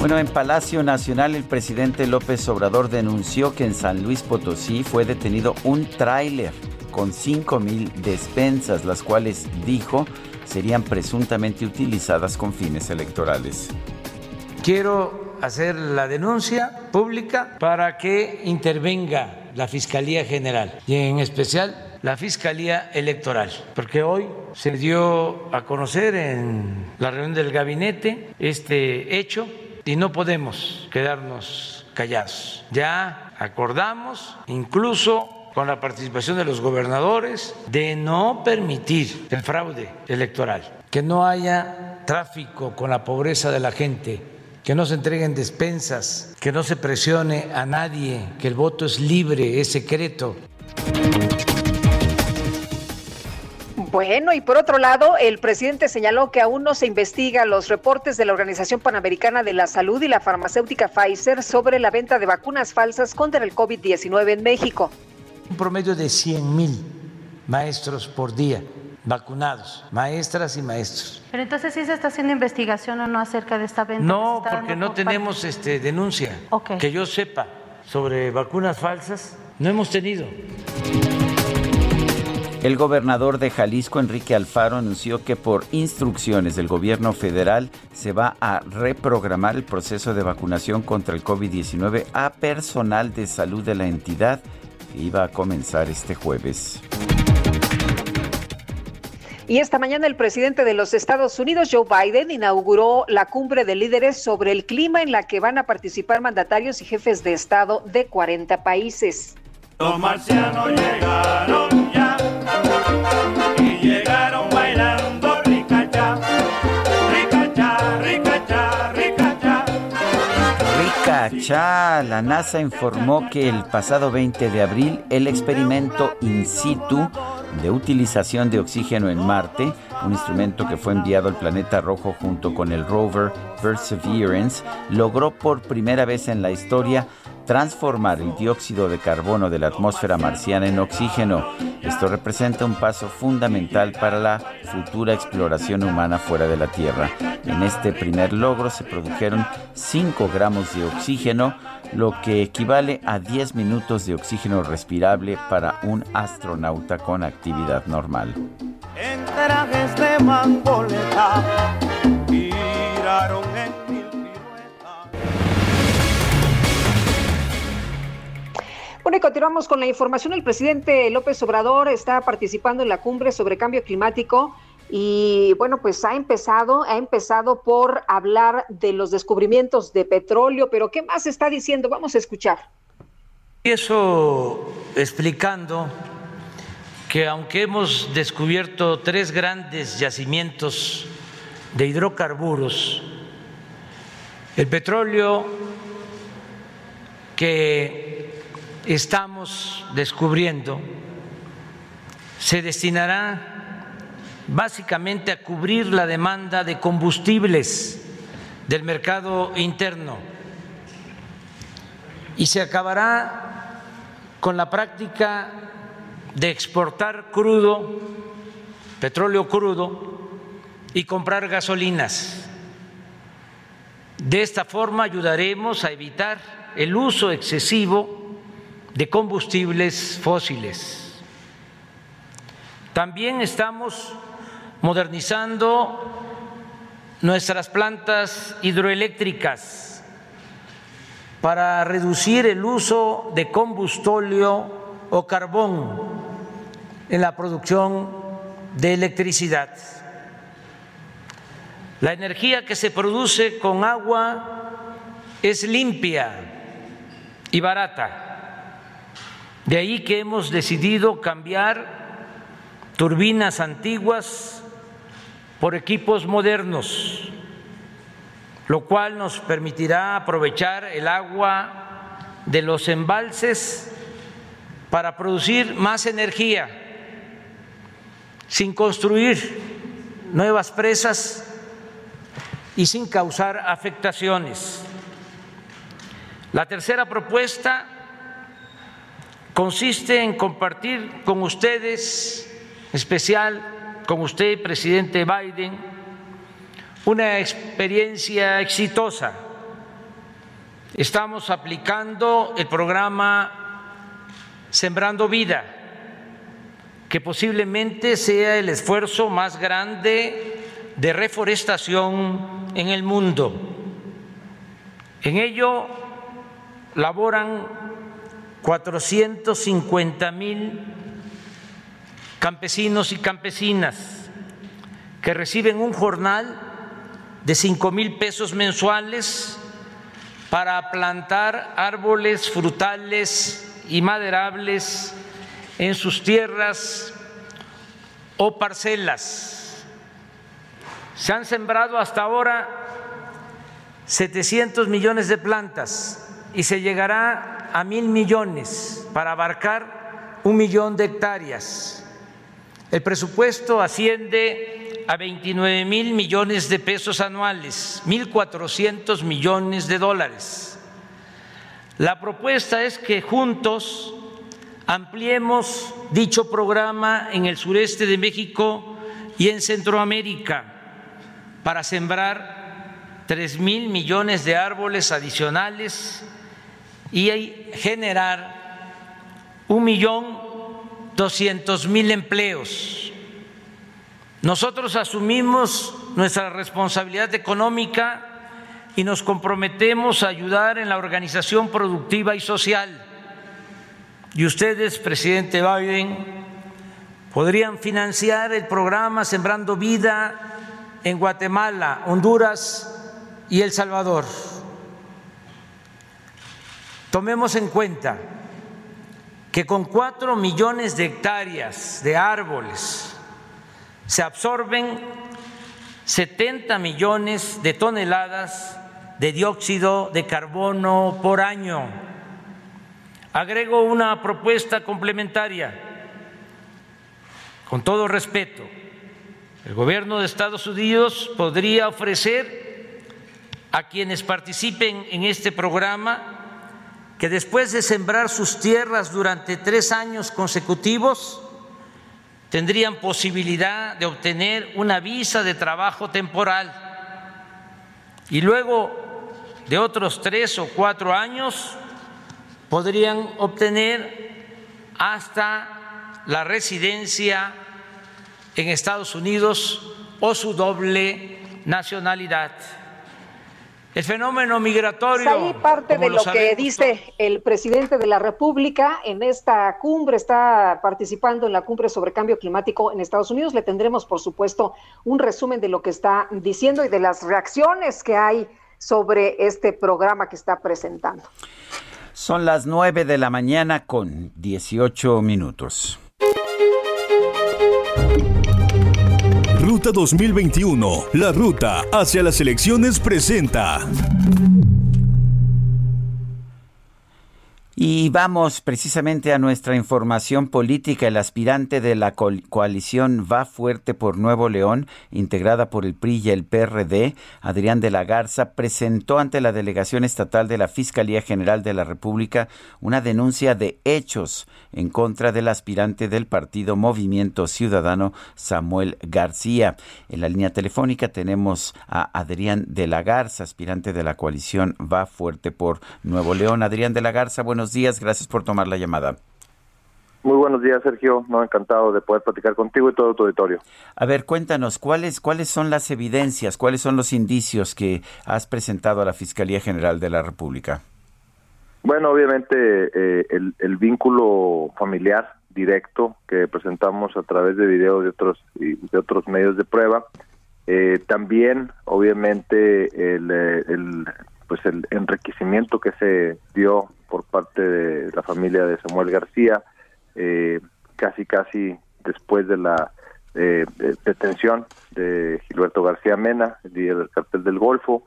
Bueno, en Palacio Nacional el presidente López Obrador denunció que en San Luis Potosí fue detenido un tráiler con 5 mil despensas, las cuales dijo serían presuntamente utilizadas con fines electorales. Quiero hacer la denuncia pública para que intervenga la Fiscalía General y en especial la Fiscalía Electoral, porque hoy se dio a conocer en la reunión del gabinete este hecho y no podemos quedarnos callados. Ya acordamos, incluso con la participación de los gobernadores, de no permitir el fraude electoral, que no haya tráfico con la pobreza de la gente, que no se entreguen despensas, que no se presione a nadie, que el voto es libre, es secreto. Bueno, y por otro lado, el presidente señaló que aún no se investiga los reportes de la Organización Panamericana de la Salud y la farmacéutica Pfizer sobre la venta de vacunas falsas contra el COVID-19 en México. Un promedio de 100 mil maestros por día vacunados, maestras y maestros. Pero entonces sí se está haciendo investigación o no acerca de esta venta. No, porque no tenemos este denuncia que yo sepa sobre vacunas falsas. No hemos tenido. El gobernador de Jalisco, Enrique Alfaro, anunció que por instrucciones del gobierno federal se va a reprogramar el proceso de vacunación contra el COVID-19 a personal de salud de la entidad que iba a comenzar este jueves. Y esta mañana el presidente de los Estados Unidos, Joe Biden, inauguró la cumbre de líderes sobre el clima en la que van a participar mandatarios y jefes de Estado de 40 países. Ricacha, la NASA informó que el pasado 20 de abril el experimento in situ de utilización de oxígeno en Marte, un instrumento que fue enviado al planeta rojo junto con el rover Perseverance, logró por primera vez en la historia transformar el dióxido de carbono de la atmósfera marciana en oxígeno. Esto representa un paso fundamental para la futura exploración humana fuera de la Tierra. En este primer logro se produjeron 5 gramos de oxígeno, lo que equivale a 10 minutos de oxígeno respirable para un astronauta con actividad normal. En trajes de Bueno, y continuamos con la información. El presidente López Obrador está participando en la cumbre sobre cambio climático y bueno, pues ha empezado, ha empezado por hablar de los descubrimientos de petróleo, pero ¿qué más está diciendo? Vamos a escuchar. Empiezo explicando que aunque hemos descubierto tres grandes yacimientos de hidrocarburos, el petróleo que estamos descubriendo se destinará básicamente a cubrir la demanda de combustibles del mercado interno y se acabará con la práctica de exportar crudo, petróleo crudo y comprar gasolinas. De esta forma ayudaremos a evitar el uso excesivo de combustibles fósiles. También estamos modernizando nuestras plantas hidroeléctricas para reducir el uso de combustóleo o carbón en la producción de electricidad. La energía que se produce con agua es limpia y barata. De ahí que hemos decidido cambiar turbinas antiguas por equipos modernos, lo cual nos permitirá aprovechar el agua de los embalses para producir más energía sin construir nuevas presas y sin causar afectaciones. La tercera propuesta consiste en compartir con ustedes, especial con usted, presidente Biden, una experiencia exitosa. Estamos aplicando el programa Sembrando Vida, que posiblemente sea el esfuerzo más grande de reforestación en el mundo. En ello laboran 450 mil campesinos y campesinas que reciben un jornal de cinco mil pesos mensuales para plantar árboles frutales y maderables en sus tierras o parcelas. Se han sembrado hasta ahora 700 millones de plantas y se llegará a mil millones para abarcar un millón de hectáreas. El presupuesto asciende a 29 mil millones de pesos anuales, 1.400 millones de dólares. La propuesta es que juntos ampliemos dicho programa en el sureste de México y en Centroamérica para sembrar tres mil millones de árboles adicionales y generar un millón doscientos mil empleos. Nosotros asumimos nuestra responsabilidad económica y nos comprometemos a ayudar en la organización productiva y social. Y ustedes, presidente Biden, podrían financiar el programa Sembrando Vida en Guatemala, Honduras y El Salvador. Tomemos en cuenta que con cuatro millones de hectáreas de árboles se absorben 70 millones de toneladas de dióxido de carbono por año. Agrego una propuesta complementaria. Con todo respeto, el gobierno de Estados Unidos podría ofrecer a quienes participen en este programa que después de sembrar sus tierras durante tres años consecutivos, tendrían posibilidad de obtener una visa de trabajo temporal y luego de otros tres o cuatro años podrían obtener hasta la residencia en Estados Unidos o su doble nacionalidad. El fenómeno migratorio. Pues ahí parte de lo, que dice el presidente de la República en esta cumbre, está participando en la cumbre sobre cambio climático en Estados Unidos. Le tendremos, por supuesto, un resumen de lo que está diciendo y de las reacciones que hay sobre este programa que está presentando. Son las nueve de la mañana con 18 minutos. Ruta 2021, la ruta hacia las elecciones presenta. Y vamos precisamente a nuestra información política. El aspirante de la coalición Va Fuerte por Nuevo León, integrada por el PRI y el PRD, Adrián de la Garza, presentó ante la delegación estatal de la Fiscalía General de la República una denuncia de hechos en contra del aspirante del partido Movimiento Ciudadano, Samuel García. En la línea telefónica tenemos a Adrián de la Garza, aspirante de la coalición Va Fuerte por Nuevo León. Adrián de la Garza, buenos días, gracias por tomar la llamada. Muy buenos días, Sergio. No encantado de poder platicar contigo y todo tu auditorio. A ver, cuéntanos, ¿cuáles, ¿cuáles son las evidencias, cuáles son los indicios que has presentado a la Fiscalía General de la República? Bueno, obviamente eh, el, vínculo familiar directo que presentamos a través de videos de otros y de otros medios de prueba. Eh, también, obviamente, el, eh, el, pues el enriquecimiento que se dio por parte de la familia de Samuel García, eh, casi casi después de la eh, detención de Gilberto García Mena, el líder del cartel del Golfo,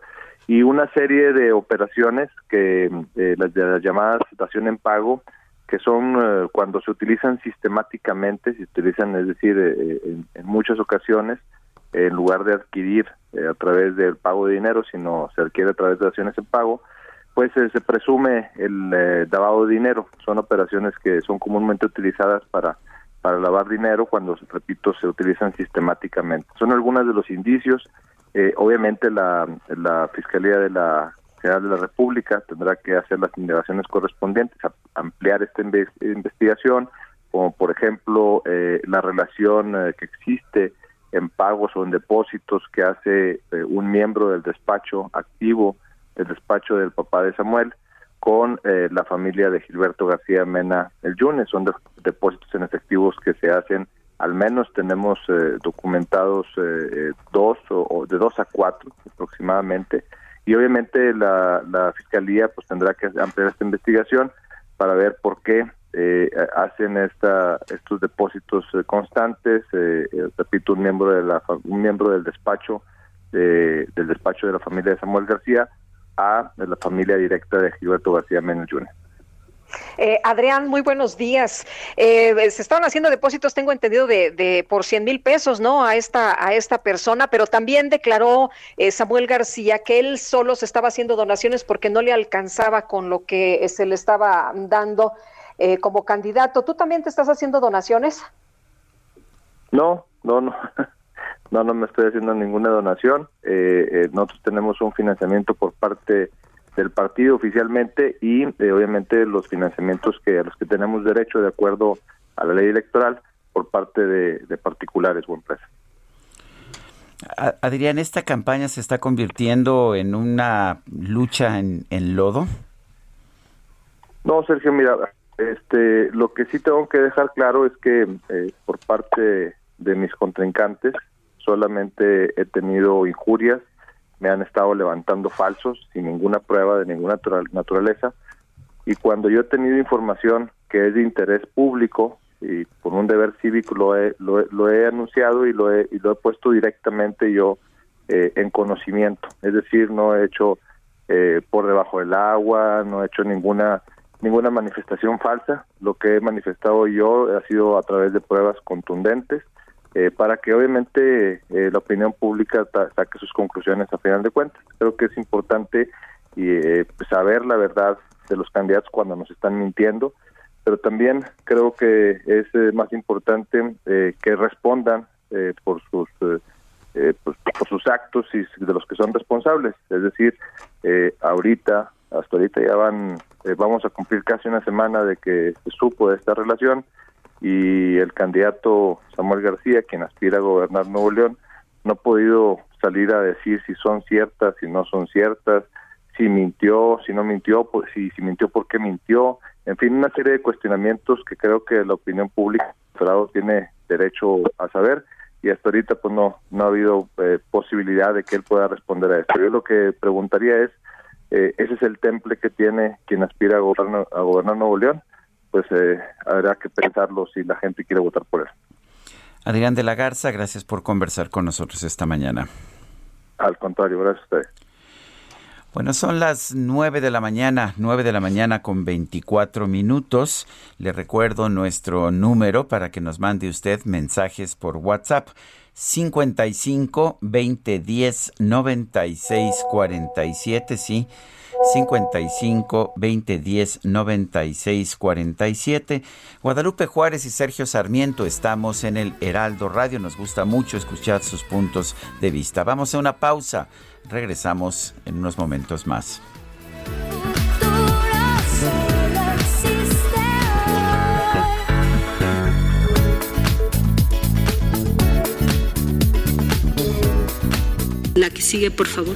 y una serie de operaciones que eh, las de la llamada situación en pago, que son cuando se utilizan sistemáticamente, se utilizan, es decir, en, en, muchas ocasiones, en lugar de adquirir a través del pago de dinero, sino se adquiere a través de acciones en pago, pues eh, se presume el eh, lavado de dinero. Son operaciones que son comúnmente utilizadas para, para lavar dinero cuando, repito, se utilizan sistemáticamente. Son algunos de los indicios. Eh, obviamente la, la Fiscalía de la General de la República tendrá que hacer las indagaciones correspondientes, ampliar esta investigación, como por ejemplo la relación que existe en pagos o en depósitos que hace un miembro del despacho activo el despacho del papá de Samuel con eh, la familia de Gilberto García Mena el Yunes. Son depósitos en efectivos que se hacen, al menos tenemos eh, documentados eh, dos o, de dos a cuatro aproximadamente. Y obviamente la, la fiscalía pues tendrá que ampliar esta investigación para ver por qué hacen esta, estos depósitos constantes. repito, un miembro de la un miembro del despacho del despacho de la familia de Samuel García a la familia directa de Gilberto García Menos Jr. Eh, Adrián, muy buenos días. Eh, se estaban haciendo depósitos, tengo entendido, de, por 100 mil pesos, ¿no? A esta, a esta persona, pero también declaró eh, Samuel García que él solo se estaba haciendo donaciones porque no le alcanzaba con lo que se le estaba dando como candidato. ¿Tú también te estás haciendo donaciones? No, no, no. No, no me estoy haciendo ninguna donación. nosotros tenemos un financiamiento por parte del partido oficialmente y eh, obviamente los financiamientos que a los que tenemos derecho de acuerdo a la ley electoral por parte de, particulares o empresas. Adrián, ¿esta campaña se está convirtiendo en una lucha en, lodo? No, Sergio, mira, este, lo que sí tengo que dejar claro es que eh, por parte de mis contrincantes solamente he tenido injurias, me han estado levantando falsos sin ninguna prueba de ninguna naturaleza. Y cuando yo he tenido información que es de interés público y por un deber cívico lo he, lo, he anunciado y lo he, y lo he puesto directamente yo eh, en conocimiento, es decir, no he hecho eh, por debajo del agua, no he hecho ninguna ninguna manifestación falsa, lo que he manifestado yo ha sido a través de pruebas contundentes eh, para que obviamente eh, la opinión pública saque sus conclusiones a final de cuentas. Creo que es importante eh, saber la verdad de los candidatos cuando nos están mintiendo, pero también creo que es más importante que respondan por sus pues, por sus actos y de los que son responsables. Es decir, ahorita, hasta ahorita ya van, vamos a cumplir casi una semana de que se supo de esta relación y el candidato Samuel García, quien aspira a gobernar Nuevo León, no ha podido salir a decir si son ciertas, si no son ciertas, si mintió, si no mintió, pues, si, si mintió, por qué mintió, en fin, una serie de cuestionamientos que creo que la opinión pública tiene derecho a saber y hasta ahorita pues no no ha habido eh, posibilidad de que él pueda responder a esto. Yo lo que preguntaría es, eh, ese es el temple que tiene quien aspira a gobernar, a gobernar Nuevo León, pues eh, habrá que pensarlo si la gente quiere votar por él. Adrián de la Garza, gracias por conversar con nosotros esta mañana. Al contrario, gracias a ustedes. Bueno, son las 9 de la mañana, 9 de la mañana con 24 minutos. Le recuerdo nuestro número para que nos mande usted mensajes por WhatsApp. 55 20 10 96 47, sí. 55 20 10 96 47. Guadalupe Juárez y Sergio Sarmiento estamos en el Heraldo Radio. Nos gusta mucho escuchar sus puntos de vista. Vamos a una pausa. Regresamos en unos momentos más. La que sigue, por favor.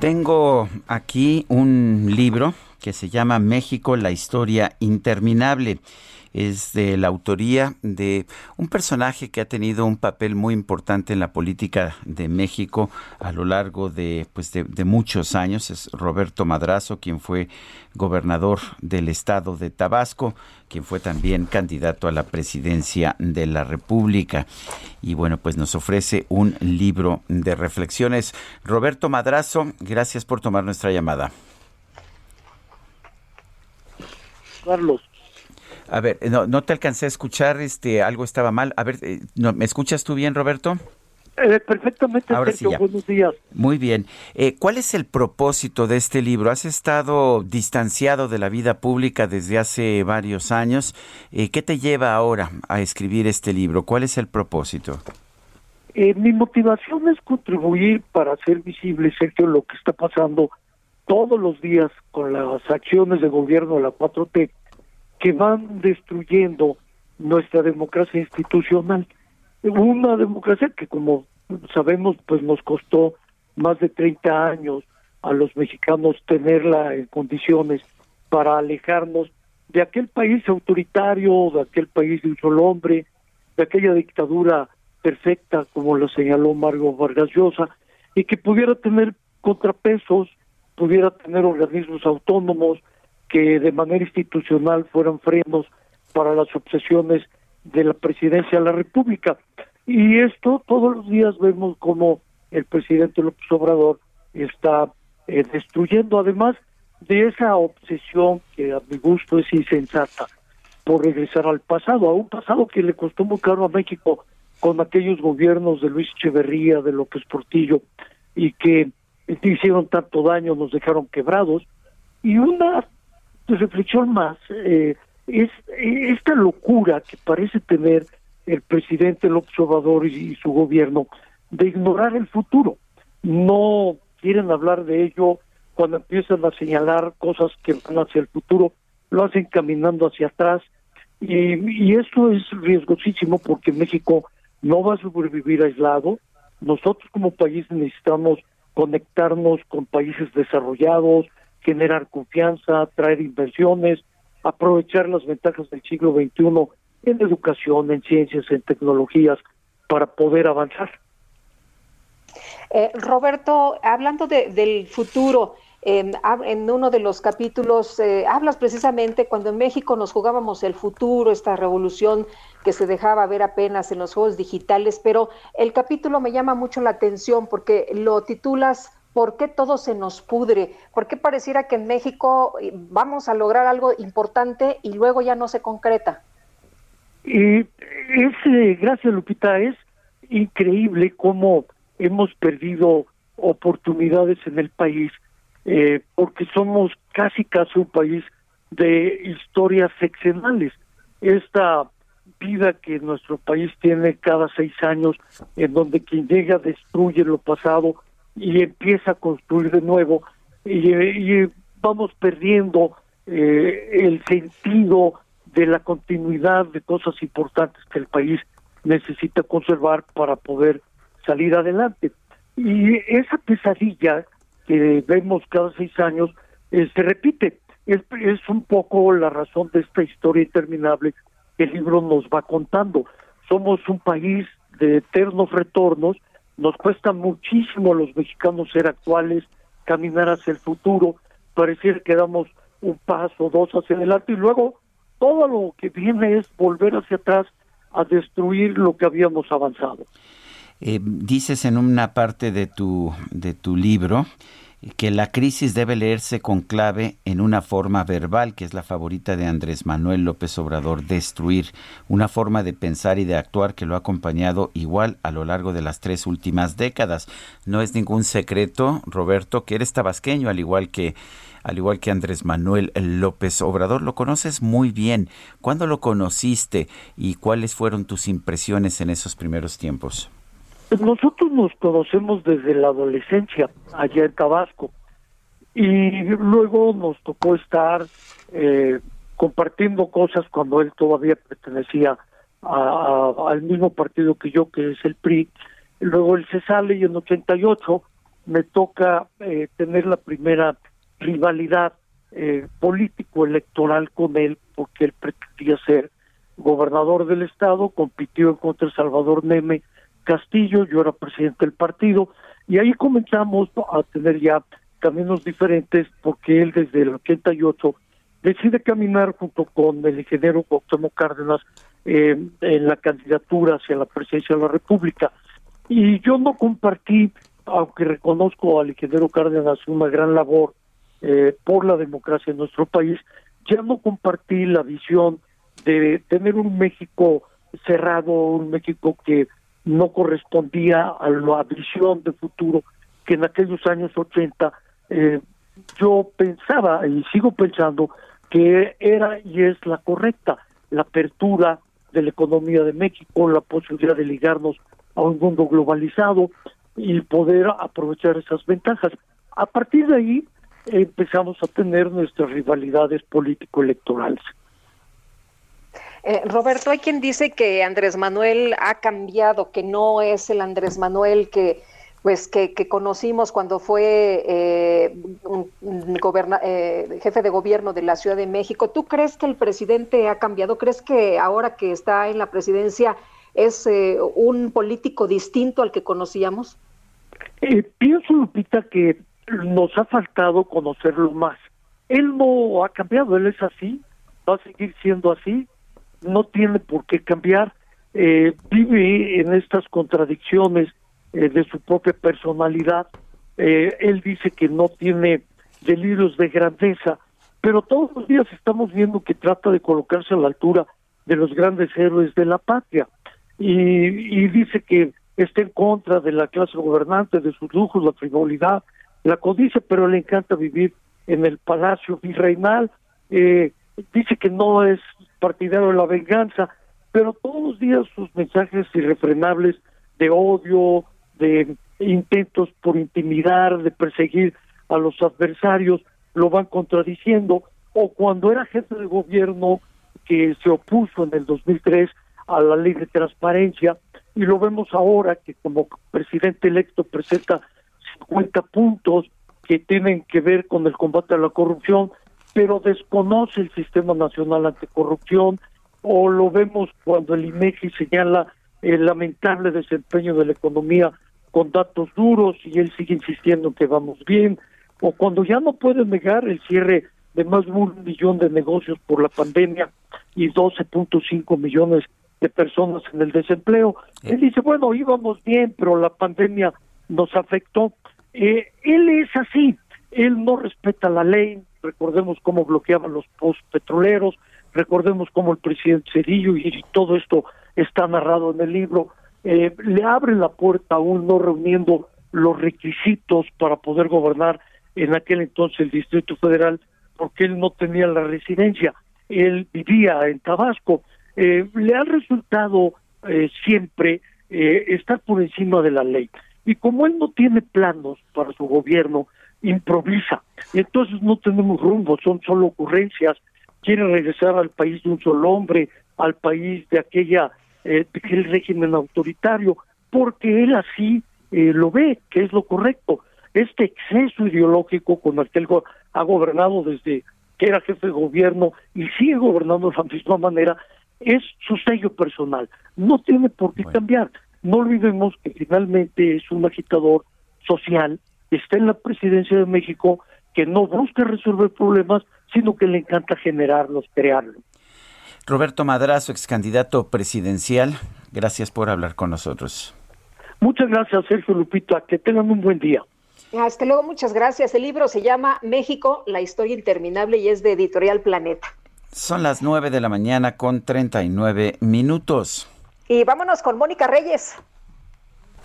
Tengo aquí un libro que se llama México, la historia interminable. Es de la autoría de un personaje que ha tenido un papel muy importante en la política de México a lo largo de, pues de, muchos años. Es Roberto Madrazo, quien fue gobernador del estado de Tabasco, quien fue también candidato a la presidencia de la República. Y bueno, pues nos ofrece un libro de reflexiones. Roberto Madrazo, gracias por tomar nuestra llamada. Carlos. A ver, no, no te alcancé a escuchar, este, algo estaba mal. A ver, eh, ¿me escuchas tú bien, Roberto? Eh, perfectamente, Ahora Sergio, buenos días. Muy bien. Eh, ¿Cuál es el propósito de este libro? Has estado distanciado de la vida pública desde hace varios años. Eh, ¿Qué te lleva ahora a escribir este libro? ¿Cuál es el propósito? mi motivación es contribuir para hacer visible, Sergio, lo que está pasando todos los días con las acciones de gobierno de la 4T que van destruyendo nuestra democracia institucional. Una democracia que, como sabemos, pues nos costó más de 30 años a los mexicanos tenerla en condiciones para alejarnos de aquel país autoritario, de aquel país de un solo hombre, de aquella dictadura perfecta, como lo señaló Mario Vargas Llosa, y que pudiera tener contrapesos, pudiera tener organismos autónomos que de manera institucional fueran frenos para las obsesiones de la presidencia de la República. Y esto todos los días vemos como el presidente López Obrador está eh, destruyendo, además de esa obsesión que a mi gusto es insensata por regresar al pasado, a un pasado que le costó muy caro a México con aquellos gobiernos de Luis Echeverría, de López Portillo, y que hicieron tanto daño, nos dejaron quebrados. Y una reflexión más, eh, es esta locura que parece tener el presidente López Obrador y, su gobierno de ignorar el futuro. No quieren hablar de ello cuando empiezan a señalar cosas que van hacia el futuro, lo hacen caminando hacia atrás y, y esto es riesgosísimo porque México no va a sobrevivir aislado. Nosotros como país necesitamos conectarnos con países desarrollados, generar confianza, traer inversiones, aprovechar las ventajas del siglo XXI en educación, en ciencias, en tecnologías, para poder avanzar. Eh, Roberto, hablando del futuro, en uno de los capítulos eh, hablas precisamente cuando en México nos jugábamos el futuro, esta revolución que se dejaba ver apenas en los juegos digitales, pero el capítulo me llama mucho la atención porque lo titulas ¿Por qué todo se nos pudre? ¿Por qué pareciera que en México eh, vamos a lograr algo importante y luego ya no se concreta? Y es, eh, gracias Lupita, es increíble cómo hemos perdido oportunidades en el país, eh, porque somos casi casi un país de historias seccionales. Esta vida que nuestro país tiene cada seis años, en donde quien llega destruye lo pasado y empieza a construir de nuevo y, vamos perdiendo eh, el sentido de la continuidad de cosas importantes que el país necesita conservar para poder salir adelante. Y esa pesadilla que vemos cada seis años eh, se repite. Es, es un poco la razón de esta historia interminable que el libro nos va contando. Somos un país de eternos retornos nos cuesta muchísimo a los mexicanos ser actuales, caminar hacia el futuro, pareciera que damos un paso, dos hacia adelante y luego todo lo que viene es volver hacia atrás a destruir lo que habíamos avanzado. Eh, dices en una parte de tu, de tu libro que la crisis debe leerse con clave en una forma verbal, que es la favorita de Andrés Manuel López Obrador, destruir, una forma de pensar y de actuar que lo ha acompañado igual a lo largo de las tres últimas décadas. No es ningún secreto, Roberto, que eres tabasqueño, al igual que al igual que Andrés Manuel López Obrador, lo conoces muy bien. ¿Cuándo lo conociste y cuáles fueron tus impresiones en esos primeros tiempos? Nosotros nos conocemos desde la adolescencia allá en Tabasco y luego nos tocó estar eh, compartiendo cosas cuando él todavía pertenecía al mismo partido que yo, que es el PRI. Luego él se sale y en 88 me toca eh, tener la primera rivalidad eh, político-electoral con él, porque él pretendía ser gobernador del estado, compitió contra Salvador Neme Castillo, yo era presidente del partido, y ahí comenzamos a tener ya caminos diferentes porque él desde el 88 decide caminar junto con el ingeniero Cuauhtémoc Cárdenas eh, en la candidatura hacia la presidencia de la República. Y yo no compartí, aunque reconozco al ingeniero Cárdenas una gran labor eh, por la democracia en nuestro país, ya no compartí la visión de tener un México cerrado, un México que no correspondía a la visión de futuro que en aquellos años 80 eh, yo pensaba y sigo pensando que era y es la correcta, la apertura de la economía de México, la posibilidad de ligarnos a un mundo globalizado y poder aprovechar esas ventajas. A partir de ahí empezamos a tener nuestras rivalidades político-electorales. Eh, Roberto, hay quien dice que Andrés Manuel ha cambiado, que no es el Andrés Manuel que pues que, conocimos cuando fue eh, eh, jefe de gobierno de la Ciudad de México. ¿Tú crees que el presidente ha cambiado? ¿Crees que ahora que está en la presidencia es eh, un político distinto al que conocíamos? pienso, Lupita, que nos ha faltado conocerlo más. Él no ha cambiado, él es así, va a seguir siendo así, no tiene por qué cambiar, vive en estas contradicciones eh, de su propia personalidad. Eh, él dice que no tiene delirios de grandeza, pero todos los días estamos viendo que trata de colocarse a la altura de los grandes héroes de la patria y, y dice que está en contra de la clase gobernante, de sus lujos, la frivolidad, la codicia, pero le encanta vivir en el palacio virreinal. Eh, dice que no es partidario de la venganza, pero todos los días sus mensajes irrefrenables de odio, de intentos por intimidar, de perseguir a los adversarios, lo van contradiciendo, o cuando era jefe de gobierno que se opuso en el 2003 a la ley de transparencia, y lo vemos ahora que como presidente electo presenta 50 puntos que tienen que ver con el combate a la corrupción, pero desconoce el Sistema Nacional Anticorrupción, o lo vemos cuando el INEGI señala el lamentable desempeño de la economía con datos duros y él sigue insistiendo que vamos bien, o cuando ya no puede negar el cierre de más de un millón de negocios por la pandemia y 12.5 millones de personas en el desempleo. Él dice, bueno, íbamos bien, pero la pandemia nos afectó. Eh, él es así, él no respeta la ley, recordemos cómo bloqueaban los post petroleros, recordemos cómo el presidente Cedillo y todo esto está narrado en el libro, eh, le abre la puerta aún no reuniendo los requisitos para poder gobernar en aquel entonces el Distrito Federal, porque él no tenía la residencia, él vivía en Tabasco. Eh, le ha resultado eh, siempre estar por encima de la ley. Y como él no tiene planos para su gobierno, improvisa. Y entonces no tenemos rumbo, son solo ocurrencias. Quiere regresar al país de un solo hombre, al país de aquella eh, el régimen autoritario, porque él así eh, lo ve, que es lo correcto. Este exceso ideológico con el que él ha gobernado desde que era jefe de gobierno y sigue gobernando de la misma manera, es su sello personal. No tiene por qué cambiar. No olvidemos que finalmente es un agitador social, está en la presidencia de México, que no busca resolver problemas, sino que le encanta generarlos, crearlos. Roberto Madrazo, ex candidato presidencial, gracias por hablar con nosotros. Muchas gracias, Sergio Lupita. Que tengan un buen día. Hasta luego, muchas gracias. El libro se llama México, la historia interminable y es de Editorial Planeta. Son las 9 de la mañana con 39 minutos. Y vámonos con Mónica Reyes.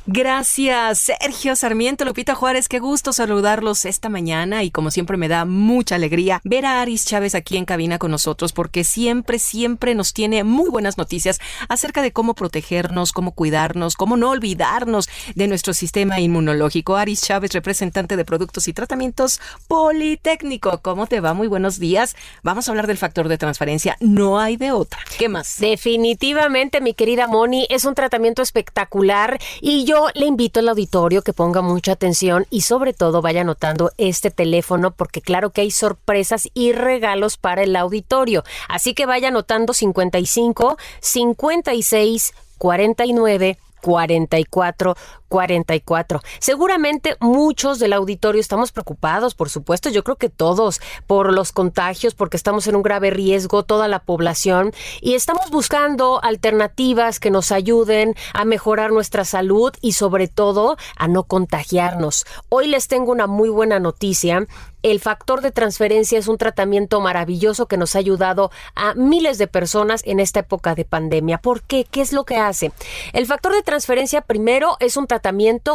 Gracias, Sergio Sarmiento, Lupita Juárez, qué gusto saludarlos esta mañana y como siempre me da mucha alegría ver a Aris Chávez aquí en cabina con nosotros porque siempre, siempre nos tiene muy buenas noticias acerca de cómo protegernos, cómo cuidarnos, cómo no olvidarnos de nuestro sistema inmunológico. Aris Chávez, representante de productos y tratamientos Politécnico, ¿cómo te va? Muy buenos días. Vamos a hablar del factor de transferencia, no hay de otra. ¿Qué más? Definitivamente, mi querida Moni, es un tratamiento espectacular y yo yo le invito al auditorio que ponga mucha atención y sobre todo vaya anotando este teléfono porque claro que hay sorpresas y regalos para el auditorio. Así que vaya anotando 55 56 49 44 44. Seguramente muchos del auditorio estamos preocupados, por supuesto, yo creo que todos, por los contagios, porque estamos en un grave riesgo, toda la población, y estamos buscando alternativas que nos ayuden a mejorar nuestra salud y sobre todo a no contagiarnos. Hoy les tengo una muy buena noticia el factor de transferencia es un tratamiento maravilloso que nos ha ayudado a miles de personas en esta época de pandemia. ¿Por qué? ¿Qué es lo que hace? El factor de transferencia primero es un tratamiento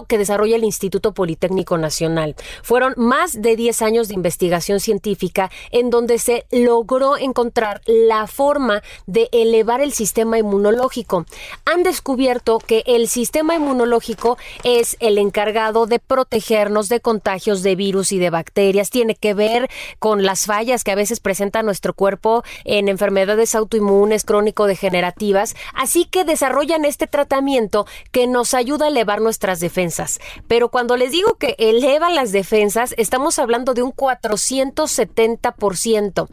que desarrolla el Instituto Politécnico Nacional. Fueron más de 10 años de investigación científica en donde se logró encontrar la forma de elevar el sistema inmunológico. Han descubierto que el sistema inmunológico es el encargado de protegernos de contagios de virus y de bacterias tiene que ver con las fallas que a veces presenta nuestro cuerpo en enfermedades autoinmunes crónico-degenerativas, así que desarrollan este tratamiento que nos ayuda a elevar nuestras defensas. Pero cuando les digo que eleva las defensas, estamos hablando de un 470%.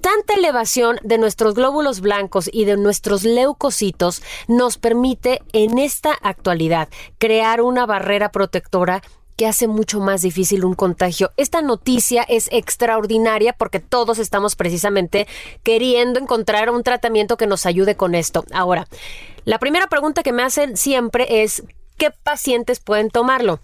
Tanta elevación de nuestros glóbulos blancos y de nuestros leucocitos nos permite en esta actualidad crear una barrera protectora que hace mucho más difícil un contagio. Esta noticia es extraordinaria porque todos estamos precisamente queriendo encontrar un tratamiento que nos ayude con esto. Ahora, la primera pregunta que me hacen siempre es, ¿qué pacientes pueden tomarlo?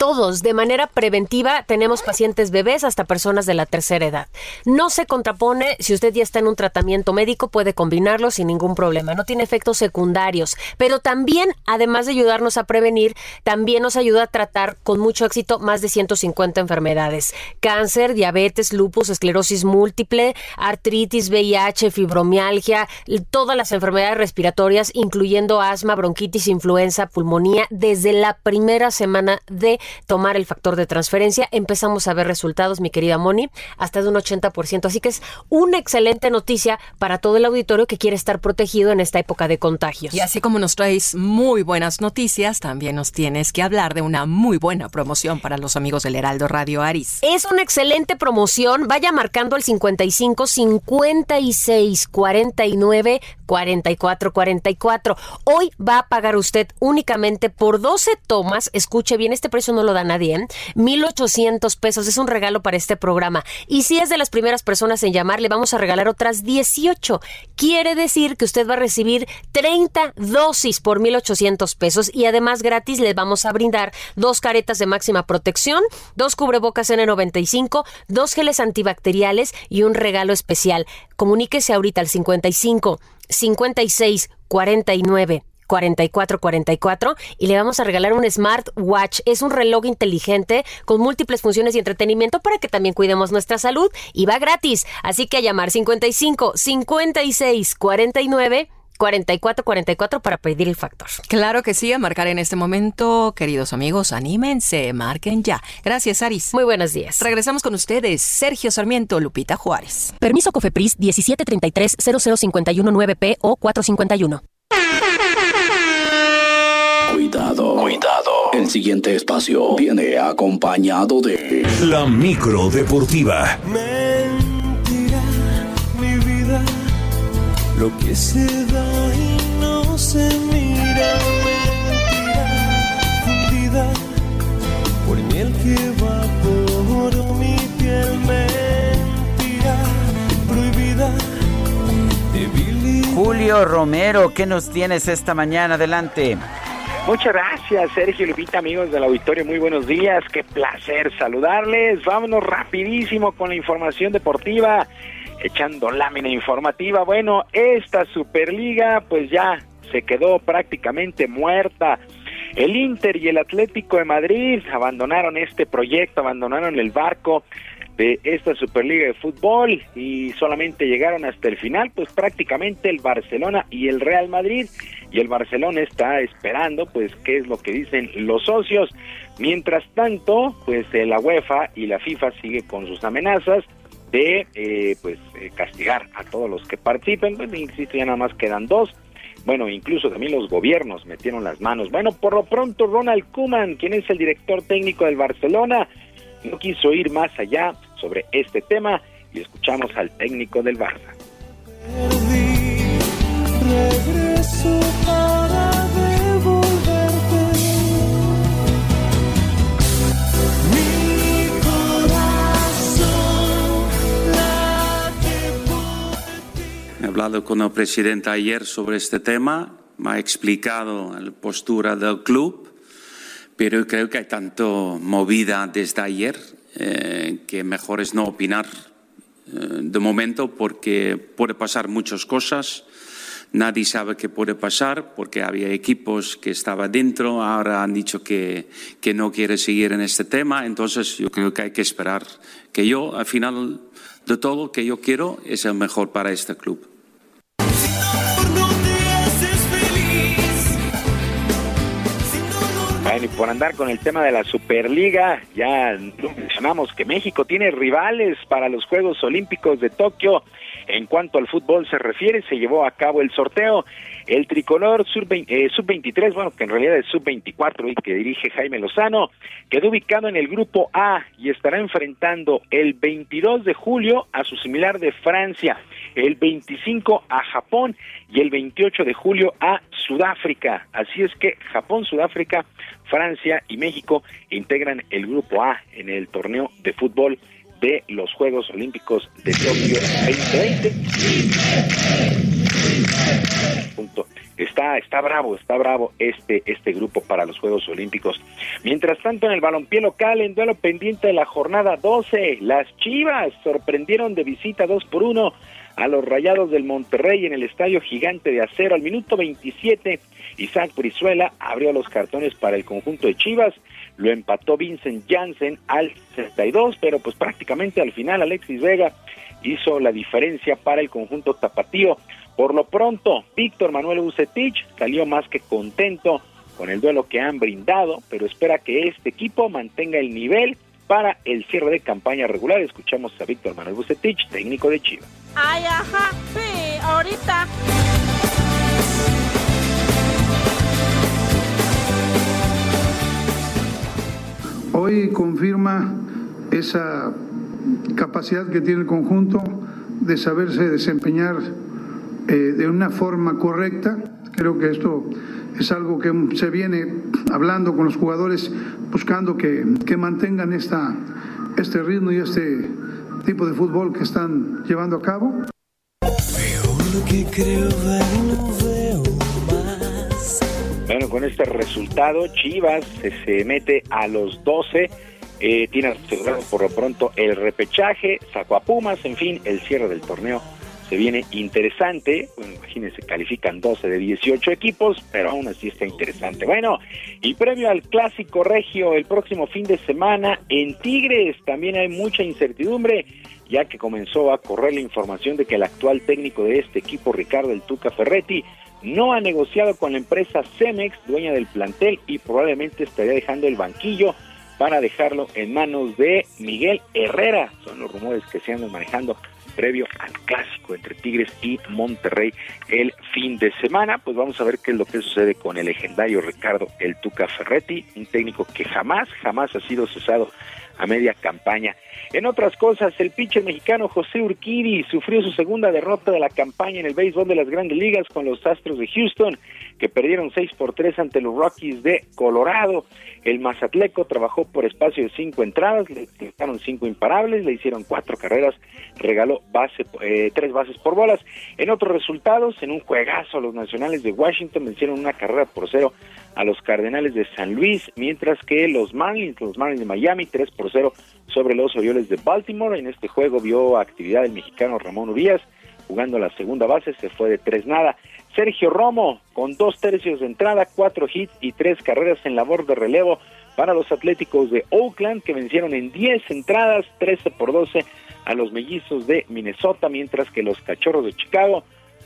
Todos de manera preventiva tenemos pacientes bebés hasta personas de la tercera edad. No se contrapone si usted ya está en un tratamiento médico, puede combinarlo sin ningún problema. No tiene efectos secundarios, pero también, además de ayudarnos a prevenir, también nos ayuda a tratar con mucho éxito más de 150 enfermedades. Cáncer, diabetes, lupus, esclerosis múltiple, artritis, VIH, fibromialgia, todas las enfermedades respiratorias, incluyendo asma, bronquitis, influenza, pulmonía, desde la primera semana de tomar el factor de transferencia, empezamos a ver resultados, mi querida Moni, hasta de un 80%. Así que es una excelente noticia para todo el auditorio que quiere estar protegido en esta época de contagios. Y así como nos traes muy buenas noticias, también nos tienes que hablar de una muy buena promoción para los amigos del Heraldo Radio Aris. Es una excelente promoción. Vaya marcando el 55 56 49 44 44. Hoy va a pagar usted únicamente por 12 tomas. Escuche bien, este precio no lo da nadie. ¿eh? 1,800 pesos. Es un regalo para este programa. Y si es de las primeras personas en llamar, le vamos a regalar otras 18. Quiere decir que usted va a recibir 30 dosis por 1,800 pesos. Y además gratis le vamos a brindar dos caretas de máxima protección, dos cubrebocas N95, dos geles antibacteriales y un regalo especial. Comuníquese ahorita al 55 56 49 44 44 y le vamos a regalar un smartwatch. Es un reloj inteligente con múltiples funciones y entretenimiento para que también cuidemos nuestra salud y va gratis. Así que a llamar 55 56 49 4444 para pedir el factor. Claro que sí, a marcar en este momento, queridos amigos, anímense, marquen ya. Gracias, Aris. Muy buenos días. Regresamos con ustedes, Sergio Sarmiento, Lupita Juárez. Permiso Cofepris 1733 00519 p o 451. Cuidado, cuidado. El siguiente espacio viene acompañado de La micro deportiva. Mentira, mi vida, lo que se da y no se mira. Mentira, fundida por miel que va por mi piel. Mentira, prohibida, Julio Romero, ¿qué nos tienes esta mañana? Adelante. Muchas gracias, Sergio Lupita, amigos del auditorio. Muy buenos días. Qué placer saludarles. Vámonos rapidísimo con la información deportiva, echando lámina informativa. Bueno, esta Superliga pues ya se quedó prácticamente muerta. El Inter y el Atlético de Madrid abandonaron este proyecto, abandonaron el barco de esta Superliga de Fútbol y solamente llegaron hasta el final, pues prácticamente el Barcelona y el Real Madrid y el Barcelona está esperando pues qué es lo que dicen los socios. Mientras tanto, pues eh, la UEFA y la FIFA sigue con sus amenazas de eh, pues eh, castigar a todos los que participen, pues insisto, ya nada más quedan dos. Bueno, incluso también los gobiernos metieron las manos. Bueno, por lo pronto Ronald Koeman, quien es el director técnico del Barcelona, no quiso ir más allá sobre este tema y escuchamos al técnico del Barça. He hablado con el presidente ayer sobre este tema, me ha explicado la postura del club, pero creo que hay tanto movida desde ayer eh, que mejor es no opinar eh, de momento porque puede pasar muchas cosas. Nadie sabe qué puede pasar porque había equipos que estaban dentro, ahora han dicho que, que no quiere seguir en este tema. Entonces yo creo que hay que esperar que yo, al final de todo, que yo quiero es el mejor para este club. Por andar con el tema de la Superliga, ya mencionamos que México tiene rivales para los Juegos Olímpicos de Tokio. En cuanto al fútbol se refiere, se llevó a cabo el sorteo. El tricolor sub-23, eh, bueno, que en realidad es sub-24 y que dirige Jaime Lozano, quedó ubicado en el grupo A y estará enfrentando el 22 de julio a su similar de Francia, el 25 a Japón y el 28 de julio a Sudáfrica. Así es que Japón, Sudáfrica, Francia y México integran el grupo A en el torneo de fútbol de los Juegos Olímpicos de Tokio 2020. Está, está bravo, está bravo este, este grupo para los Juegos Olímpicos. Mientras tanto, en el balompié local, en duelo pendiente de la jornada 12, las Chivas sorprendieron de visita 2 por 1 a los Rayados del Monterrey en el Estadio Gigante de Acero al minuto 27. Isaac Brizuela abrió los cartones para el conjunto de Chivas lo empató Vincent Janssen al 62, pero pues prácticamente al final Alexis Vega hizo la diferencia para el conjunto tapatío. Por lo pronto, Víctor Manuel Bucetich salió más que contento con el duelo que han brindado, pero espera que este equipo mantenga el nivel para el cierre de campaña regular. Escuchamos a Víctor Manuel Bucetich, técnico de Chivas. Ay, ajá, sí, ahorita. Hoy confirma esa capacidad que tiene el conjunto de saberse desempeñar eh, de una forma correcta. Creo que esto es algo que se viene hablando con los jugadores, buscando que, mantengan esta, este ritmo y este tipo de fútbol que están llevando a cabo. Bueno, con este resultado, Chivas se mete a los 12, eh, tiene asegurado por lo pronto el repechaje, sacó a Pumas, en fin, el cierre del torneo se viene interesante. Bueno, imagínense, califican 12 de 18 equipos, pero aún así está interesante. Bueno, y previo al clásico regio el próximo fin de semana en Tigres también hay mucha incertidumbre, ya que comenzó a correr la información de que el actual técnico de este equipo, Ricardo El Tuca Ferretti, no ha negociado con la empresa Cemex, dueña del plantel, y probablemente estaría dejando el banquillo para dejarlo en manos de Miguel Herrera. Son los rumores que se andan manejando previo al clásico entre Tigres y Monterrey el fin de semana. Pues vamos a ver qué es lo que sucede con el legendario Ricardo El Tuca Ferretti, un técnico que jamás, jamás ha sido cesado a media campaña. En otras cosas, el pitcher mexicano José Urquidi sufrió su segunda derrota de la campaña en el béisbol de las grandes ligas con los Astros de Houston, que perdieron 6 por 3 ante los Rockies de Colorado. El Mazatleco trabajó por espacio de cinco entradas, le dejaron cinco imparables, le hicieron cuatro carreras, regaló base, eh, tres bases por bolas. En otros resultados, en un juegazo, los nacionales de Washington vencieron una carrera por cero a los Cardenales de San Luis, mientras que los Marlins, los Marlins de Miami, 3 por 0 sobre los Orioles de Baltimore. En este juego vio actividad el mexicano Ramón Urias, jugando la segunda base, se fue de tres nada. Sergio Romo, con dos tercios de entrada, cuatro hits y tres carreras en labor de relevo para los Atléticos de Oakland, que vencieron en 10 entradas, 13 por 12 a los mellizos de Minnesota, mientras que los Cachorros de Chicago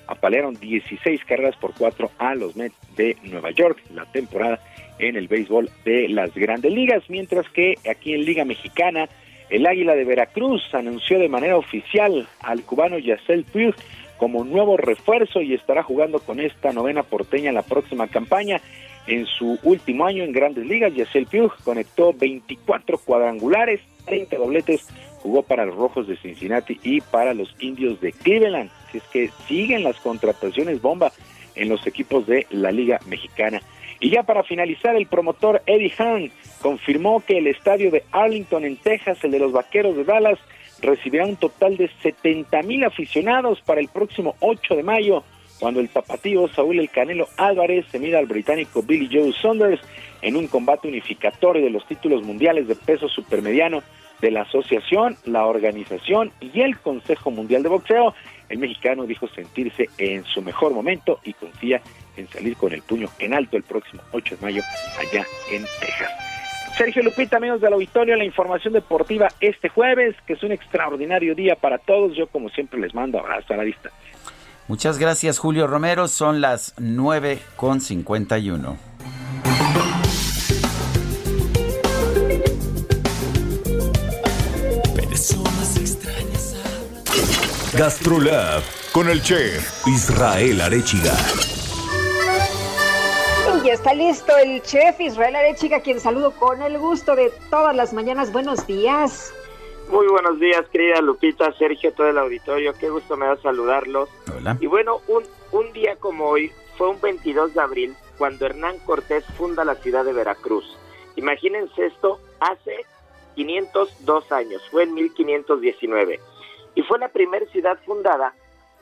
apalearon 16 carreras por 4 a los Mets de Nueva York la temporada en el béisbol de las grandes ligas, mientras que aquí en Liga Mexicana el Águila de Veracruz anunció de manera oficial al cubano Yacel Puig como nuevo refuerzo y estará jugando con esta novena porteña en la próxima campaña. En su último año en Grandes Ligas, Yacel Puig conectó 24 cuadrangulares, 30 dobletes, jugó para los Rojos de Cincinnati y para los Indios de Cleveland. Así es que siguen las contrataciones bomba en los equipos de la Liga Mexicana. Y ya para finalizar, el promotor Eddie Hahn confirmó que el estadio de Arlington en Texas, el de los Vaqueros de Dallas, recibirá un total de 70 mil aficionados para el próximo 8 de mayo, cuando el tapatío Saúl El Canelo Álvarez se mida al británico Billy Joe Saunders en un combate unificatorio de los títulos mundiales de peso supermediano de la asociación, la organización y el Consejo Mundial de Boxeo. El mexicano dijo sentirse en su mejor momento y confía en salir con el puño en alto el próximo 8 de mayo allá en Texas. Sergio Lupita, amigos del auditorio, la información deportiva este jueves, que es un extraordinario día para todos. Yo, como siempre, les mando abrazo a la distancia. Muchas gracias, Julio Romero. Son las 9 con 51. Gastrolab con el chef Israel Arechiga. Y está listo el chef Israel Arechiga, quien saludo con el gusto de todas las mañanas. Buenos días. Muy buenos días, querida Lupita, Sergio, todo el auditorio. Qué gusto me da saludarlos. Hola. Y bueno, un, un día como hoy fue un 22 de abril cuando Hernán Cortés funda la ciudad de Veracruz. Imagínense esto, hace 502 años, fue en 1519 y fue la primera ciudad fundada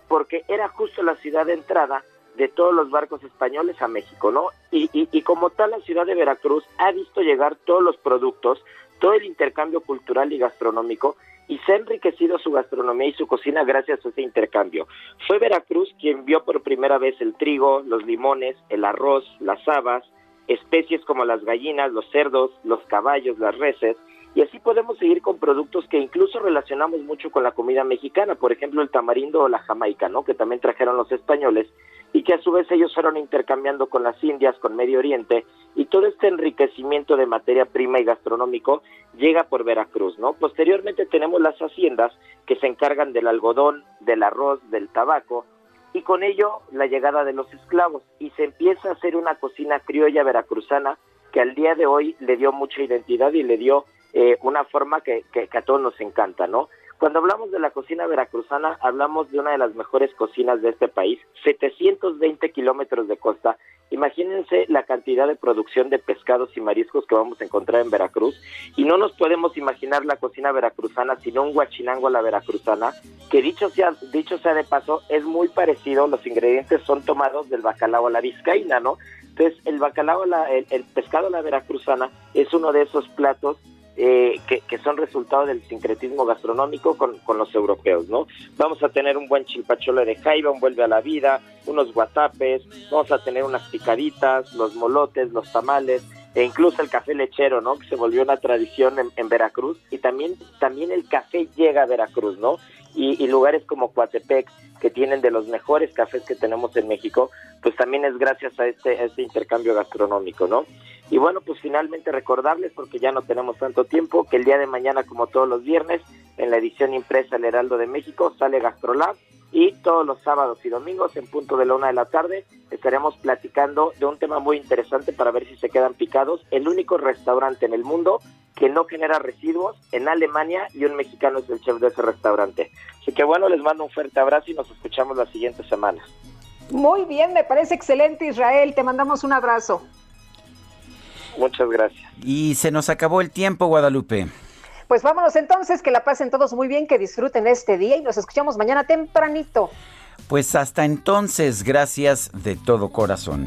porque era justo la ciudad de entrada de todos los barcos españoles a México, ¿no? Y, y, como tal la ciudad de Veracruz ha visto llegar todos los productos, todo el intercambio cultural y gastronómico y se ha enriquecido su gastronomía y su cocina gracias a ese intercambio. Fue Veracruz quien vio por primera vez el trigo, los limones, el arroz, las habas, especies como las gallinas, los cerdos, los caballos, las reses, y así podemos seguir con productos que incluso relacionamos mucho con la comida mexicana, por ejemplo el tamarindo o la jamaica, ¿no? Que también trajeron los españoles y que a su vez ellos fueron intercambiando con las Indias, con Medio Oriente, y todo este enriquecimiento de materia prima y gastronómico llega por Veracruz, ¿no? Posteriormente tenemos las haciendas que se encargan del algodón, del arroz, del tabaco, y con ello la llegada de los esclavos, y se empieza a hacer una cocina criolla veracruzana que al día de hoy le dio mucha identidad y le dio eh, una forma que, que, a todos nos encanta, ¿no? Cuando hablamos de la cocina veracruzana, hablamos de una de las mejores cocinas de este país, 720 kilómetros de costa. Imagínense la cantidad de producción de pescados y mariscos que vamos a encontrar en Veracruz. Y no nos podemos imaginar la cocina veracruzana sino un guachinango a la veracruzana, que dicho sea, dicho sea de paso, es muy parecido, los ingredientes son tomados del bacalao a la vizcaína, ¿no? Entonces, el bacalao, el, el pescado a la veracruzana es uno de esos platos eh, que, son resultado del sincretismo gastronómico con, los europeos, ¿no? Vamos a tener un buen chilpachole de jaiba, un vuelve a la vida, unos guatapes, vamos a tener unas picaditas, los molotes, los tamales, e incluso el café lechero, ¿no? Que se volvió una tradición en, Veracruz y también, también el café llega a Veracruz, ¿no? Y, lugares como Coatepec, que tienen de los mejores cafés que tenemos en México, pues también es gracias a este, este intercambio gastronómico, ¿no? Y bueno, pues finalmente recordarles, porque ya no tenemos tanto tiempo, que el día de mañana, como todos los viernes, en la edición impresa El Heraldo de México, sale Gastrolab y todos los sábados y domingos en punto de la una de la tarde estaremos platicando de un tema muy interesante para ver si se quedan picados. El único restaurante en el mundo que no genera residuos en Alemania y un mexicano es el chef de ese restaurante. Así que bueno, les mando un fuerte abrazo y nos escuchamos la siguiente semana. Muy bien, me parece excelente Israel, te mandamos un abrazo. Muchas gracias. Y se nos acabó el tiempo, Guadalupe. Pues vámonos entonces, que la pasen todos muy bien, que disfruten este día y nos escuchamos mañana tempranito. Pues hasta entonces, gracias de todo corazón.